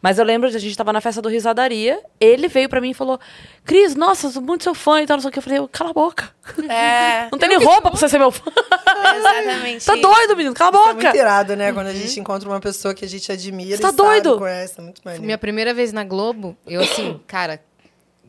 Speaker 1: Mas eu lembro de a gente tava na festa do Risadaria. Ele veio pra mim e falou: Cris, nossa, sou muito seu fã e tal, não sei o que. Eu falei: cala a boca.
Speaker 3: É, *laughs*
Speaker 1: Não tem nem roupa pra você ser meu fã.
Speaker 3: exatamente.
Speaker 1: tá doido, menino? Cala a
Speaker 4: Isso é
Speaker 1: boca.
Speaker 4: muito irado, né? Quando a gente encontra uma pessoa que a gente admira
Speaker 1: Você tá
Speaker 4: e sabe,
Speaker 1: doido?
Speaker 4: conhece. É muito maneiro.
Speaker 2: Minha primeira vez na Globo, eu assim, cara,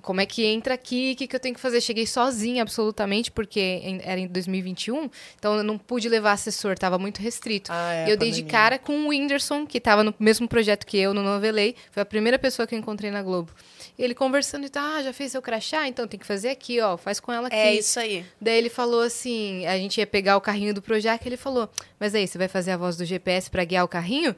Speaker 2: como é que entra aqui? O que, que eu tenho que fazer? Cheguei sozinha, absolutamente, porque em- era em 2021, então eu não pude levar assessor, tava muito restrito.
Speaker 4: Ah, é,
Speaker 2: e eu dei de cara com o Whindersson, que tava no mesmo projeto que eu, no Novelei. Foi a primeira pessoa que eu encontrei na Globo. E ele conversando e tá, ah, já fez seu crachá? Então tem que fazer aqui, ó, faz com ela aqui.
Speaker 3: É isso aí.
Speaker 2: Daí ele falou assim, a gente ia pegar o carrinho do Projac, ele falou, mas aí, você vai fazer a voz do GPS pra guiar o carrinho?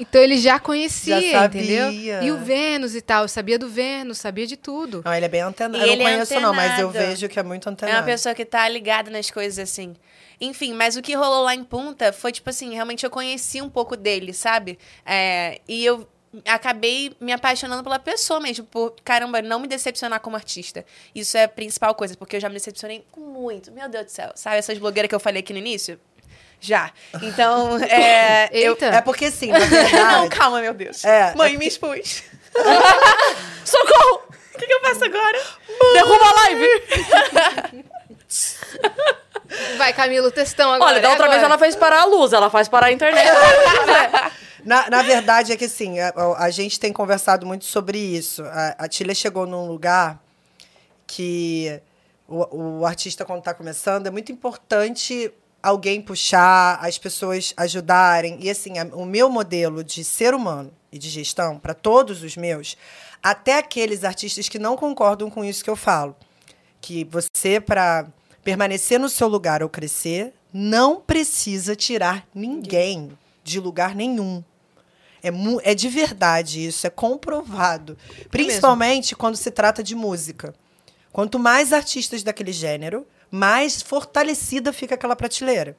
Speaker 2: Então ele já conhecia,
Speaker 4: Já sabia.
Speaker 2: entendeu? E o Vênus e tal, eu sabia do Vênus, sabia de tudo.
Speaker 4: Não, ele é bem antenado.
Speaker 3: E
Speaker 4: Eu
Speaker 3: ele
Speaker 4: não
Speaker 3: é
Speaker 4: conheço, não, mas eu vejo que é muito
Speaker 3: É
Speaker 4: antenado.
Speaker 3: uma pessoa que tá ligada nas coisas, assim. Enfim, mas o que rolou lá em Punta foi, tipo assim, realmente eu conheci um pouco dele, sabe? É, e eu acabei me apaixonando pela pessoa mesmo, por, caramba, não me decepcionar como artista. Isso é a principal coisa, porque eu já me decepcionei muito. Meu Deus do céu. Sabe essas blogueiras que eu falei aqui no início? Já. Então, *laughs* é... eu...
Speaker 2: Eita.
Speaker 4: É porque, assim, na *laughs*
Speaker 3: Não,
Speaker 4: verdade...
Speaker 3: calma, meu Deus.
Speaker 4: É,
Speaker 3: Mãe, me expus. *laughs*
Speaker 1: Socorro!
Speaker 3: O que, que eu faço agora?
Speaker 1: Derruba a live!
Speaker 2: Vai, Camilo, textão agora.
Speaker 1: Olha, da
Speaker 2: é
Speaker 1: outra vez
Speaker 2: agora.
Speaker 1: ela fez parar a luz, ela faz parar a internet.
Speaker 4: Na, na verdade, é que assim, a, a gente tem conversado muito sobre isso. A, a Tília chegou num lugar que o, o artista, quando está começando, é muito importante alguém puxar, as pessoas ajudarem. E assim, a- o meu modelo de ser humano e de gestão, para todos os meus, até aqueles artistas que não concordam com isso que eu falo, que você, para permanecer no seu lugar ou crescer, não precisa tirar ninguém de lugar nenhum. É, é de verdade isso, é comprovado. Principalmente quando se trata de música. Quanto mais artistas daquele gênero, mais fortalecida fica aquela prateleira.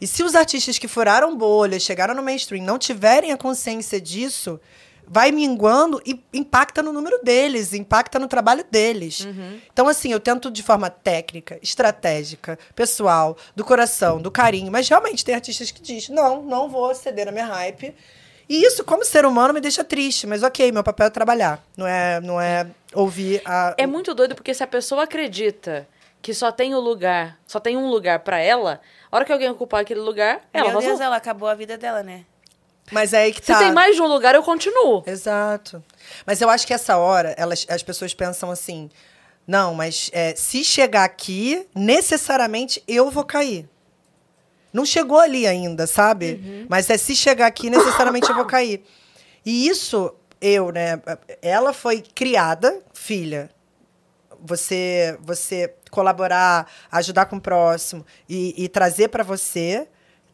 Speaker 4: E se os artistas que furaram bolhas, chegaram no mainstream, não tiverem a consciência disso, vai minguando e impacta no número deles, impacta no trabalho deles. Então, assim, eu tento de forma técnica, estratégica, pessoal, do coração, do carinho, mas realmente tem artistas que dizem: não, não vou ceder a minha hype. E isso, como ser humano, me deixa triste, mas ok, meu papel é trabalhar, não é, não é ouvir a.
Speaker 1: É muito doido porque se a pessoa acredita que só tem o lugar, só tem um lugar pra ela, a hora que alguém ocupar aquele lugar, ela
Speaker 3: Meu
Speaker 1: vazou.
Speaker 3: Deus, ela acabou a vida dela, né?
Speaker 4: Mas é aí que
Speaker 1: Se
Speaker 4: tá.
Speaker 1: tem mais de um lugar, eu continuo.
Speaker 4: Exato. Mas eu acho que essa hora, elas, as pessoas pensam assim: não, mas é, se chegar aqui, necessariamente eu vou cair. Não chegou ali ainda, sabe? Mas é se chegar aqui, necessariamente eu vou cair. E isso, eu, né? Ela foi criada, filha. Você, você colaborar, ajudar com o próximo e, e trazer para você,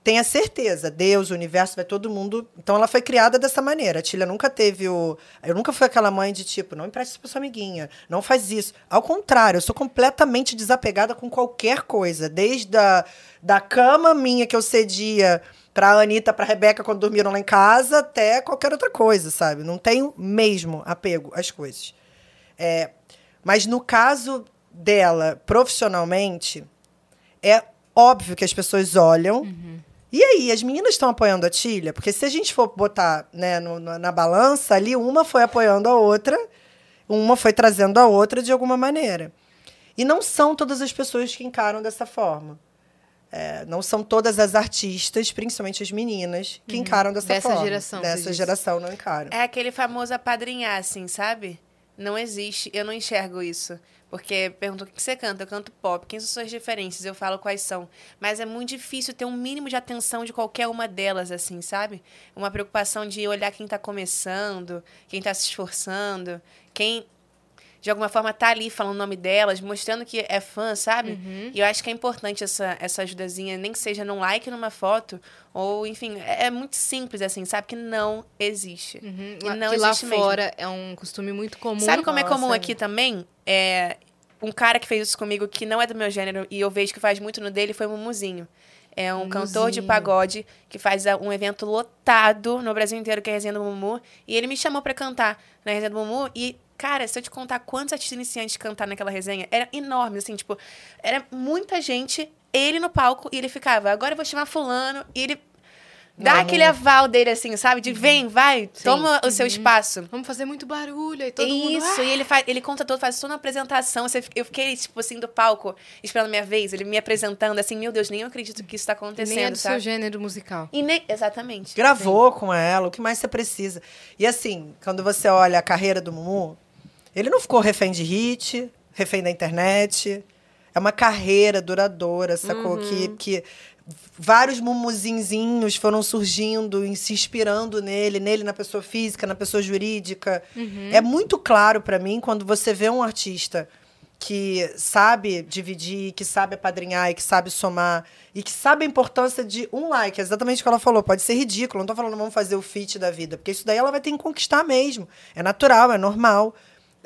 Speaker 4: tenha certeza, Deus, o universo, vai todo mundo. Então ela foi criada dessa maneira. A Tília nunca teve o. Eu nunca fui aquela mãe de tipo, não empreste isso pra sua amiguinha, não faz isso. Ao contrário, eu sou completamente desapegada com qualquer coisa. Desde a da cama minha que eu cedia pra Anitta, pra Rebeca quando dormiram lá em casa, até qualquer outra coisa, sabe? Não tenho mesmo apego às coisas. É, mas no caso dela, profissionalmente, é óbvio que as pessoas olham. E aí, as meninas estão apoiando a Tília? Porque se a gente for botar né, no- na, na balança, ali uma foi apoiando a outra, uma foi trazendo a outra de alguma maneira. E não são todas as pessoas que encaram dessa forma. É, não são todas as artistas, principalmente as meninas, que encaram dessa,
Speaker 2: Dessa
Speaker 4: forma.
Speaker 2: geração,
Speaker 4: Dessa geração não encaram.
Speaker 3: É aquele famoso apadrinhar, assim, sabe? Não existe. Eu não enxergo isso. Porque perguntou o que você canta. Eu canto pop. Quem são suas referências? Eu falo quais são. Mas é muito difícil ter um mínimo de atenção de qualquer uma delas, assim, sabe? Uma preocupação de olhar quem tá começando, quem tá se esforçando, quem de alguma forma tá ali falando o nome delas, mostrando que é fã, sabe?
Speaker 2: Uhum.
Speaker 3: E eu acho que é importante essa, essa ajudazinha, nem que seja num like numa foto, ou enfim, é, é muito simples assim, sabe? Que não existe.
Speaker 2: Uhum.
Speaker 3: E não
Speaker 2: que lá
Speaker 3: mesmo.
Speaker 2: fora é um costume muito comum.
Speaker 3: Sabe como é
Speaker 4: Nossa,
Speaker 3: comum
Speaker 4: é.
Speaker 3: aqui também? É, um cara que fez isso comigo que não é do meu gênero e eu vejo que faz muito no dele foi o Mumuzinho. É um cantor de pagode que faz ah, um evento lotado no Brasil inteiro, que é a Resenha do Mumu. E ele me chamou pra cantar na Resenha do Mumu. E, cara, se eu te contar quantos artistas iniciantes cantaram naquela resenha, era enorme, assim, tipo, era muita gente, ele no palco, e ele ficava, agora eu vou chamar fulano, e ele dá
Speaker 4: Vamos.
Speaker 3: aquele aval dele, assim, sabe? De vem, vai, toma o seu espaço.
Speaker 2: Vamos fazer muito barulho aí todo mundo...
Speaker 3: Isso,
Speaker 2: "Ah!"
Speaker 3: e ele, faz, ele conta todo, faz toda uma apresentação. Você- Eu fiquei, tipo assim, do palco, esperando a minha vez, ele me apresentando, assim, meu Deus, nem eu acredito que isso tá
Speaker 2: E nem é
Speaker 3: acontecendo,
Speaker 2: do seu
Speaker 3: sabe?
Speaker 2: gênero musical.
Speaker 3: E nem, exatamente.
Speaker 4: Gravou com ela, o que mais você precisa. E assim, quando você olha a carreira do Mumu, ele não ficou refém de hit, refém da internet. É uma carreira duradoura, sacou? Que, que vários mumuzinzinhos foram surgindo e se inspirando nele, nele na pessoa física, na pessoa jurídica. É muito claro pra mim quando você vê um artista que sabe dividir, que sabe apadrinhar e que sabe somar e que sabe a importância de um like. É exatamente o que ela falou. Pode ser ridículo. Não tô falando vamos fazer o fit da vida, porque isso daí ela vai ter que conquistar mesmo. É natural, é normal.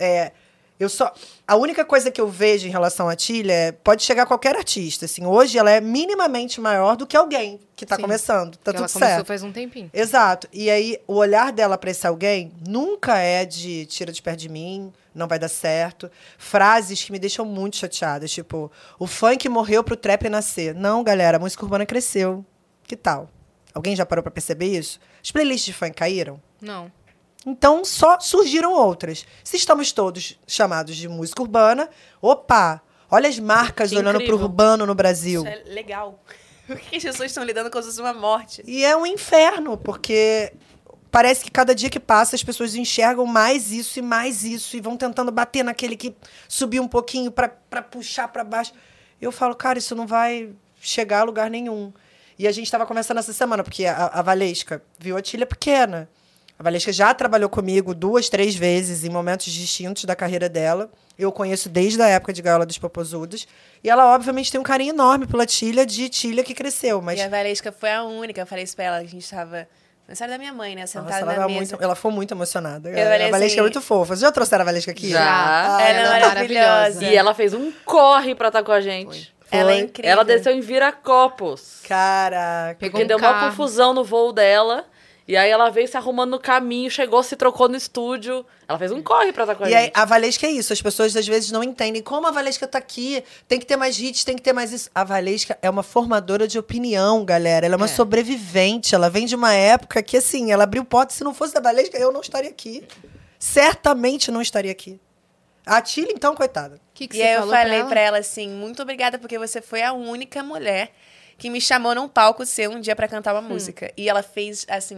Speaker 4: É, eu só a única coisa que eu vejo em relação à Tilha é pode chegar qualquer artista, assim. Hoje ela é minimamente maior do que alguém que tá
Speaker 2: Sim.
Speaker 4: começando. Tá
Speaker 2: Porque ela
Speaker 4: tudo
Speaker 2: começou
Speaker 4: certo.
Speaker 2: faz um tempinho.
Speaker 4: Exato. E aí, o olhar dela pra esse alguém nunca é de tira de perto de mim, não vai dar certo. Frases que me deixam muito chateadas, tipo, o funk morreu pro trap nascer. Não, galera, a música urbana cresceu. Que tal? Alguém já parou pra perceber isso? As playlists de funk caíram?
Speaker 2: Não.
Speaker 4: Então, só surgiram outras. Se estamos todos chamados de música urbana, opa, olha as marcas
Speaker 1: Que
Speaker 4: olhando pro
Speaker 1: incrível.
Speaker 4: urbano no Brasil.
Speaker 3: Isso é legal. *laughs* Por que as pessoas estão lidando com uma morte?
Speaker 4: E é um inferno, porque parece que cada dia que passa as pessoas enxergam mais isso e mais isso e vão tentando bater naquele que subiu um pouquinho pra puxar pra baixo. Eu falo, cara, isso não vai chegar a lugar nenhum. E a gente estava conversando essa semana, porque a, a Valesca viu a Tilha pequena. A Valesca já trabalhou comigo duas, três vezes em momentos distintos da carreira dela. Eu conheço desde a época de Gaiola dos Popozudos. E ela, obviamente, tem um carinho enorme pela Tilha, de Tilha que cresceu. Mas
Speaker 3: E a Valesca foi a única, eu falei isso pra ela, que a gente tava... Aniversário da minha mãe, né?
Speaker 4: Nossa,
Speaker 3: Sentada
Speaker 4: ela,
Speaker 3: na mesa.
Speaker 4: muito, ela foi muito emocionada.
Speaker 3: Eu
Speaker 4: a Valesca
Speaker 3: assim-
Speaker 4: é muito fofa. Vocês já trouxeram a Valesca aqui?
Speaker 1: Já.
Speaker 4: Ah,
Speaker 3: Ela é
Speaker 2: ela é
Speaker 3: maravilhosa.
Speaker 1: E ela fez um corre pra estar com a gente.
Speaker 3: Ela é
Speaker 4: Foi.
Speaker 3: incrível.
Speaker 1: Ela desceu em Viracopos.
Speaker 4: Caraca.
Speaker 2: Pegou
Speaker 1: Porque
Speaker 2: um
Speaker 1: deu uma
Speaker 2: carro.
Speaker 1: confusão no voo dela. E aí ela veio se arrumando no caminho, chegou, se trocou no estúdio. Ela fez um corre pra estar com a
Speaker 4: E aí,
Speaker 1: gente.
Speaker 4: a Valesca é isso. As pessoas às vezes não entendem como a Valesca tá aqui. Tem que ter mais hits, tem que ter mais isso. A Valesca é uma formadora de opinião, galera. Ela é uma
Speaker 1: É.
Speaker 4: sobrevivente. Ela vem de uma época que, assim, ela abriu porta. Se não fosse a Valesca, eu não estaria aqui. Certamente não estaria aqui. A Tilly, então, coitada.
Speaker 2: O que, que
Speaker 3: E
Speaker 2: você
Speaker 3: aí eu falei
Speaker 2: ela?
Speaker 3: pra ela assim, muito obrigada, porque você foi a única mulher que me chamou num palco seu um dia pra cantar uma música. E ela fez, assim,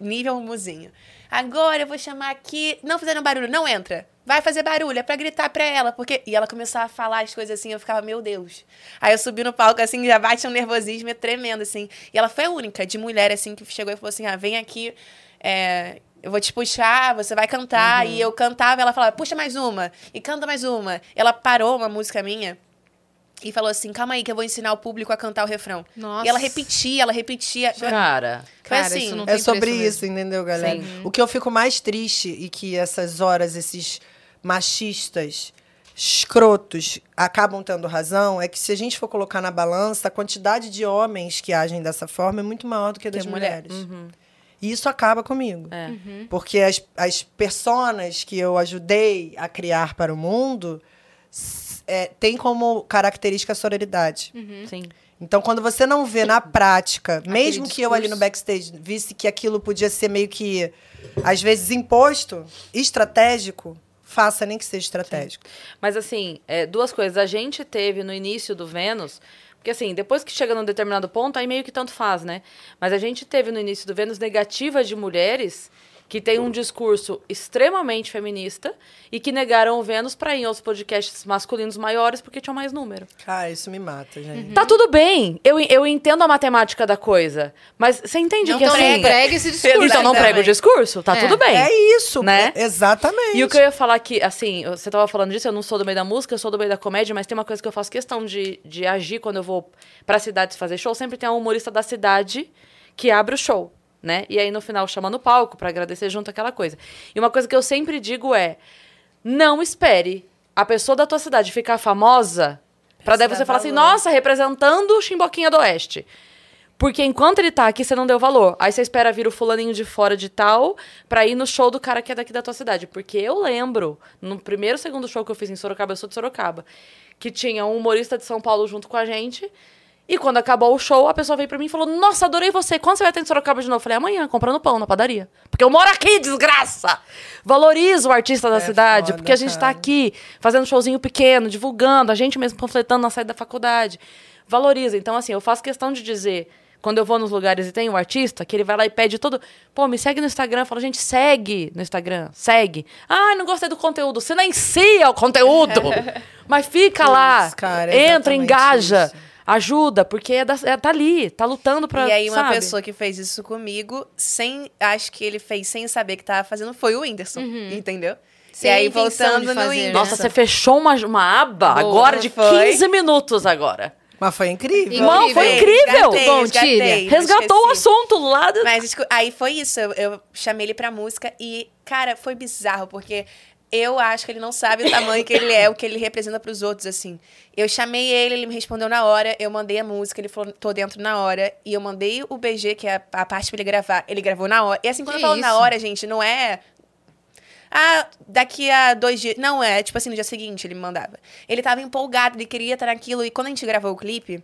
Speaker 3: nível muzinho. Agora eu vou chamar aqui. Não fizeram barulho, não entra. Vai fazer barulho, é pra gritar pra ela. porque E ela começava a falar as coisas assim, eu ficava, meu Deus. Aí eu subi no palco, assim, já bate um nervosismo tremendo, assim. E ela foi a única de mulher, assim, que chegou e falou assim: ah, vem aqui. é, eu vou te puxar, você vai cantar. E eu cantava, ela falava, puxa mais uma. E canta mais uma. Ela parou uma música minha e falou assim, calma aí que eu vou ensinar o público a cantar o refrão.
Speaker 2: Nossa.
Speaker 3: E ela repetia, ela repetia.
Speaker 1: Cara,
Speaker 3: Foi
Speaker 2: Cara,
Speaker 3: assim,
Speaker 2: isso não
Speaker 4: É sobre
Speaker 2: preço mesmo.
Speaker 4: isso, entendeu, galera?
Speaker 1: Sim.
Speaker 4: O que eu fico mais triste e que essas horas, esses machistas escrotos acabam tendo razão é que se a gente for colocar na balança, a quantidade de homens que agem dessa forma é muito maior do que a das
Speaker 3: Que mulher.
Speaker 4: mulheres. E isso acaba comigo.
Speaker 1: é.
Speaker 4: Porque as, as personas que eu ajudei a criar para o mundo é, têm como característica a sororidade.
Speaker 1: Sim.
Speaker 4: Então, quando você não vê na prática, mesmo que eu ali no backstage visse que aquilo podia ser meio que, às vezes, imposto, estratégico, faça nem que seja estratégico.
Speaker 1: Mas assim, é, duas coisas. A gente teve no início do Vênus, porque assim, depois que chega num determinado ponto, aí meio que tanto faz, né? Mas a gente teve no início do Vênus negativa de mulheres que tem um discurso extremamente feminista e que negaram o Vênus para ir em outros podcasts masculinos maiores porque tinham mais número.
Speaker 4: Cara, isso me mata, gente.
Speaker 1: Tá tudo bem, eu, eu entendo a matemática da coisa, mas você entende
Speaker 2: Não
Speaker 1: que assim...
Speaker 2: prega esse discurso.
Speaker 1: Então não prega o discurso, tá
Speaker 2: É.
Speaker 1: tudo bem.
Speaker 4: É isso,
Speaker 1: Né?
Speaker 4: Exatamente.
Speaker 1: E o que eu ia falar que, assim, você tava falando disso, eu não sou do meio da música, eu sou do meio da comédia, mas tem uma coisa que eu faço questão de, de agir quando eu vou pra cidades fazer show, sempre tem um humorista da cidade que abre o show, né? E aí no final chama no palco pra agradecer junto aquela coisa. E uma coisa que eu sempre digo é: não espere a pessoa da tua cidade ficar famosa Pra daí você falar assim,
Speaker 4: valor.
Speaker 1: nossa, representando o Chimboquinha do Oeste. Porque enquanto ele tá aqui, você não deu valor. Aí você espera vir o fulaninho de fora de tal pra ir no show do cara que é daqui da tua cidade. Porque eu lembro, no primeiro, segundo show que eu fiz em Sorocaba, eu sou de Sorocaba, que tinha um humorista de São Paulo junto com a gente. E quando acabou o show, a pessoa veio pra mim e falou: Nossa, adorei você. Quando você vai ter em Sorocaba de novo? Eu falei: Amanhã, comprando pão na padaria. Porque eu moro aqui, desgraça! Valoriza o artista da
Speaker 4: É
Speaker 1: cidade,
Speaker 4: foda,
Speaker 1: porque a gente tá
Speaker 4: cara.
Speaker 1: aqui fazendo um showzinho pequeno, divulgando, a gente mesmo panfletando na saída da faculdade. Valoriza. Então, assim, eu faço questão de dizer. Quando eu vou nos lugares e tem um artista, que ele vai lá e pede todo. Pô, me segue no Instagram. Eu falo, gente, segue no Instagram. Segue. Ah, não gostei do conteúdo. Você nem é o conteúdo. *laughs* Mas fica lá.
Speaker 4: Cara,
Speaker 1: entra, engaja.
Speaker 4: isso.
Speaker 1: Ajuda, porque é da- é- tá ali, tá lutando pra.
Speaker 3: E aí, uma
Speaker 1: sabe?
Speaker 3: pessoa que fez isso comigo, sem. Acho que ele fez sem saber que tava fazendo, foi o Whindersson. Entendeu?
Speaker 2: Sem
Speaker 3: e aí, voltando no? Whindersson.
Speaker 1: Nossa, você fechou uma, uma aba
Speaker 3: Boa,
Speaker 1: agora de
Speaker 3: foi.
Speaker 1: 15 minutos agora.
Speaker 4: Mas foi incrível.
Speaker 1: Irmão, foi
Speaker 3: Resgatei,
Speaker 1: incrível.
Speaker 3: resgatei,
Speaker 2: Bom,
Speaker 3: resgatei, não
Speaker 1: Resgatou o assunto lá do.
Speaker 3: Mas escu- aí foi isso, eu, eu chamei ele pra música e, cara, foi bizarro, porque eu acho que ele não sabe o tamanho que ele é, o que ele representa pros outros, assim. Eu chamei ele, ele me respondeu na hora, eu mandei a música, ele falou, tô dentro na hora, e eu mandei o BG, que é a, a parte pra ele gravar, ele gravou na hora. E assim, quando
Speaker 2: Que
Speaker 3: eu falo na
Speaker 2: isso?
Speaker 3: hora, gente, não é... Ah, daqui a dois dias. Não, é tipo assim, no dia seguinte ele me mandava. Ele tava empolgado, ele queria estar naquilo. E quando a gente gravou o clipe,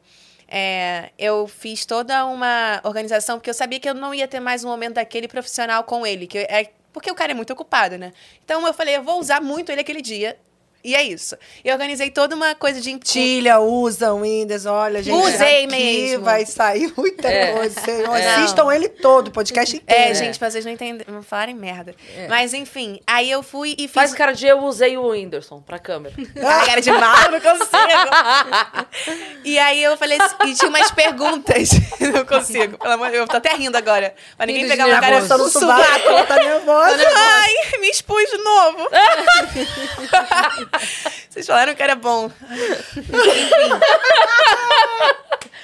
Speaker 3: é, eu fiz toda uma organização, porque eu sabia que eu não ia ter mais um momento daquele profissional com ele. Que é, porque o cara é muito ocupado, né? Então eu falei, eu vou usar muito ele aquele dia. E é isso. Eu organizei toda uma coisa de
Speaker 4: Tilha, usa o Windows, olha, gente.
Speaker 3: Usei
Speaker 4: aqui
Speaker 3: mesmo.
Speaker 4: vai sair muita
Speaker 1: É.
Speaker 4: coisa. Vocês
Speaker 3: Não.
Speaker 4: Assistam ele todo, o podcast inteiro.
Speaker 3: É, gente, pra vocês não entenderem, não falarem merda. Mas enfim, aí eu fui e fiz.
Speaker 1: Faz cara de eu usei o Whindersson pra câmera. *laughs*
Speaker 3: Ai, cara de mal, não consigo. *laughs* e aí eu falei assim, e tinha umas perguntas. *laughs* não consigo. Pelo amor de Deus, eu tô até rindo agora. Pra ninguém pegar uma cara
Speaker 2: nervoso.
Speaker 4: Coçando o sovaco, ela tá nervosa.
Speaker 3: Ai, me expus de novo. *laughs* Vocês falaram que era bom. *laughs*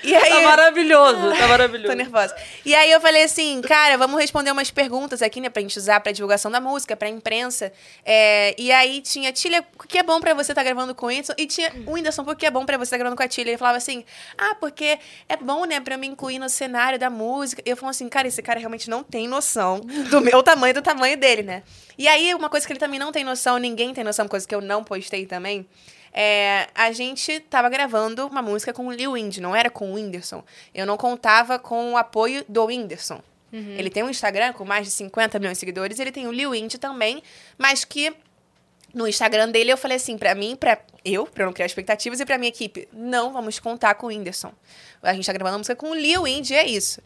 Speaker 3: E aí,
Speaker 1: Tá maravilhoso, tá *laughs*
Speaker 3: Tô
Speaker 1: maravilhoso.
Speaker 3: nervosa. E aí eu falei assim, cara, vamos responder umas perguntas aqui, né, pra gente usar pra divulgação da música, pra imprensa. É, e aí tinha, Tilha, o que é bom pra você estar gravando com o Whindersson? E tinha o Whindersson, por que é bom pra você estar gravando com a Tilha? Ele falava assim, ah, porque é bom, né, pra eu me incluir no cenário da música. E eu falo assim, cara, esse cara realmente não tem noção do meu tamanho e do tamanho dele, né? E aí, uma coisa que ele também não tem noção, ninguém tem noção, coisa que eu não postei também, é, a gente tava gravando uma música com o Lil Indy, não era com o Whindersson. Eu não contava com o apoio do Whindersson. Ele tem um Instagram com mais de 50 milhões de seguidores, ele tem o Lil Indy também, mas que no Instagram dele eu falei assim, pra mim, pra eu, eu não criar expectativas, e pra minha equipe, não vamos contar com o Whindersson. A gente tá gravando a música com o Lil Indy, é isso.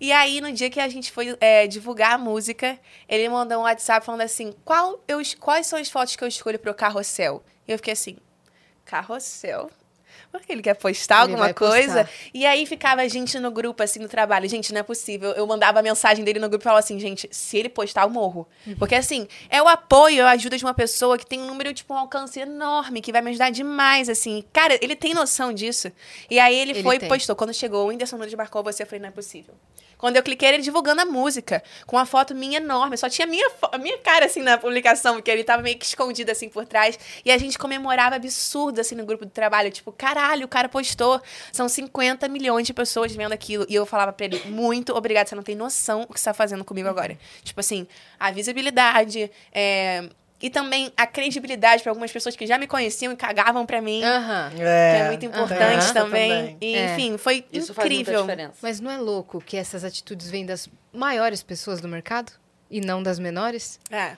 Speaker 3: E aí, no dia que a gente foi é, divulgar a música, ele mandou um WhatsApp falando assim, qual eu, quais são as fotos que eu escolho pro carrossel? E eu fiquei assim, carrossel? Porque ele quer postar
Speaker 2: Ele
Speaker 3: alguma
Speaker 2: vai postar.
Speaker 3: coisa. E aí ficava a gente no grupo, assim, no trabalho. Gente, não é possível. Eu mandava a mensagem dele no grupo e falava assim, gente, se ele postar, eu morro.
Speaker 2: Uhum.
Speaker 3: Porque, assim, é o apoio, a ajuda de uma pessoa que tem um número, tipo, um alcance enorme, que vai me ajudar demais, assim. Cara, ele tem noção disso. E aí ele,
Speaker 2: Ele
Speaker 3: foi e postou. Quando chegou, o Whindersson Nunes marcou você, eu falei, não é possível. Quando eu cliquei, ele divulgando a música, com uma foto minha enorme. Só tinha a minha, a minha cara, assim, na publicação, porque ele tava meio que escondido, assim, por trás. E a gente comemorava absurdo, assim, no grupo do trabalho. Tipo, caralho, o cara postou. São 50 milhões de pessoas vendo aquilo. E eu falava pra ele, muito obrigado, você não tem noção o que você tá fazendo comigo agora. Tipo assim, a visibilidade, é, E também a credibilidade pra algumas pessoas que já me conheciam e cagavam pra mim.
Speaker 2: Aham.
Speaker 3: Que é muito
Speaker 4: tem
Speaker 3: importante também. E,
Speaker 2: É.
Speaker 3: enfim, foi
Speaker 1: Isso faz muita
Speaker 3: incrível.
Speaker 1: diferença.
Speaker 2: Mas não é louco que essas atitudes vêm das maiores pessoas do mercado e não das menores?
Speaker 3: É.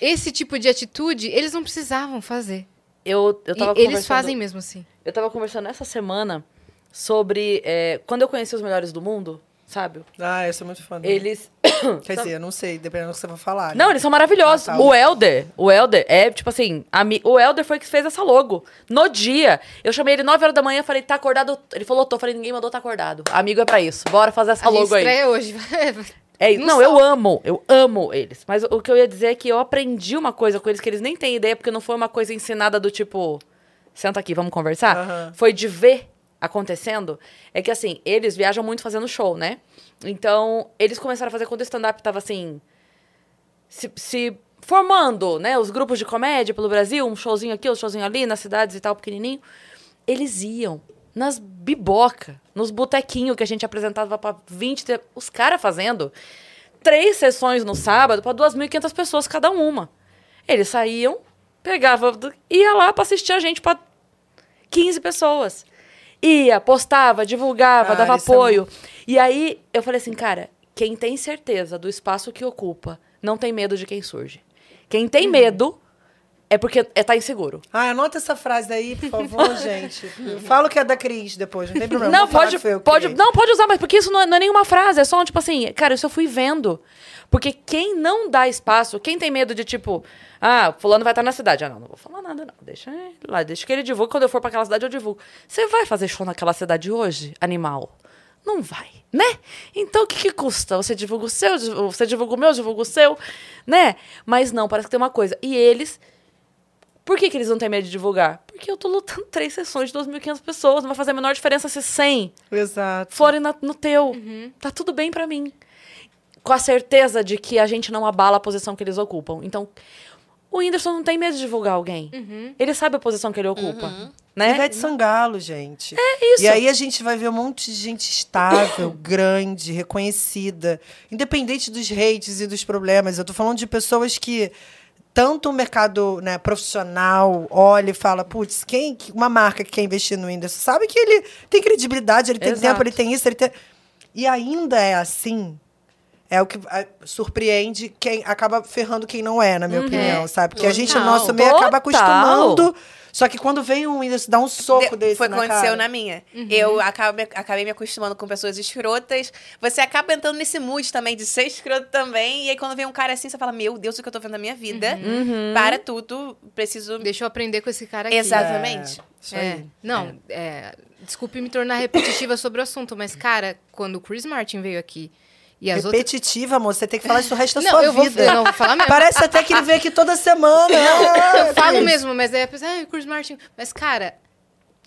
Speaker 2: Esse tipo de atitude eles não precisavam fazer.
Speaker 1: Eu, eu
Speaker 2: E
Speaker 1: tava
Speaker 2: eles
Speaker 1: conversando-
Speaker 2: fazem mesmo assim.
Speaker 1: Eu tava conversando essa semana sobre. é, quando eu conheci os melhores do mundo, sabe?
Speaker 4: Ah, eu sou muito fã dele.
Speaker 1: Eles. *coughs*
Speaker 4: Quer dizer, eu não sei, dependendo do que você for falar. né?
Speaker 1: Não, eles são maravilhosos.
Speaker 4: Ah, tá.
Speaker 1: O Elder, o Elder é, tipo assim, ami... o Elder foi que fez essa logo. No dia, eu chamei ele 9 horas da manhã, falei, tá acordado? Ele falou, tô. Falei, ninguém mandou tá acordado. Amigo é pra isso. Bora fazer essa
Speaker 2: A gente
Speaker 1: logo aí.
Speaker 2: estreia hoje.
Speaker 1: É, *laughs* não,
Speaker 2: sol.
Speaker 1: eu amo, eu amo eles. Mas o que eu ia dizer é que eu aprendi uma coisa com eles que eles nem têm ideia, porque não foi uma coisa ensinada do tipo, senta aqui, vamos conversar. Foi de ver acontecendo. É que assim, eles viajam muito fazendo show, né? Então, eles começaram a fazer quando o stand-up tava assim. Se, se formando, né? Os grupos de comédia pelo Brasil, um showzinho aqui, um showzinho ali, nas cidades e tal, pequenininho. Eles iam nas biboca, nos botequinhos que a gente apresentava pra 20, te- os caras fazendo três sessões no sábado pra 2.500 pessoas cada uma. Eles saíam, pegavam, ia lá pra assistir a gente pra 15 pessoas. Ia, postava, divulgava,
Speaker 4: Cara,
Speaker 1: dava
Speaker 4: é
Speaker 1: apoio. E aí eu falei assim, cara, quem tem certeza do espaço que ocupa, não tem medo de quem surge. Quem tem
Speaker 4: Uhum.
Speaker 1: medo é porque é, tá inseguro.
Speaker 4: Ah, anota essa frase aí, por favor, *laughs* gente. Eu falo que é da Cris depois, não tem problema.
Speaker 1: Não, pode, pode,
Speaker 4: criei.
Speaker 1: não, pode usar, mas porque isso não é, não é nenhuma frase, é só um tipo assim, cara, isso eu fui vendo. Porque quem não dá espaço, quem tem medo de tipo, ah, fulano vai estar na cidade. Ah, não, não vou falar nada, não. Deixa ele lá, deixa que ele divulgue. Quando eu for pra aquela cidade, eu divulgo. Você vai fazer show naquela cidade hoje, animal? Não vai, né? Então o que, que custa? Você divulga o seu, você divulga o meu, eu divulgo o seu, né? Mas não, parece que tem uma coisa. E eles por que, que eles não têm medo de divulgar? Porque eu tô lutando *laughs* três sessões de 2.500 pessoas. Não vai fazer a menor diferença se 100
Speaker 4: Exato.
Speaker 1: forem na- no teu. Tá tudo bem pra mim. Com a certeza de que a gente não abala a posição que eles ocupam. Então, o Whindersson não tem medo de divulgar alguém. Ele sabe a posição que ele ocupa. Né?
Speaker 4: Ivete Sangalo, gente.
Speaker 1: É isso.
Speaker 4: E aí a gente vai ver um monte de gente estável, *coughs* grande, reconhecida, independente dos hates e dos problemas. Eu tô falando de pessoas que tanto o mercado né, profissional olha e fala, putz, quem, que- uma marca que quer investir no Whindersson sabe que ele tem credibilidade, ele tem
Speaker 1: Exato.
Speaker 4: tempo, ele tem isso, ele tem... E ainda é assim. É o que surpreende quem acaba ferrando quem não é, na minha opinião, sabe? Porque a gente, no
Speaker 2: Total.
Speaker 4: nosso meio, acaba acostumando. Só que quando vem um Whindersson, dá um soco
Speaker 3: De-
Speaker 4: desse
Speaker 3: Foi o que
Speaker 4: na
Speaker 3: aconteceu
Speaker 4: cara.
Speaker 3: na minha. Eu acabei, acabei me acostumando com pessoas escrotas. Você acaba entrando nesse mood também de ser escroto também. E aí, quando vem um cara assim, você fala: Meu Deus, o que eu tô vendo na minha vida? Para tudo, preciso.
Speaker 2: Deixa eu aprender com esse cara aqui.
Speaker 3: Exatamente.
Speaker 4: É, isso
Speaker 2: É, não, é, desculpe me tornar repetitiva sobre o assunto, mas, cara, quando o Chris Martin veio aqui e as outras.
Speaker 4: Repetitiva, amor. Você tem que falar isso o resto da
Speaker 2: Não,
Speaker 4: sua
Speaker 2: eu vou,
Speaker 4: vida.
Speaker 2: eu não vou falar mesmo.
Speaker 4: Parece até que ele vem aqui toda semana. Ah,
Speaker 2: Eu falo
Speaker 4: Cris.
Speaker 2: mesmo, mas aí a pessoa, ah, o Chris Martin. Mas, cara,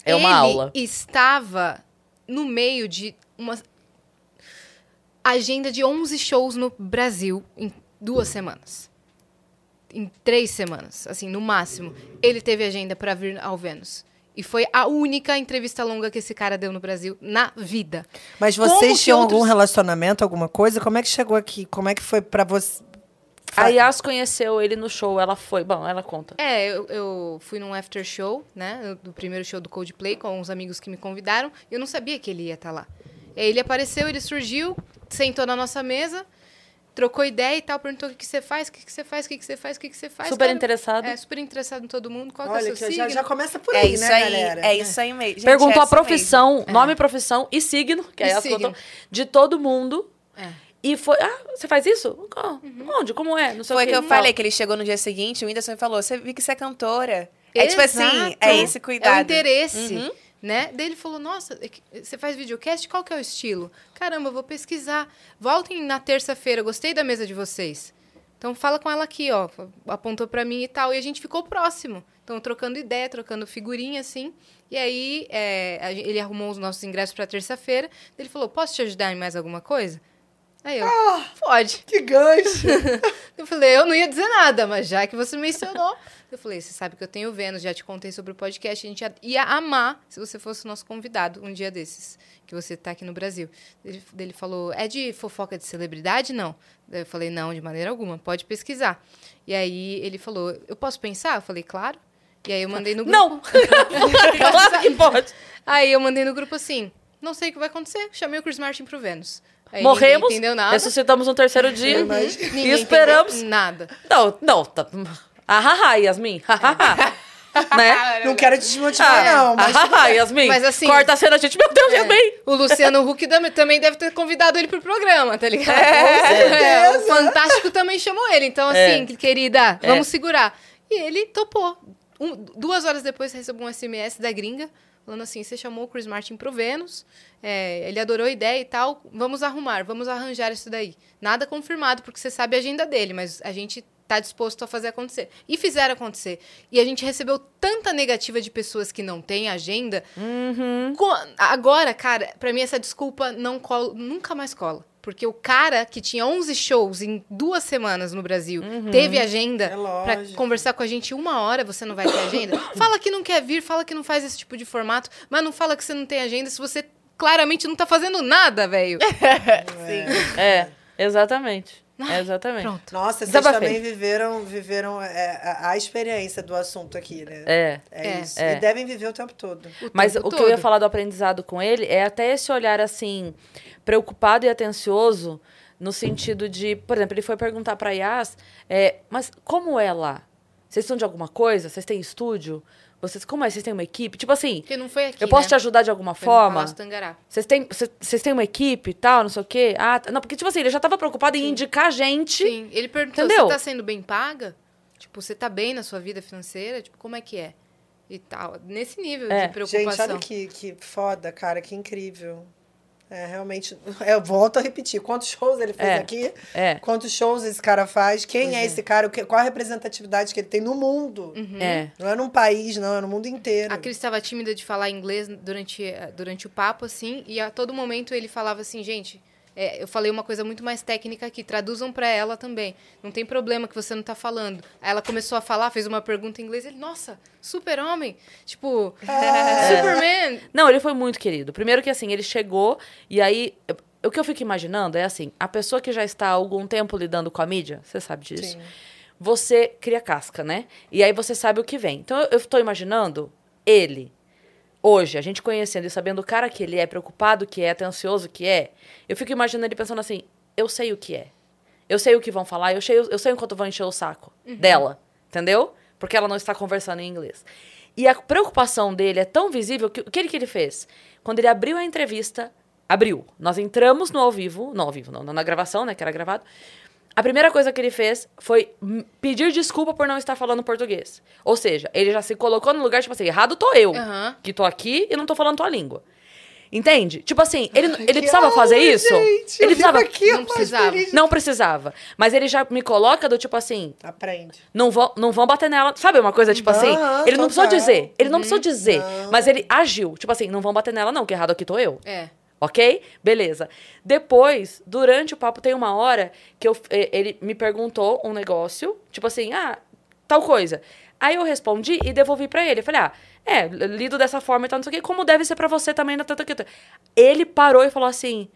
Speaker 1: É uma
Speaker 2: ele
Speaker 1: aula.
Speaker 2: estava no meio de uma agenda de 11 shows no Brasil em duas semanas. Em três semanas, assim, no máximo. Ele teve agenda para vir ao Vênus. E foi a única entrevista longa que esse cara deu no Brasil na vida.
Speaker 4: Mas vocês tinham
Speaker 2: outros-
Speaker 4: algum relacionamento, alguma coisa? Como é que chegou aqui? Como é que foi pra você?
Speaker 1: A Yas conheceu ele no show, ela foi. Bom, ela conta.
Speaker 2: É, eu, eu fui num after show, né? Do primeiro show do Coldplay, com uns amigos que me convidaram. E eu não sabia que ele ia estar lá. E aí ele apareceu, ele surgiu, sentou na nossa mesa, trocou ideia e tal, perguntou o que, que você faz, o que, que você faz, o que, que você faz, o que, que você faz.
Speaker 1: Super
Speaker 2: cara.
Speaker 1: interessado.
Speaker 2: É, super interessado em todo mundo. Qual que é
Speaker 4: Olha,
Speaker 2: o seu
Speaker 4: já,
Speaker 2: signo?
Speaker 4: já começa por
Speaker 3: É
Speaker 4: aí,
Speaker 3: isso
Speaker 4: né,
Speaker 3: aí,
Speaker 4: galera?
Speaker 3: é isso aí mesmo. Gente,
Speaker 1: Perguntou
Speaker 3: é
Speaker 1: a profissão, nome, profissão e signo, que
Speaker 2: E
Speaker 1: ela
Speaker 2: signo.
Speaker 1: de todo mundo.
Speaker 2: É.
Speaker 1: E foi, ah, você faz isso? Ah, Onde? Como é? Não sei
Speaker 3: Foi
Speaker 1: o
Speaker 3: que eu falei que ele chegou no dia seguinte, o Whindersson falou: Você viu que você é cantora. É tipo assim, é esse cuidado.
Speaker 2: É o interesse.
Speaker 3: Uhum.
Speaker 2: Né? Daí ele falou: Nossa, é você faz videocast? Qual que é o estilo? Caramba, eu vou pesquisar. Voltem na terça-feira, gostei da mesa de vocês. Então fala com ela aqui, ó. Apontou pra mim e tal. E a gente ficou próximo. Então, trocando ideia, trocando figurinha, assim. E aí, é, ele arrumou os nossos ingressos pra terça-feira. Ele falou: Posso te ajudar em mais alguma coisa? Aí eu, pode.
Speaker 4: Que gancho! *laughs*
Speaker 2: Eu falei, eu não ia dizer nada, mas já que você mencionou. Eu falei, você sabe que eu tenho Vênus, já te contei sobre o podcast, a gente ia- ia amar se você fosse o nosso convidado um dia desses, que você tá aqui no Brasil. Ele, ele falou, é de fofoca de celebridade? Não. Eu falei, não, de maneira alguma, pode pesquisar. E aí ele falou, eu posso pensar? Eu falei, claro. E aí eu mandei no *laughs* grupo.
Speaker 1: Não! *laughs* claro que pode.
Speaker 2: Aí eu mandei no grupo assim, não sei o que vai acontecer, chamei o Chris Martin pro Vênus. Aí
Speaker 1: Morremos, ressuscitamos no terceiro *laughs* dia e esperamos.
Speaker 2: nada.
Speaker 1: Não, não. Tá... Ahaha, Yasmin. Ahaha. *laughs* né?
Speaker 4: Não quero te desmotivar, não, mas...
Speaker 1: Ahaha, Yasmin.
Speaker 2: Mas assim-
Speaker 1: Corta a cena, gente. Meu Deus, Yasmin.
Speaker 2: O Luciano Huck também deve ter convidado ele pro programa, tá ligado?
Speaker 4: certeza.
Speaker 2: o Fantástico também chamou ele. Então, assim, querida,
Speaker 1: É.
Speaker 2: vamos segurar. E ele topou. Um- duas horas depois, recebeu um SMS da gringa, falando assim, você chamou o Chris Martin pro Vênus, é, ele adorou a ideia e tal, vamos arrumar, vamos arranjar isso daí. Nada confirmado, porque você sabe a agenda dele, mas a gente tá disposto a fazer acontecer. E fizeram acontecer. E a gente recebeu tanta negativa de pessoas que não têm agenda,
Speaker 1: Uhum.
Speaker 2: Agora, cara, pra mim essa desculpa não cola, nunca mais cola. Porque o cara que tinha 11 shows em duas semanas no Brasil, teve agenda
Speaker 4: É
Speaker 2: pra
Speaker 4: lógico.
Speaker 2: conversar com a gente uma hora, você não vai ter agenda? *coughs* fala que não quer vir, fala que não faz esse tipo de formato, mas não fala que você não tem agenda se você claramente não tá fazendo nada, velho. *laughs*
Speaker 1: É, exatamente. É, exatamente.
Speaker 2: Pronto.
Speaker 4: Nossa, vocês
Speaker 1: Desabafei.
Speaker 4: também viveram, viveram é, a, a experiência do assunto aqui, né?
Speaker 1: É.
Speaker 4: É,
Speaker 2: É.
Speaker 4: isso.
Speaker 1: É.
Speaker 4: E devem viver o tempo todo.
Speaker 2: O
Speaker 1: Mas
Speaker 2: tempo
Speaker 1: o que eu ia
Speaker 2: todo.
Speaker 1: falar do aprendizado com ele é até esse olhar assim, preocupado e atencioso, no sentido de, por exemplo, ele foi perguntar pra Yas, é, mas como é lá? Vocês estão de alguma coisa? Vocês têm estúdio? Vocês, como é? Vocês têm uma equipe? Tipo assim,
Speaker 2: Porque não foi aqui,
Speaker 1: eu posso
Speaker 2: né?
Speaker 1: te ajudar de alguma
Speaker 2: Foi
Speaker 1: forma? Vocês têm, vocês- têm uma equipe e tal, não sei o quê? Ah, tá- não, porque, tipo assim, ele já tava preocupado em indicar gente.
Speaker 2: Sim, ele perguntou,
Speaker 1: Entendeu?
Speaker 2: você tá sendo bem paga? Tipo, você tá bem na sua vida financeira? Tipo, como é que é? E tal. Nesse nível
Speaker 1: É.
Speaker 2: de preocupação.
Speaker 4: Gente, olha que, que foda, cara, que incrível. É, realmente, *laughs* eu volto a repetir. Quantos shows ele fez
Speaker 1: É,
Speaker 4: aqui?
Speaker 1: é.
Speaker 4: Quantos shows esse cara faz? Quem
Speaker 2: Pois
Speaker 4: é,
Speaker 2: é.
Speaker 4: esse cara? Qual a representatividade que ele tem no mundo?
Speaker 1: É.
Speaker 4: Não é num país, não, é no mundo inteiro.
Speaker 2: A Cris estava tímida de falar inglês durante, eh, durante o papo, assim, e a todo momento ele falava assim, gente, é, eu falei uma coisa muito mais técnica aqui, traduzam para ela também. Não tem problema que você não tá falando. Aí ela começou a falar, fez uma pergunta em inglês, ele, nossa, super-homem! Tipo, Superman!
Speaker 1: Não, ele foi muito querido. Primeiro que assim, ele chegou e aí. O que eu fico imaginando é assim: a pessoa que já está há algum tempo lidando com a mídia, você sabe disso.
Speaker 4: Sim.
Speaker 1: Você cria casca, né? E aí você sabe o que vem. Então eu, eu estou imaginando ele, hoje, a gente conhecendo e sabendo o cara que ele é, preocupado que é, atencioso que é. Eu fico imaginando ele pensando assim: eu sei o que é. Eu sei o que vão falar, eu sei, eu sei o quanto vão encher o saco dela, entendeu? Porque ela não está conversando em inglês. E a preocupação dele é tão visível que o que ele, que ele fez? Quando ele abriu a entrevista, abriu. Nós entramos no ao vivo, não ao vivo, não, na gravação, né, que era gravado. A primeira coisa que ele fez foi pedir desculpa por não estar falando português. Ou seja, ele já se colocou no lugar, tipo assim, errado tô eu,
Speaker 2: Aham.
Speaker 1: que tô aqui e não tô falando tua língua. Entende? Tipo assim, ele, ele
Speaker 4: Que
Speaker 1: precisava
Speaker 4: aula,
Speaker 1: fazer isso?
Speaker 4: gente! Eu
Speaker 1: ele precisava.
Speaker 4: aqui,
Speaker 2: Não precisava.
Speaker 4: feliz.
Speaker 1: Não precisava. Mas ele já me coloca do tipo assim,
Speaker 4: Aprende.
Speaker 1: não vão, não vão bater nela. Sabe uma coisa, tipo assim?
Speaker 4: Aham,
Speaker 1: Ele não precisou dizer. Ele não precisou dizer.
Speaker 4: Não.
Speaker 1: Mas ele agiu. Tipo assim, não vão bater nela, não, que errado aqui tô eu.
Speaker 2: É.
Speaker 1: Ok? Beleza. Depois, durante o papo, tem uma hora que eu, eh, ele me perguntou um negócio, tipo assim, ah, tal coisa. Aí eu respondi e devolvi pra ele. Eu falei, ah, é, lido dessa forma e tal, não sei o quê, como deve ser pra você também na tanta Ele parou e falou assim.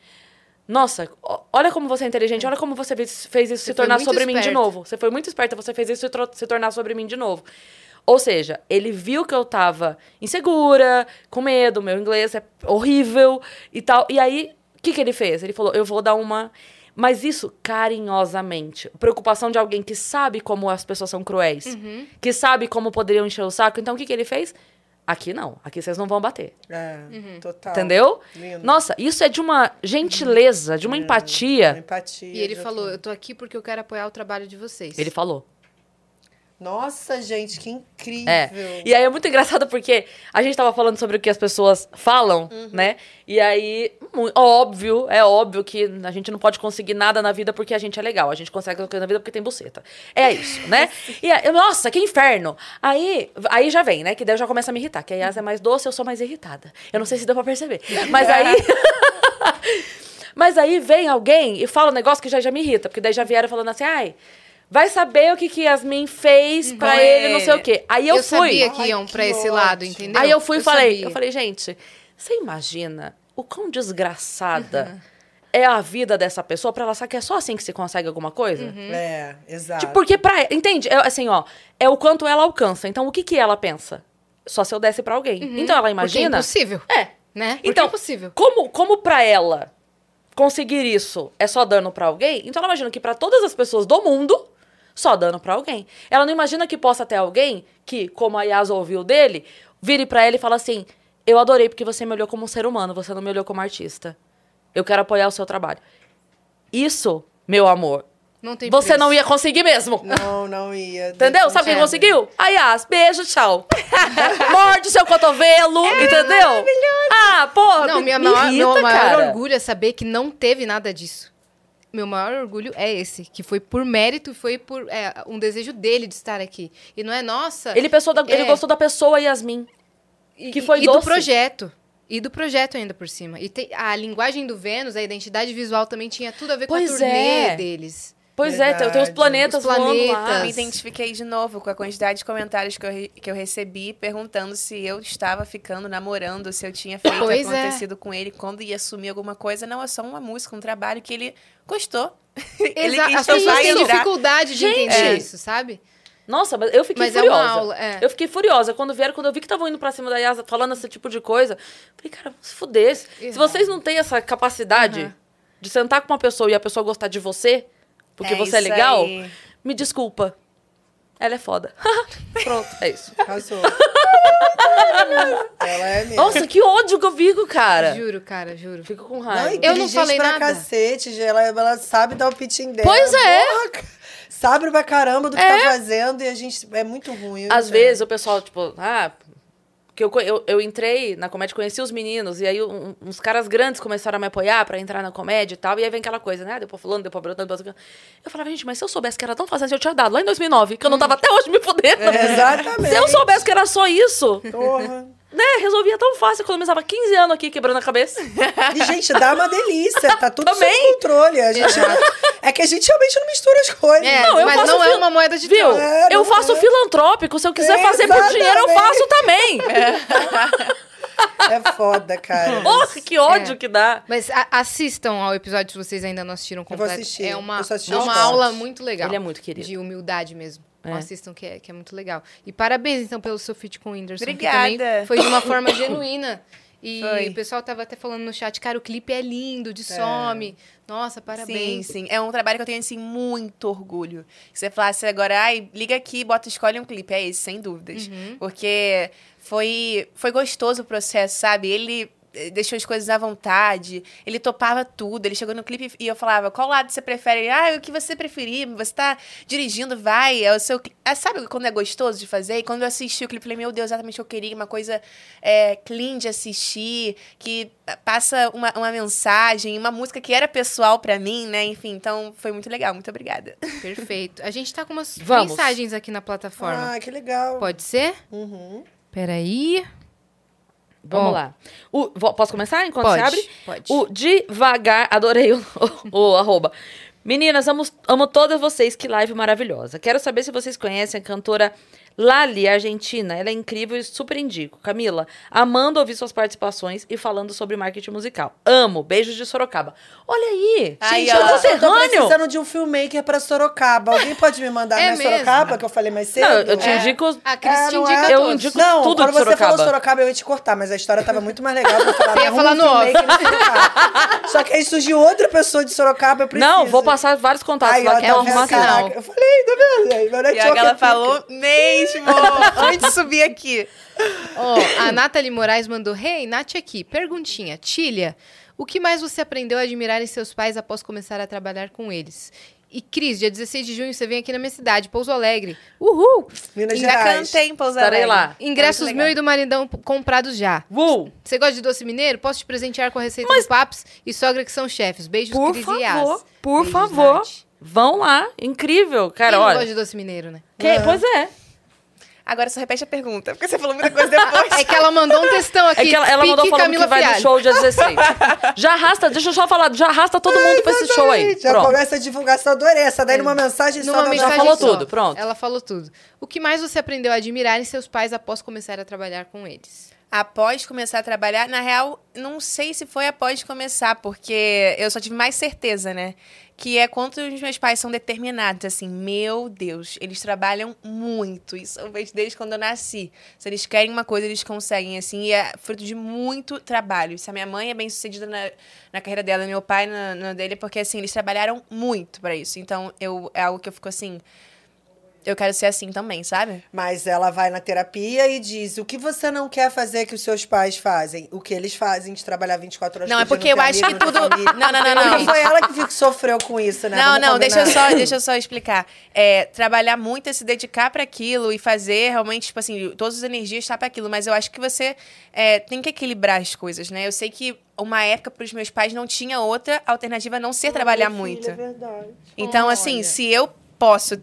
Speaker 1: Nossa, olha como você é inteligente, olha como você fez, isso
Speaker 2: Você
Speaker 1: se tornar sobre mim de novo. Você foi muito esperta, você fez isso se, se tornar sobre mim de novo. Ou seja, ele viu que eu tava insegura, com medo, meu inglês é horrível e tal. E aí, o que, que ele fez? Ele falou: eu vou dar uma. Mas isso carinhosamente. Preocupação de alguém que sabe como as pessoas são cruéis,
Speaker 2: Uhum.
Speaker 1: que sabe como poderiam encher o saco. Então, o que, que ele fez? Aqui não. Aqui vocês não vão bater.
Speaker 4: É,
Speaker 2: Uhum.
Speaker 4: total.
Speaker 1: Entendeu?
Speaker 4: Lindo.
Speaker 1: Nossa, isso é de uma gentileza, de uma
Speaker 4: Uma
Speaker 1: empatia.
Speaker 4: empatia.
Speaker 2: E ele falou, eu tô aqui porque eu quero apoiar o trabalho de vocês.
Speaker 1: Ele falou.
Speaker 4: Nossa, gente, que incrível.
Speaker 1: É. E aí é muito engraçado porque a gente tava falando sobre o que as pessoas falam, né? E aí, óbvio, é óbvio que a gente não pode conseguir nada na vida porque a gente é legal. A gente consegue na vida porque tem buceta. É isso, né? *laughs* E aí, nossa, que inferno! Aí, aí já vem, né? Que daí eu já começa a me irritar. Que a Yas é mais doce, eu sou mais irritada. Eu não sei se deu pra perceber. Mas aí. *laughs* *laughs* Mas aí vem alguém e fala um negócio que já, já me irrita, porque daí já vieram falando assim, ai, vai saber o que que Yasmin fez pra
Speaker 2: Uhum.
Speaker 1: ele, não sei o quê. Aí eu,
Speaker 2: eu
Speaker 1: fui.
Speaker 2: sabia que
Speaker 4: Ai,
Speaker 2: iam
Speaker 4: que
Speaker 2: pra esse
Speaker 4: ótimo.
Speaker 2: lado, entendeu?
Speaker 1: Aí eu fui e falei,
Speaker 2: sabia.
Speaker 1: eu falei, gente, você imagina o quão desgraçada é a vida dessa pessoa pra ela achar que é só assim que se consegue alguma coisa?
Speaker 2: Uhum.
Speaker 4: É, exato.
Speaker 1: Tipo, porque pra entende? É, assim, ó, é o quanto ela alcança. Então, o que que ela pensa? Só se eu desse pra alguém. Então, ela
Speaker 2: Porque é
Speaker 1: imagina...
Speaker 2: impossível,
Speaker 1: É.
Speaker 2: né? Porque
Speaker 1: Então,
Speaker 2: é impossível.
Speaker 1: Como, como pra ela conseguir isso é só dano pra alguém, então ela imagina que pra todas as pessoas do mundo, só dano pra alguém. Ela não imagina que possa ter alguém que, como a Yas ouviu dele, vire pra ele e fala assim: Eu adorei porque você me olhou como um ser humano, você não me olhou como artista. Eu quero apoiar o seu trabalho. Isso, meu amor,
Speaker 2: Não tem
Speaker 1: você
Speaker 2: preço.
Speaker 1: não ia conseguir mesmo.
Speaker 4: Não, não ia. *laughs*
Speaker 1: Entendeu? Sabe quem
Speaker 2: É.
Speaker 1: conseguiu? A Yas. Beijo, tchau. *laughs* Morde o seu cotovelo, entendeu? Ah, pô,
Speaker 2: Não,
Speaker 1: me,
Speaker 2: minha
Speaker 1: me
Speaker 2: maior,
Speaker 1: irrita,
Speaker 2: meu maior orgulho é saber que não teve nada disso. Meu maior orgulho é esse, que foi por mérito e foi por é, um desejo dele de estar aqui. E não é nossa.
Speaker 1: Ele, da- ele
Speaker 2: É.
Speaker 1: gostou da pessoa Yasmin.
Speaker 2: e,
Speaker 1: que foi
Speaker 2: e do
Speaker 1: doce.
Speaker 2: projeto. E do projeto ainda por cima. E tem- a linguagem do Vênus, a identidade visual também tinha tudo a ver com
Speaker 1: Pois
Speaker 2: a turnê
Speaker 1: é.
Speaker 2: deles.
Speaker 1: Pois é, tem, tem os
Speaker 4: Verdade.
Speaker 1: planetas
Speaker 2: Os
Speaker 1: voando lá.
Speaker 2: planetas.
Speaker 3: Me identifiquei de novo com a quantidade de comentários que eu, re- que eu recebi perguntando se eu estava ficando, namorando, se eu tinha feito
Speaker 2: Pois é.
Speaker 3: acontecido com ele, quando ia assumir alguma coisa. Não, é só uma música, um trabalho que ele gostou. *laughs* ele
Speaker 2: As pessoas têm dificuldade de
Speaker 1: Gente.
Speaker 2: entender isso, sabe?
Speaker 1: Nossa, mas eu fiquei
Speaker 2: Mas é
Speaker 1: furiosa.
Speaker 2: uma aula, é.
Speaker 1: Eu fiquei furiosa. Quando vieram, quando eu vi que estavam indo pra cima da Yasa falando esse tipo de coisa, falei, cara, se fuder. Se vocês não têm essa capacidade
Speaker 2: Aham.
Speaker 1: de sentar com uma pessoa e a pessoa gostar de você, porque
Speaker 3: É
Speaker 1: você é legal,
Speaker 3: aí.
Speaker 1: me desculpa. Ela é foda. *laughs* Pronto, é isso.
Speaker 4: Arrasou. Ela é mesmo.
Speaker 1: Nossa, que ódio que eu fico, cara.
Speaker 2: Juro, cara, juro.
Speaker 1: Fico com
Speaker 4: Não,
Speaker 1: raiva.
Speaker 2: Eu não falei
Speaker 4: pra
Speaker 2: nada.
Speaker 4: cacete, ela, ela sabe dar o pitching dela.
Speaker 1: Pois é.
Speaker 4: Porra, sabe pra caramba do que
Speaker 1: É.
Speaker 4: tá fazendo e a gente é muito ruim.
Speaker 1: Às
Speaker 4: né?
Speaker 1: vezes o pessoal, tipo, ah. Que eu, eu, eu entrei na comédia, conheci os meninos, e aí um- uns caras grandes começaram a me apoiar pra entrar na comédia e tal. E aí vem aquela coisa, né? Deu pra fulano, Bruno, deu pra... Eu falava, gente, mas se eu soubesse que era tão fácil, eu tinha dado lá em 2009, que eu não tava até hoje me fudendo.
Speaker 4: É, exatamente.
Speaker 1: Se eu soubesse que era só isso,
Speaker 4: Porra.
Speaker 1: Né? Resolvia tão fácil. Eu economizava 15 anos aqui quebrando a cabeça. *laughs*
Speaker 4: E, gente, dá uma delícia. Tá tudo
Speaker 1: Também.
Speaker 4: sob controle. A gente, é que a gente realmente não mistura as coisas.
Speaker 2: É,
Speaker 1: Não, eu
Speaker 2: mas
Speaker 1: faço
Speaker 2: não é
Speaker 1: fil-
Speaker 2: uma moeda de
Speaker 1: Viu?
Speaker 4: É,
Speaker 1: eu faço
Speaker 4: é.
Speaker 1: filantrópico. Se eu quiser fazer por dinheiro, eu
Speaker 4: Exatamente.
Speaker 1: faço também.
Speaker 4: É foda, cara. *laughs*
Speaker 1: Porra, que ódio
Speaker 2: É.
Speaker 1: que dá.
Speaker 2: Mas a- assistam ao episódio se vocês ainda não assistiram
Speaker 4: vou
Speaker 2: completo.
Speaker 4: assistir.
Speaker 2: É uma,
Speaker 4: Eu
Speaker 2: é uma aula muito legal.
Speaker 1: Ele é muito querido.
Speaker 2: De humildade mesmo.
Speaker 1: É.
Speaker 2: Assistam, que é, que é muito legal. E parabéns, então, pelo seu feat com o Whindersson.
Speaker 3: Obrigada.
Speaker 2: foi de uma forma *coughs* genuína. E
Speaker 3: Foi.
Speaker 2: o pessoal tava até falando no chat, cara, o clipe é lindo, de some. Nossa, parabéns.
Speaker 3: Sim, sim. É um trabalho que eu tenho, assim, muito orgulho. Se você falasse agora, ai, liga aqui, bota, escolhe um clipe. É esse, sem dúvidas. Porque foi, foi gostoso o processo, sabe? Ele deixou as coisas à vontade, ele topava tudo. Ele chegou no clipe e eu falava, qual lado você prefere? Ele, ah, o que você preferir, você tá dirigindo, vai, é o seu... cli-" Ah, sabe quando é gostoso de fazer? E quando eu assisti o clipe, eu falei, meu Deus, exatamente o que eu queria, uma coisa é, clean de assistir, que passa uma, uma mensagem, uma música que era pessoal pra mim, né? Enfim, então foi muito legal, muito obrigada.
Speaker 2: Perfeito. A gente tá com umas
Speaker 1: Vamos.
Speaker 2: mensagens aqui na plataforma.
Speaker 4: Ah, que legal.
Speaker 2: Pode ser?
Speaker 4: Uhum.
Speaker 2: Peraí.
Speaker 1: Vamos
Speaker 2: Ó.
Speaker 1: lá. O, posso começar enquanto
Speaker 2: Pode,
Speaker 1: você abre?
Speaker 2: pode.
Speaker 1: O devagar, adorei o, *laughs* o, arroba. Meninas, amo, amo todas vocês, que live maravilhosa. Quero saber se vocês conhecem a cantora Lali, argentina. Ela é incrível e super indico. Camila, amando ouvir suas participações e falando sobre marketing musical. Amo. Beijos de Sorocaba. Olha aí.
Speaker 3: Aí,
Speaker 1: gente,
Speaker 3: ó.
Speaker 1: é
Speaker 4: Eu tô
Speaker 1: conterrâneo.
Speaker 4: precisando de um filmmaker pra Sorocaba. Alguém pode me mandar *laughs*
Speaker 2: É
Speaker 4: minha
Speaker 2: mesmo?
Speaker 4: Sorocaba, que eu falei mais cedo?
Speaker 1: Não, eu te
Speaker 2: É.
Speaker 1: indico...
Speaker 2: A Cris
Speaker 4: É,
Speaker 2: te
Speaker 4: não
Speaker 2: indica
Speaker 4: é?
Speaker 1: Eu indico
Speaker 4: Não,
Speaker 1: tudo
Speaker 4: quando
Speaker 1: de
Speaker 4: você
Speaker 1: Sorocaba.
Speaker 4: falou Sorocaba, eu ia te cortar, mas a história tava muito mais legal pra falar. *laughs*
Speaker 2: Você ia
Speaker 4: "Me
Speaker 2: falar no
Speaker 4: um Sorocaba." Só que aí surgiu outra pessoa de Sorocaba, eu preciso.
Speaker 1: Não, vou passar vários contatos
Speaker 4: Aí,
Speaker 1: lá
Speaker 4: ó,
Speaker 1: que
Speaker 4: tá
Speaker 2: sinal.
Speaker 1: sinal.
Speaker 4: Caraca, Eu falei, tá vendo?
Speaker 3: E ela
Speaker 4: é pica.
Speaker 3: Mesmo, antes de subir aqui.
Speaker 2: Ó, a Nathalie Moraes mandou: Hey, Nath aqui. Perguntinha. Tília, o que mais você aprendeu a admirar em seus pais após começar a trabalhar com eles? E Cris, dia 16 de junho você vem aqui na minha cidade, Pouso Alegre. Uhul!
Speaker 4: Minas
Speaker 3: Já
Speaker 4: Gerais.
Speaker 3: cantei em Pouso
Speaker 1: Estarei
Speaker 3: Alegre.
Speaker 1: lá.
Speaker 2: Ingressos meu e do maridão comprados já.
Speaker 1: Uh,
Speaker 2: Você gosta de doce mineiro? Posso te presentear com a receita do Paps e sogra que são chefes. Beijos,
Speaker 1: por
Speaker 2: Cris e Yas.
Speaker 1: favor, por
Speaker 2: Beijos,
Speaker 1: favor.
Speaker 2: Nath.
Speaker 1: Vão lá. Incrível. Cara,
Speaker 2: Quem não
Speaker 1: olha.
Speaker 2: gosta de doce mineiro, né?
Speaker 1: Que- Pois é.
Speaker 3: Agora só repete a pergunta, porque você falou muita coisa depois.
Speaker 2: É que ela mandou um textão aqui.
Speaker 1: É que ela, ela mandou falando
Speaker 2: Camila
Speaker 1: que vai
Speaker 2: Fialho.
Speaker 1: no show dia 16. já arrasta, deixa eu só falar, já arrasta todo mundo pra esse show aí.
Speaker 4: Já
Speaker 1: Pronto.
Speaker 4: começa a divulgação, adorei. Essa daí numa mensagem só
Speaker 2: Numa mensagem
Speaker 1: Já falou
Speaker 2: só.
Speaker 1: tudo, pronto.
Speaker 2: Ela falou tudo. O que mais você aprendeu a admirar em seus pais após começar a trabalhar com eles?
Speaker 3: Após começar a trabalhar, na real, não sei se foi após começar, porque eu só tive mais certeza, né? Que é quanto os meus pais são determinados, assim, meu Deus, eles trabalham muito. Isso eu vejo desde quando eu nasci. Se eles querem uma coisa, eles conseguem, assim, e é fruto de muito trabalho. Se a minha mãe é bem sucedida na, na carreira dela, meu pai na, na dele, porque, assim, eles trabalharam muito pra isso. Então, eu, é algo que eu fico assim. Eu quero ser assim também, sabe?
Speaker 4: Mas ela vai na terapia e diz: o que você não quer fazer que os seus pais fazem? O que eles fazem de trabalhar 24 horas
Speaker 3: Não,
Speaker 4: por
Speaker 3: é porque eu acho que tudo-. Não, não, não, não.
Speaker 4: Foi ela que sofreu com isso, né?
Speaker 3: Não,
Speaker 4: Vamos
Speaker 3: não, deixa eu, só, deixa eu só explicar. É, trabalhar muito é se dedicar para aquilo e fazer realmente, tipo assim, todas as energias estar para aquilo. Mas eu acho que você é, tem que equilibrar as coisas, né? Eu sei que uma época para os meus pais não tinha outra alternativa a não ser trabalhar
Speaker 4: Ai,
Speaker 3: muito.
Speaker 4: é verdade.
Speaker 3: Então, assim, se eu posso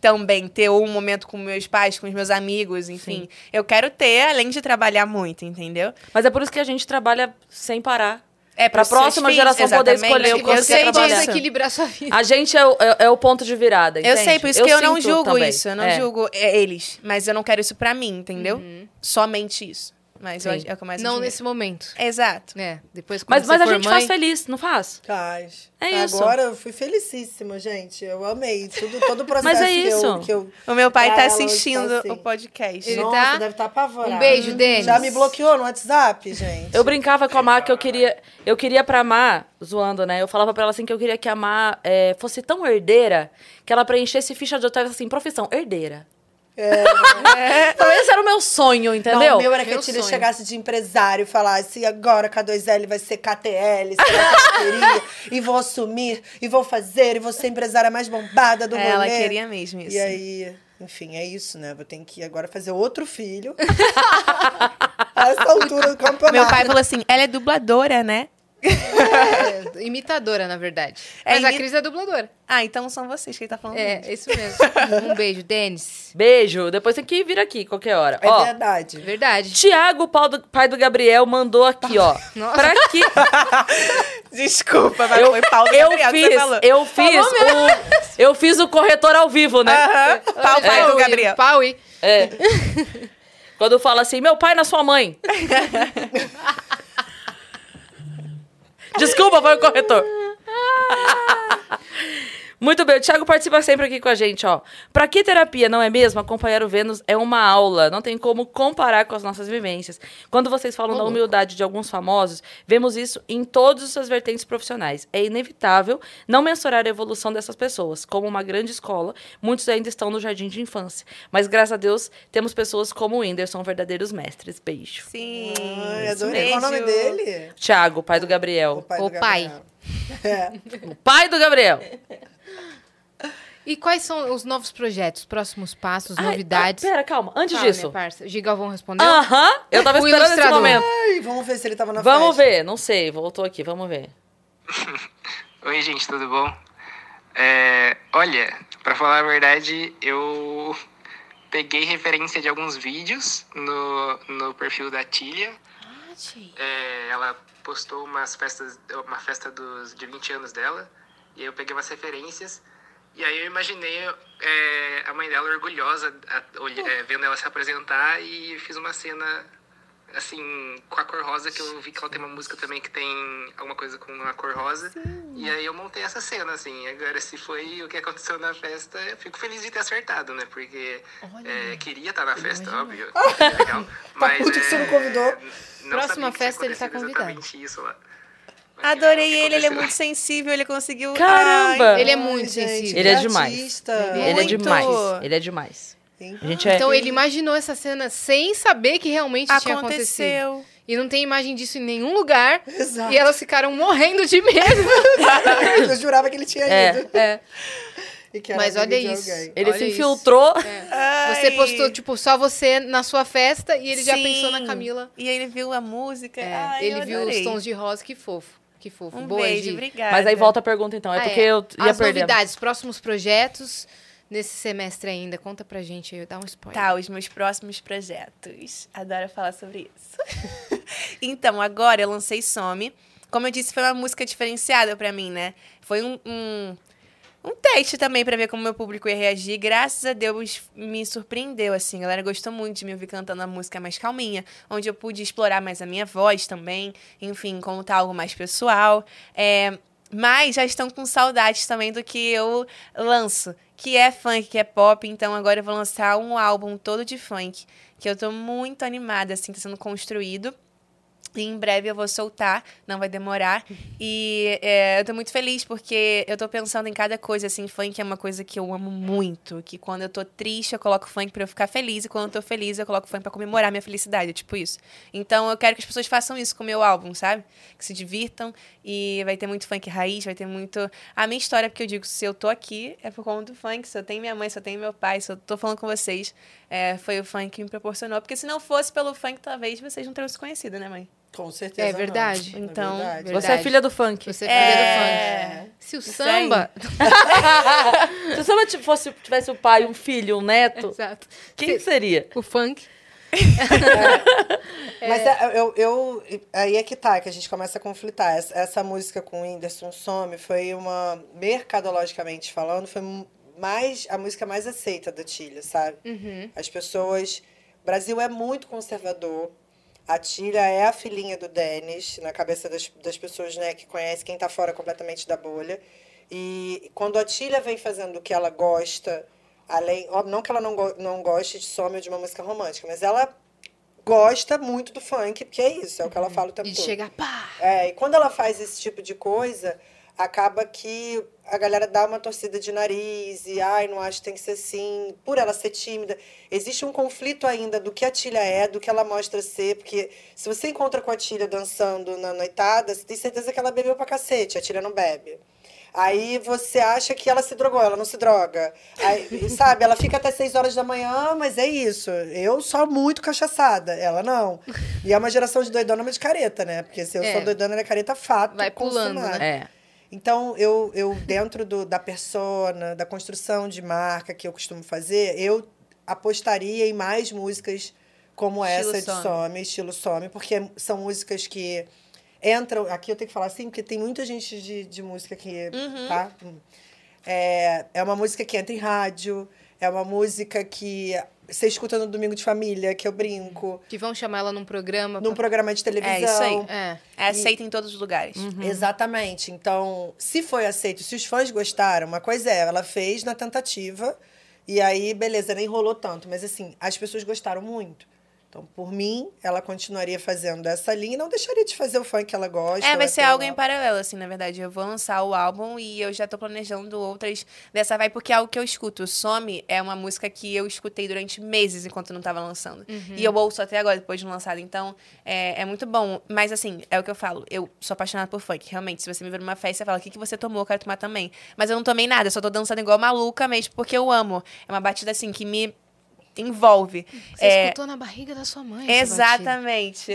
Speaker 3: também ter um momento com meus pais, com os meus amigos, enfim. Eu quero ter, além de trabalhar muito, entendeu?
Speaker 1: Mas é por isso que a gente trabalha sem parar.
Speaker 3: É
Speaker 1: Pra
Speaker 3: pros seus
Speaker 1: próxima
Speaker 3: filhos,
Speaker 1: geração poder escolher o que você
Speaker 2: você
Speaker 1: quer trabalhar.
Speaker 2: equilibrar sua vida.
Speaker 1: A gente é o, é, é o ponto de virada,
Speaker 3: Eu
Speaker 1: entende?
Speaker 3: sei, por isso que eu não julgo
Speaker 1: também.
Speaker 3: isso. Eu não
Speaker 1: É.
Speaker 3: julgo é, eles. Mas eu não quero isso pra mim, entendeu? Somente isso. Mas eu,
Speaker 1: Sim.
Speaker 3: é o que eu mais
Speaker 2: Não
Speaker 3: admiro.
Speaker 2: nesse momento.
Speaker 3: Exato.
Speaker 2: É, depois quando
Speaker 1: Mas, mas a gente
Speaker 2: mãe,
Speaker 1: faz feliz, não faz?
Speaker 4: Faz.
Speaker 1: É isso.
Speaker 4: Agora eu fui felicíssima, gente. Eu amei tudo, todo o processo *laughs*
Speaker 1: Mas é
Speaker 4: que eu-
Speaker 1: isso.
Speaker 4: que eu
Speaker 3: O meu pai tá
Speaker 4: hoje
Speaker 3: assistindo
Speaker 4: tá assim.
Speaker 3: o podcast.
Speaker 2: Ele
Speaker 4: Nossa,
Speaker 2: tá?
Speaker 4: deve estar apavorado.
Speaker 2: Um beijo, Denis.
Speaker 4: Já me bloqueou no WhatsApp, gente.
Speaker 1: Eu brincava com a Má que eu queria. Eu queria pra Má, zoando, né? Eu falava pra ela assim que eu queria que a Má é, fosse tão herdeira que ela preenchesse ficha de hotel assim, profissão, herdeira. É. Esse era o meu sonho, entendeu?
Speaker 4: Não, o meu era que
Speaker 2: Meu
Speaker 4: a
Speaker 2: sonho.
Speaker 4: chegasse de empresário e falasse agora K2L vai ser KTL, será e vou assumir, e vou fazer, e vou ser a empresária mais bombada do
Speaker 3: Ela
Speaker 4: rolê.
Speaker 3: queria mesmo isso.
Speaker 4: E aí, enfim, é isso, né? Vou ter que agora fazer outro filho. *laughs* a essa altura do campeonato.
Speaker 3: Meu pai falou assim: ela é dubladora, né?
Speaker 2: É, imitadora, na verdade.
Speaker 3: É
Speaker 2: Mas a
Speaker 3: imi-
Speaker 2: Cris é dubladora.
Speaker 3: Ah, então são vocês que ele tá falando.
Speaker 2: É,
Speaker 3: mesmo.
Speaker 2: isso mesmo. *laughs* Um beijo, Denis.
Speaker 1: Beijo. Depois tem que vir aqui qualquer hora.
Speaker 4: É
Speaker 1: ó,
Speaker 4: verdade.
Speaker 2: Verdade.
Speaker 1: Tiago, pai do, pai do Gabriel, mandou aqui, ó. *laughs*
Speaker 2: Nossa.
Speaker 1: Pra que *laughs*
Speaker 3: Desculpa, mas
Speaker 1: eu,
Speaker 3: foi pau do
Speaker 1: eu
Speaker 3: Gabriel
Speaker 1: fiz,
Speaker 3: falou.
Speaker 1: eu fiz o, eu fiz o corretor ao vivo, né?
Speaker 3: Aham, pau pai do Gabriel.
Speaker 2: Paui.
Speaker 1: É. Quando fala assim, meu pai na sua mãe. Desculpa, foi o corretor. *laughs* Muito bem, o Thiago participa sempre aqui com a gente, ó. Pra que terapia, não é mesmo? Acompanhar o Vênus é uma aula, não tem como comparar com as nossas vivências. Quando vocês falam da humildade de alguns famosos, vemos isso em todas as suas vertentes profissionais. É inevitável não mensurar a evolução dessas pessoas. Como uma grande escola, muitos ainda estão no jardim de infância. Mas graças a Deus, temos pessoas como o Whindersson, verdadeiros mestres. Beijo.
Speaker 3: Sim.
Speaker 4: Ai, adorei. Qual o nome
Speaker 3: Beijo.
Speaker 4: dele?
Speaker 1: Thiago, pai do Gabriel.
Speaker 4: pai
Speaker 2: O
Speaker 4: do
Speaker 2: pai.
Speaker 4: Gabriel. *laughs* É.
Speaker 1: O pai do Gabriel. *laughs*
Speaker 2: E quais são os novos projetos, próximos passos,
Speaker 1: Ai,
Speaker 2: novidades?
Speaker 1: ah, pera, calma. Antes
Speaker 2: Fala,
Speaker 1: disso.
Speaker 2: parça. Gigalvão respondeu?
Speaker 1: Aham, eu tava
Speaker 2: O
Speaker 1: esperando esse momento.
Speaker 4: Ai, vamos ver se ele tava na
Speaker 1: Vamos
Speaker 4: festa.
Speaker 1: ver, não sei, voltou aqui, vamos ver. *laughs*
Speaker 5: Oi, gente, tudo bom? É, olha, pra falar a verdade, eu peguei referência de alguns vídeos no, no perfil da Tília. É, ela postou umas festas, uma festa dos, de 20 anos dela, e aí eu peguei umas referências. E aí eu imaginei é, a mãe dela orgulhosa, a- olhe- é, vendo ela se apresentar, e fiz uma cena assim, com a cor rosa, que eu vi que ela tem uma música também que tem alguma coisa com a cor rosa. E aí eu montei essa cena, assim. Agora, se foi o que aconteceu na festa, eu fico feliz de ter acertado, né? Porque é, queria estar na festa, óbvio. É *laughs* legal. Mas,
Speaker 4: puto que você não convidou.
Speaker 5: não
Speaker 2: Próxima festa ele tá
Speaker 5: acontecido
Speaker 2: convidado.
Speaker 5: exatamente isso lá. Mas
Speaker 3: Adorei ele, ele é
Speaker 5: aconteceu.
Speaker 3: muito sensível, ele conseguiu.
Speaker 1: Caramba!
Speaker 3: Ai,
Speaker 2: Ele é muito
Speaker 4: gente,
Speaker 2: sensível.
Speaker 1: Ele é
Speaker 4: que
Speaker 1: demais.
Speaker 4: artista.
Speaker 1: Ele é demais, ele é demais.
Speaker 4: Sim.
Speaker 1: A gente é...
Speaker 2: Então ele imaginou essa cena sem saber que realmente tinha acontecido.
Speaker 3: aconteceu.
Speaker 2: E não tem imagem disso em nenhum lugar.
Speaker 4: Exato.
Speaker 2: E elas ficaram morrendo de medo. *laughs*
Speaker 4: Eu jurava que ele tinha
Speaker 1: É.
Speaker 4: ido.
Speaker 2: É. Mas olha isso.
Speaker 4: alguém.
Speaker 1: Ele
Speaker 2: Olha
Speaker 1: se infiltrou.
Speaker 2: Você
Speaker 3: Ai.
Speaker 2: postou, tipo, só você na sua festa e ele já
Speaker 3: Sim.
Speaker 2: pensou na Camila.
Speaker 3: E aí ele viu a música.
Speaker 2: É,
Speaker 3: Ai,
Speaker 2: ele viu os tons de rosa, que fofo. Que fofo.
Speaker 3: Um
Speaker 2: Boa,
Speaker 3: beijo,
Speaker 2: Gi.
Speaker 3: obrigada.
Speaker 1: Mas aí volta a pergunta então, é
Speaker 2: Ah,
Speaker 1: porque
Speaker 2: é.
Speaker 1: eu ia
Speaker 2: As
Speaker 1: perder.
Speaker 2: novidades, próximos projetos nesse semestre ainda. Conta pra gente aí, dá um spoiler.
Speaker 3: Tá, os meus próximos projetos. Adoro falar sobre isso. *laughs* então, agora eu lancei Some. Como eu disse, foi uma música diferenciada pra mim, né? Foi um, um, um teste também pra ver como meu público ia reagir. Graças a Deus me surpreendeu, assim. A galera gostou muito de me ouvir cantando a música mais calminha, onde eu pude explorar mais a minha voz também. Enfim, contar algo mais pessoal. É, mas já estão com saudades também do que eu lanço, que é funk, que é pop. Então agora eu vou lançar um álbum todo de funk, que eu tô muito animada, assim, tá sendo construído. E em breve eu vou soltar, não vai demorar. E é, eu tô muito feliz porque eu tô pensando em cada coisa, assim, funk é uma coisa que eu amo muito. Que quando eu tô triste, eu coloco funk pra eu ficar feliz. E quando eu tô feliz, eu coloco funk pra comemorar minha felicidade, tipo isso. Então eu quero que as pessoas façam isso com o meu álbum, sabe? Que se divirtam. E vai ter muito funk raiz, vai ter muito. A minha história, porque eu digo, se eu tô aqui, é por conta do funk. Se eu tenho minha mãe, se eu tenho meu pai, se eu tô falando com vocês, é, foi o funk que me proporcionou. Porque se não fosse pelo funk, talvez vocês não teriam se conhecido, né, mãe?
Speaker 4: Com certeza.
Speaker 2: É
Speaker 4: não.
Speaker 2: verdade.
Speaker 3: Então,
Speaker 4: verdade.
Speaker 2: verdade.
Speaker 1: Você é filha do funk.
Speaker 2: Você é filha
Speaker 3: É.
Speaker 2: do funk. Se o samba. *laughs*
Speaker 1: Se o samba fosse, tivesse um pai, um filho, um neto,
Speaker 2: Exato.
Speaker 1: quem seria?
Speaker 2: O funk.
Speaker 4: Mas é, eu, eu- aí é que tá, que a gente começa a conflitar. Essa, essa música com o Whindersson Some foi uma, mercadologicamente falando, foi mais a música mais aceita da Tilha, sabe? As pessoas. O Brasil é muito conservador. A Tilha é a filhinha do Denis, na cabeça das, das pessoas né, que conhecem, quem tá fora completamente da bolha. E quando a Tilha vem fazendo o que ela gosta, além. Não que ela não, go- não goste de some ou de uma música romântica, mas ela gosta muito do funk, porque é isso, é o que ela fala o tempo
Speaker 2: De
Speaker 4: todo.
Speaker 2: chegar, pá!
Speaker 4: É, e quando ela faz esse tipo de coisa, acaba que a galera dá uma torcida de nariz e, ai, não acho que tem que ser assim, por ela ser tímida. Existe um conflito ainda do que a Tilha é, do que ela mostra ser, porque se você encontra com a Tilha dançando na noitada, você tem certeza que ela bebeu pra cacete, a Tilha não bebe. Aí você acha que ela se drogou, ela não se droga. Aí, *laughs* sabe, ela fica até 6 horas da manhã, mas é isso. Eu sou muito cachaçada, ela não. E é uma geração de doidona, mas de careta, né? Porque se eu
Speaker 2: É.
Speaker 4: sou doidona, ela é careta fato.
Speaker 2: Vai pulando,
Speaker 4: consumado.
Speaker 2: né?
Speaker 1: É.
Speaker 4: Então, eu, eu dentro do, da persona, da construção de marca que eu costumo fazer, eu apostaria em mais músicas como
Speaker 3: Estilo
Speaker 4: essa de
Speaker 3: Some.
Speaker 4: Estilo Some, porque são músicas que entram. Aqui eu tenho que falar assim, porque tem muita gente de, de música aqui, tá? Hum. É, é uma música que entra em rádio, é uma música que você escuta no domingo de família, que eu brinco,
Speaker 2: Que vão chamar ela num programa.
Speaker 4: num
Speaker 2: pra-
Speaker 4: programa de televisão.
Speaker 3: É isso aí.
Speaker 2: É.
Speaker 3: É aceita em todos os lugares.
Speaker 4: Exatamente. Então, se foi aceito, se os fãs gostaram, uma coisa é, ela fez na tentativa, e aí, beleza, nem rolou tanto. Mas assim, as pessoas gostaram muito. Então, por mim, ela continuaria fazendo essa linha e não deixaria de fazer o funk que ela gosta.
Speaker 3: É, vai ser algo em paralelo, assim, na verdade. Eu vou lançar o álbum e eu já tô planejando outras dessa vai, porque é algo que eu escuto. Some é uma música que eu escutei durante meses enquanto não tava lançando. E eu ouço até agora, depois de lançado. Então, é, é muito bom. Mas, assim, é o que eu falo. Eu sou apaixonada por funk, realmente. Se você me ver numa festa, você fala, o que, que você tomou? Eu quero tomar também. Mas eu não tomei nada, eu só tô dançando igual maluca mesmo, porque eu amo. É uma batida, assim, que me envolve.
Speaker 2: Você
Speaker 3: É,
Speaker 2: escutou na barriga da sua mãe.
Speaker 3: Exatamente.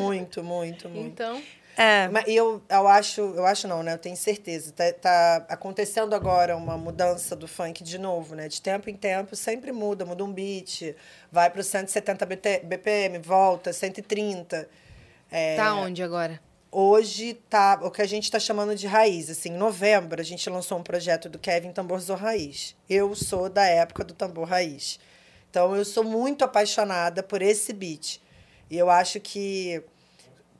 Speaker 4: Muito, muito, muito.
Speaker 2: Então,
Speaker 3: É.
Speaker 4: Mas eu, eu acho, eu acho não, né? Eu tenho certeza. Tá, tá acontecendo agora uma mudança do funk de novo, né? De tempo em tempo sempre muda, muda um beat, vai para 170 BT BPM, volta, 130. É,
Speaker 2: tá onde agora?
Speaker 4: Hoje tá o que a gente está chamando de raiz. Assim, em novembro a gente lançou um projeto do Kevin Tamborzão Raiz. Eu sou da época do tambor raiz. Então eu sou muito apaixonada por esse beat. E eu acho que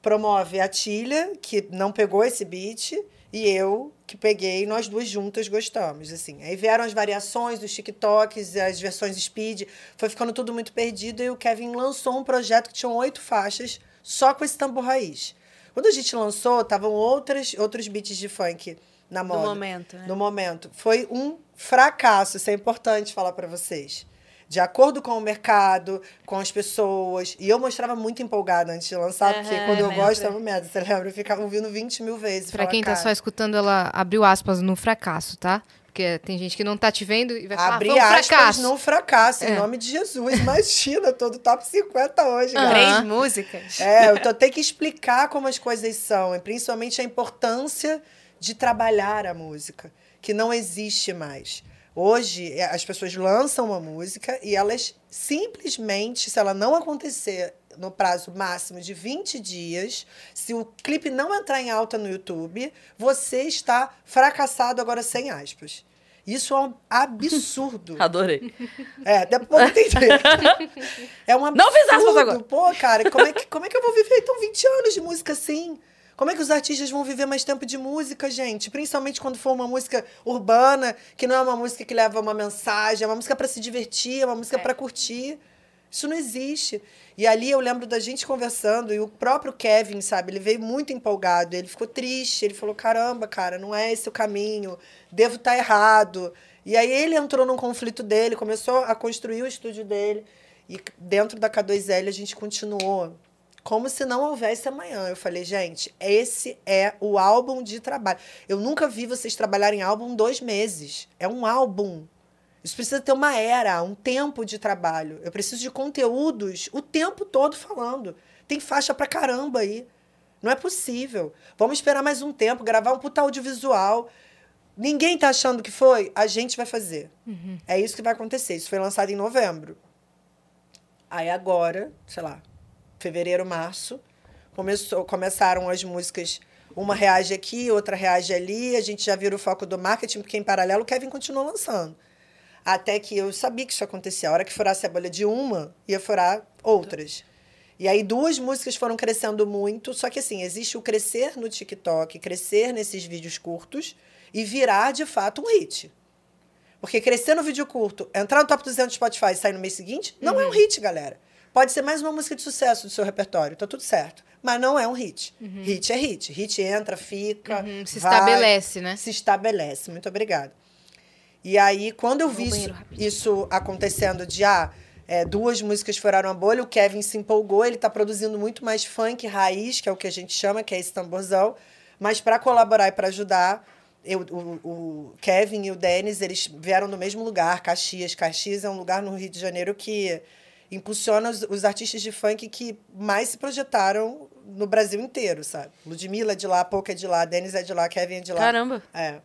Speaker 4: promove a Tilha, que não pegou esse beat, e eu, que peguei, nós duas juntas gostamos, assim. Aí vieram as variações, os TikToks, as versões speed, foi ficando tudo muito perdido, e o Kevin lançou um projeto que tinha oito faixas, só com esse tambor raiz. Quando a gente lançou, estavam outras, outros beats de funk na moda.
Speaker 3: momento, né?
Speaker 4: No momento. Foi um fracasso, isso é importante falar para vocês. De acordo com o mercado, com as pessoas. E eu mostrava muito empolgada antes de lançar, porque
Speaker 3: Aham,
Speaker 4: quando eu
Speaker 3: lembro.
Speaker 4: gosto, é uma merda. Você lembra? Eu ficava ouvindo 20 mil vezes.
Speaker 2: Pra
Speaker 4: Falava,
Speaker 2: quem tá
Speaker 4: "Cara,
Speaker 2: só escutando, ela abriu aspas no fracasso, tá? Porque tem gente que não tá te vendo e vai falar,
Speaker 4: Abri
Speaker 2: foi um
Speaker 4: aspas
Speaker 2: fracasso.
Speaker 4: no fracasso, em
Speaker 2: É.
Speaker 4: nome de Jesus. Imagina, todo top 50 hoje, galera.
Speaker 3: Três músicas.
Speaker 4: É, eu tô, tenho que explicar como as coisas são, e principalmente a importância de trabalhar a música, que não existe mais. Hoje, é, as pessoas lançam uma música e elas simplesmente, se ela não acontecer no prazo máximo de 20 dias, se o clipe não entrar em alta no YouTube, você está fracassado agora sem aspas. Isso é um absurdo. *laughs*
Speaker 1: Adorei.
Speaker 4: É, depois eu entendi. *laughs* É um absurdo.
Speaker 1: Não fiz aspas agora.
Speaker 4: Pô, cara, como é, que, como é que eu vou viver então 20 anos de música assim? Como é que os artistas vão viver mais tempo de música, gente? Principalmente quando for uma música urbana, que não é uma música que leva uma mensagem, é uma música para se divertir, é uma música para curtir. Isso não existe. E ali eu lembro da gente conversando e o próprio Kevin, sabe, ele veio muito empolgado, ele ficou triste, ele falou: "Caramba, cara, não é esse o caminho, devo estar errado". E aí ele entrou num conflito dele, começou a construir o estúdio dele e dentro da K2L a gente continuou como se não houvesse amanhã. Eu falei, gente, esse é o álbum de trabalho. Eu nunca vi vocês trabalharem álbum dois meses. É um álbum. Isso precisa ter uma era, um tempo de trabalho. Eu preciso de conteúdos o tempo todo falando. Tem faixa pra caramba aí. Não é possível. Vamos esperar mais um tempo, gravar um puta audiovisual. Ninguém tá achando que foi? A gente vai fazer. É isso que vai acontecer. Isso foi lançado em novembro. Aí agora, sei lá, fevereiro, março, começou, começaram as músicas. Uma reage aqui, outra reage ali. A gente já vira o foco do marketing, porque em paralelo o Kevin continuou lançando. Até que eu sabia que isso acontecia. A hora que furasse a bolha de uma, ia furar outras. E aí duas músicas foram crescendo muito, só que assim, existe o crescer no TikTok, crescer nesses vídeos curtos e virar de fato um hit. Porque crescer no vídeo curto, entrar no top 200 do Spotify e sair no mês seguinte, não é um hit, galera. Pode ser mais uma música de sucesso do seu repertório, tá tudo certo. Mas não é um hit. Hit é hit. Hit entra, fica.
Speaker 2: Uhum, se
Speaker 4: vai,
Speaker 2: estabelece, né?
Speaker 4: Se estabelece. Muito obrigada. E aí, quando eu
Speaker 2: Vou
Speaker 4: vi isso, isso acontecendo de ah, é, duas músicas furaram a bolha, o Kevin se empolgou, ele tá produzindo muito mais funk raiz, que é o que a gente chama, que é esse tamborzão. Mas para colaborar e para ajudar, eu, o, o Kevin e o Denis, eles vieram do mesmo lugar, Caxias. Caxias é um lugar no Rio de Janeiro que impulsiona os, os artistas de funk que mais se projetaram no Brasil inteiro, sabe? Ludmilla é de lá, Pouca é de lá, Denis é de lá, Kevin é de lá.
Speaker 1: Caramba.
Speaker 4: É.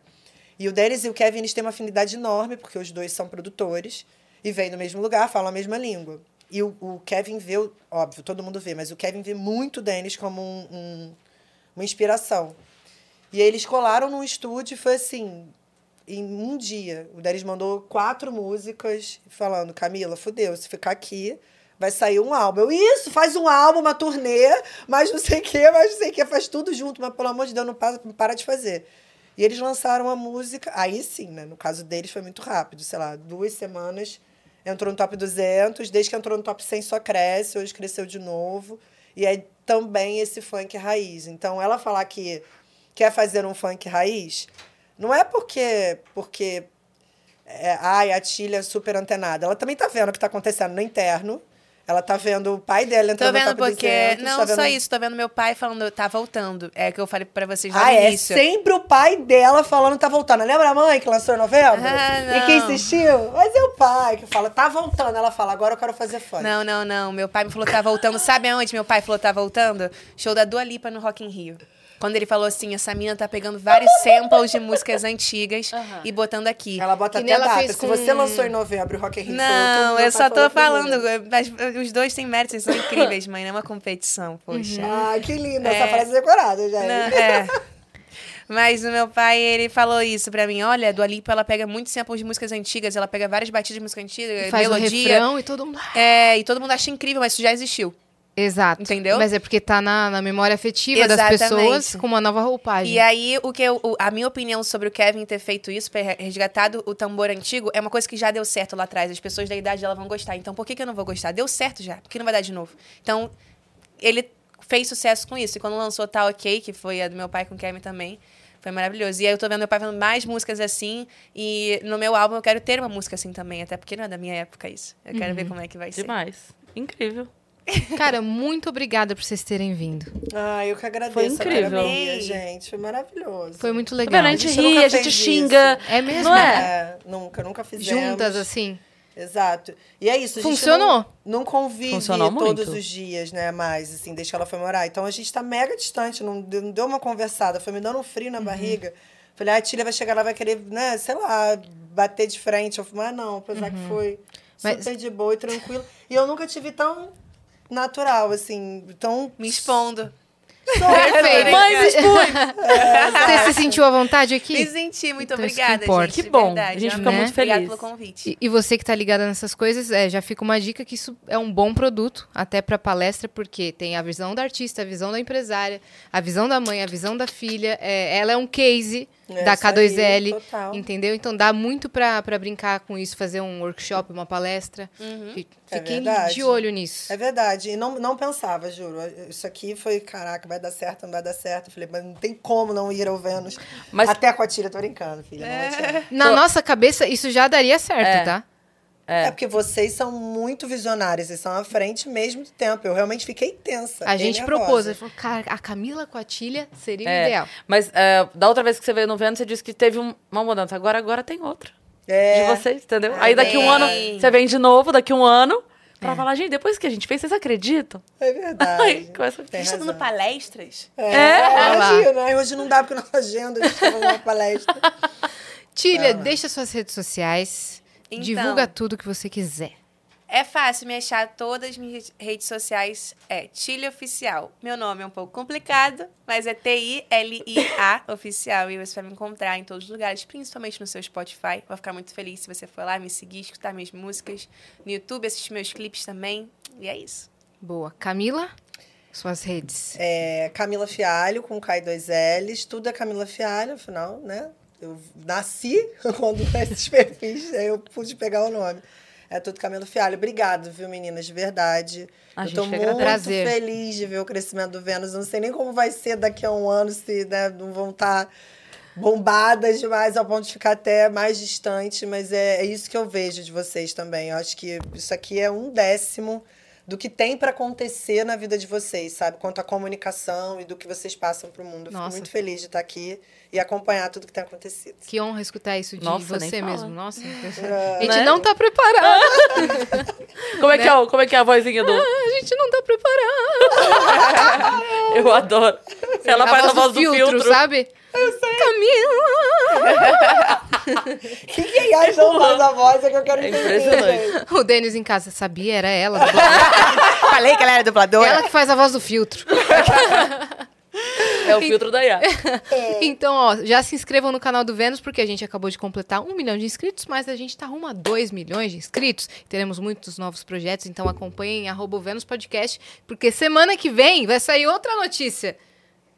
Speaker 4: E o Dennis e o Kevin, eles têm uma afinidade enorme, porque os dois são produtores e vêm do mesmo lugar, falam a mesma língua. E o, o Kevin vê, óbvio, todo mundo vê, mas o Kevin vê muito o Dennis como um- um- uma inspiração. E aí eles colaram num estúdio e foi assim, em um dia. O Dennis mandou quatro músicas falando, Camila, fudeu, se ficar aqui, vai sair um álbum. Eu, isso, faz um álbum, uma turnê, mas não sei o quê, mas não sei o quê, faz tudo junto, mas pelo amor de Deus, não para, não para de fazer. E eles lançaram a música, aí sim, né? No caso deles foi muito rápido, sei lá, duas semanas entrou no top 200, desde que entrou no top 100 só cresce, hoje cresceu de novo. E é também esse funk raiz. Então, ela falar que quer fazer um funk raiz, não é porque porque é, ai, a Tilha é super antenada. Ela também tá vendo o que tá acontecendo no interno. Ela tá vendo o pai dela
Speaker 3: Tô
Speaker 4: entrando no
Speaker 3: vendo
Speaker 4: top
Speaker 3: porque.
Speaker 4: 200,
Speaker 3: Não,
Speaker 4: tá vendo...
Speaker 3: só isso. Tô vendo meu pai falando, tá voltando. É que eu falei pra vocês lá
Speaker 4: Ah,
Speaker 3: no
Speaker 4: é
Speaker 3: início.
Speaker 4: sempre o pai dela falando tá voltando. Lembra a mãe que lançou em novembro?
Speaker 3: Ah,
Speaker 4: E quem
Speaker 3: não.
Speaker 4: insistiu? Mas é o pai que fala, tá voltando. Ela fala, agora eu quero fazer funk.
Speaker 3: Não, não, não. Meu pai me falou que tá voltando. Sabe aonde meu pai falou que tá voltando? Show da Dua Lipa no Rock in Rio. Quando ele falou assim, essa mina tá pegando vários samples de músicas antigas e botando aqui.
Speaker 4: Ela bota até
Speaker 2: ela
Speaker 4: data.
Speaker 2: fez
Speaker 4: Se
Speaker 2: com-
Speaker 4: você lançou em novembro o Rock in Rio,
Speaker 3: Não, eu
Speaker 4: meu
Speaker 3: só tô falando. Mas os dois têm méritos, eles são incríveis, mãe. Não é uma competição, poxa.
Speaker 4: Ah, que lindo.
Speaker 3: É.
Speaker 4: Essa frase decorada, já.
Speaker 3: Não, é. Mas o meu pai, ele falou isso pra mim. Olha, a Dua Lipa, ela pega muitos samples de músicas antigas. Ela pega várias batidas de música antiga,
Speaker 2: Faz o
Speaker 3: melodia.
Speaker 2: refrão e todo mundo...
Speaker 3: É, e todo mundo acha incrível, mas isso já existiu.
Speaker 2: Exato.
Speaker 3: Entendeu?
Speaker 2: Mas é porque tá na, na memória afetiva das
Speaker 3: Exatamente.
Speaker 2: pessoas com uma nova roupagem.
Speaker 3: E aí, o que eu- o- a minha opinião sobre o Kevin ter feito isso, ter resgatado o tambor antigo, é uma coisa que já deu certo lá atrás. As pessoas da idade dela vão gostar. Então, por que, que eu não vou gostar? Deu certo já. Por que não vai dar de novo? Então, ele fez sucesso com isso. E quando lançou Tá Ok, que foi a do meu pai com o Kevin também, foi maravilhoso. E aí eu tô vendo meu pai fazendo mais músicas assim. E no meu álbum eu quero ter uma música assim também. Até porque não é da minha época isso. Eu quero ver como é que vai ser.
Speaker 1: Demais. Incrível.
Speaker 2: Cara, muito obrigada por vocês terem vindo.
Speaker 4: Ah, eu que agradeço
Speaker 1: Foi incrível.
Speaker 4: terapia, gente. Foi maravilhoso.
Speaker 2: Foi muito
Speaker 1: Tá
Speaker 2: legal.
Speaker 1: vendo? A gente
Speaker 4: A gente
Speaker 1: ri, a gente xinga.
Speaker 2: É mesmo?
Speaker 1: Não é?
Speaker 4: É, nunca, nunca fizemos.
Speaker 2: Juntas, assim.
Speaker 4: Exato. E é isso. A gente
Speaker 2: Funcionou?
Speaker 4: Não, não convive
Speaker 1: Funcionou
Speaker 4: todos
Speaker 1: muito.
Speaker 4: os dias, né? Mais, assim, desde que ela foi morar. Então a gente tá mega distante, não deu, não deu uma conversada. Foi me dando um frio na
Speaker 2: Uhum.
Speaker 4: barriga. Falei, ah, a Tília vai chegar lá, vai querer, né, sei lá, bater de frente. Eu falei, mas não, apesar que foi
Speaker 2: Mas-
Speaker 4: super de boa e tranquilo. E eu nunca tive tão natural, assim, tão.
Speaker 3: Me expondo.
Speaker 2: Perfeito.
Speaker 1: Mãe, me expus.
Speaker 2: Você se sentiu à vontade aqui?
Speaker 3: Me senti. Muito
Speaker 2: Então, que
Speaker 3: obrigada,
Speaker 2: importa.
Speaker 3: gente.
Speaker 1: Que bom.
Speaker 3: verdade.
Speaker 1: A gente
Speaker 2: fica
Speaker 3: Amei.
Speaker 2: muito
Speaker 3: Obrigada
Speaker 1: feliz.
Speaker 3: pelo convite.
Speaker 2: E, e você que tá ligada nessas coisas, é, já fica uma dica que isso é um bom produto, até pra palestra, porque tem a visão da artista, a visão da empresária, a visão da mãe, a visão da filha. é, ela é um case
Speaker 4: É,
Speaker 2: da
Speaker 4: isso aí,
Speaker 2: K2L,
Speaker 4: total.
Speaker 2: entendeu? Então dá muito pra, pra brincar com isso, fazer um workshop, uma palestra.
Speaker 4: É
Speaker 2: Fiquem
Speaker 4: verdade.
Speaker 2: de olho nisso.
Speaker 4: É verdade. E não, não pensava, juro. Isso aqui foi, caraca, vai dar certo, não vai dar certo. Eu falei, mas não tem como não ir ao Vênus.
Speaker 1: Mas-
Speaker 4: Até a Cotilha, tô brincando, filha. Adianta.
Speaker 2: Na nossa cabeça, isso já daria certo,
Speaker 1: É.
Speaker 2: tá?
Speaker 4: É. porque vocês são muito visionários, vocês são à frente mesmo do tempo. Eu realmente fiquei tensa.
Speaker 2: A gente
Speaker 4: nervosa.
Speaker 2: propôs, a gente falou, cara, a Camila com a Tilha seria o
Speaker 1: É,
Speaker 2: ideal.
Speaker 1: Mas é, da outra vez que você veio no Vênus, você disse que teve um- uma mudança. Agora, agora tem outra.
Speaker 4: É.
Speaker 1: De vocês, entendeu? Aí daqui um ano você vem de novo, daqui um ano. Pra falar, gente, depois que a gente fez, vocês acreditam?
Speaker 4: É verdade.
Speaker 1: Ai, começa-
Speaker 3: A gente tá dando palestras.
Speaker 4: É,
Speaker 1: É?
Speaker 4: imagina. Aí Hoje não dá porque nossa agenda, a gente tá uma palestra.
Speaker 2: Tília,
Speaker 4: Fala.
Speaker 2: deixa suas redes sociais.
Speaker 3: Então.
Speaker 2: Divulga tudo que você quiser.
Speaker 3: É fácil me achar todas as minhas redes sociais. É Tilha Oficial. Meu nome é um pouco complicado, mas é T-I-L-I-A Oficial. E você vai me encontrar em todos os lugares, principalmente no seu Spotify. Vou ficar muito feliz se você for lá me seguir, escutar minhas músicas. No YouTube, assistir meus clipes também. E é isso.
Speaker 2: Boa. Camila, suas redes.
Speaker 4: É Camila Fialho, com e dois L's. Tudo é Camila Fialho, afinal, né? Eu nasci *laughs* quando esses perfis, aí eu pude pegar o nome. É tudo Camila Fialho. Obrigado, viu, meninas? De verdade.
Speaker 1: A
Speaker 4: eu tô
Speaker 1: que
Speaker 4: muito.
Speaker 2: Prazer.
Speaker 4: feliz de ver o crescimento do Vênus. Eu não sei nem como vai ser daqui a um ano, se né, não vão estar bombadas demais ao ponto de ficar até mais distante, mas é, é isso que eu vejo de vocês também. Eu acho que isso aqui é um décimo do que tem para acontecer na vida de vocês, sabe? Quanto à comunicação e do que vocês passam pro mundo. Eu
Speaker 2: Nossa.
Speaker 4: fico muito feliz de estar aqui e acompanhar tudo que tem acontecido.
Speaker 2: Que honra escutar isso de
Speaker 1: Nossa,
Speaker 2: você mesmo. Nossa, *laughs* a gente
Speaker 1: Né?
Speaker 2: não tá preparado. *laughs*
Speaker 1: Como é, que
Speaker 2: Né?
Speaker 1: é, o- como é que é a vozinha do.
Speaker 2: A gente não tá preparado. *laughs*
Speaker 1: Eu adoro. Ela faz a voz do filtro.
Speaker 2: sabe? Camila.
Speaker 4: Que *laughs* quem acha não faz a voz é que eu quero
Speaker 1: É
Speaker 4: entender.
Speaker 2: O Denis em casa sabia, era ela. *laughs*
Speaker 3: Falei que ela era dubladora.
Speaker 2: ela que faz a voz do filtro.
Speaker 1: É o filtro da IA.
Speaker 2: Então, ó, já se inscrevam no canal do Vênus, porque a gente acabou de completar um milhão de inscritos, mas a gente tá rumo a dois milhões de inscritos. Teremos muitos novos projetos, então acompanhem arroba o Vênus Podcast, porque semana que vem vai sair outra notícia.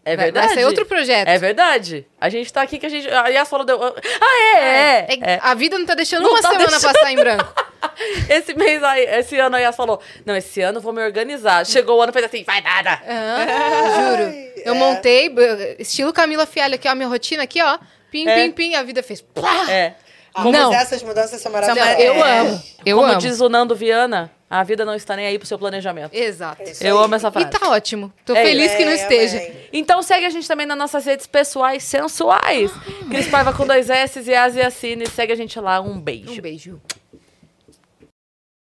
Speaker 1: É verdade.
Speaker 2: Vai sair outro projeto.
Speaker 1: É verdade. A gente tá aqui que a gente. A Yas falou. Deu... Ah, é, é.
Speaker 2: É,
Speaker 1: é.
Speaker 2: A vida não tá deixando
Speaker 1: Não
Speaker 2: uma
Speaker 1: tá
Speaker 2: semana
Speaker 1: deixando.
Speaker 2: passar em branco. *laughs*
Speaker 1: Esse mês, aí, esse ano a Yas falou: Não, esse ano eu vou me organizar. Chegou o ano e fez assim: vai nada.
Speaker 2: Ah, juro. Eu
Speaker 4: é.
Speaker 2: montei, estilo Camila Fialho aqui, ó, a minha rotina aqui, ó. Pim,
Speaker 1: É.
Speaker 2: pim, pim, a vida fez. plá.
Speaker 1: É.
Speaker 4: Como
Speaker 2: Não.
Speaker 4: essas mudanças são
Speaker 2: Não,
Speaker 4: maravilhosas.
Speaker 2: eu
Speaker 4: É.
Speaker 2: amo. Eu
Speaker 1: Como
Speaker 2: amo.
Speaker 1: diz o Nando Viana, a vida não está nem aí pro seu planejamento.
Speaker 2: Exato.
Speaker 4: É isso
Speaker 1: Eu
Speaker 4: aí.
Speaker 1: amo essa
Speaker 2: E
Speaker 1: frase.
Speaker 2: tá ótimo. Tô
Speaker 1: É
Speaker 2: feliz que não
Speaker 4: É,
Speaker 2: esteja.
Speaker 1: Então segue a gente também nas nossas redes pessoais sensuais. Cris Paiva com dois S e As e Assine. Segue a gente lá. Um beijo.
Speaker 2: Um beijo.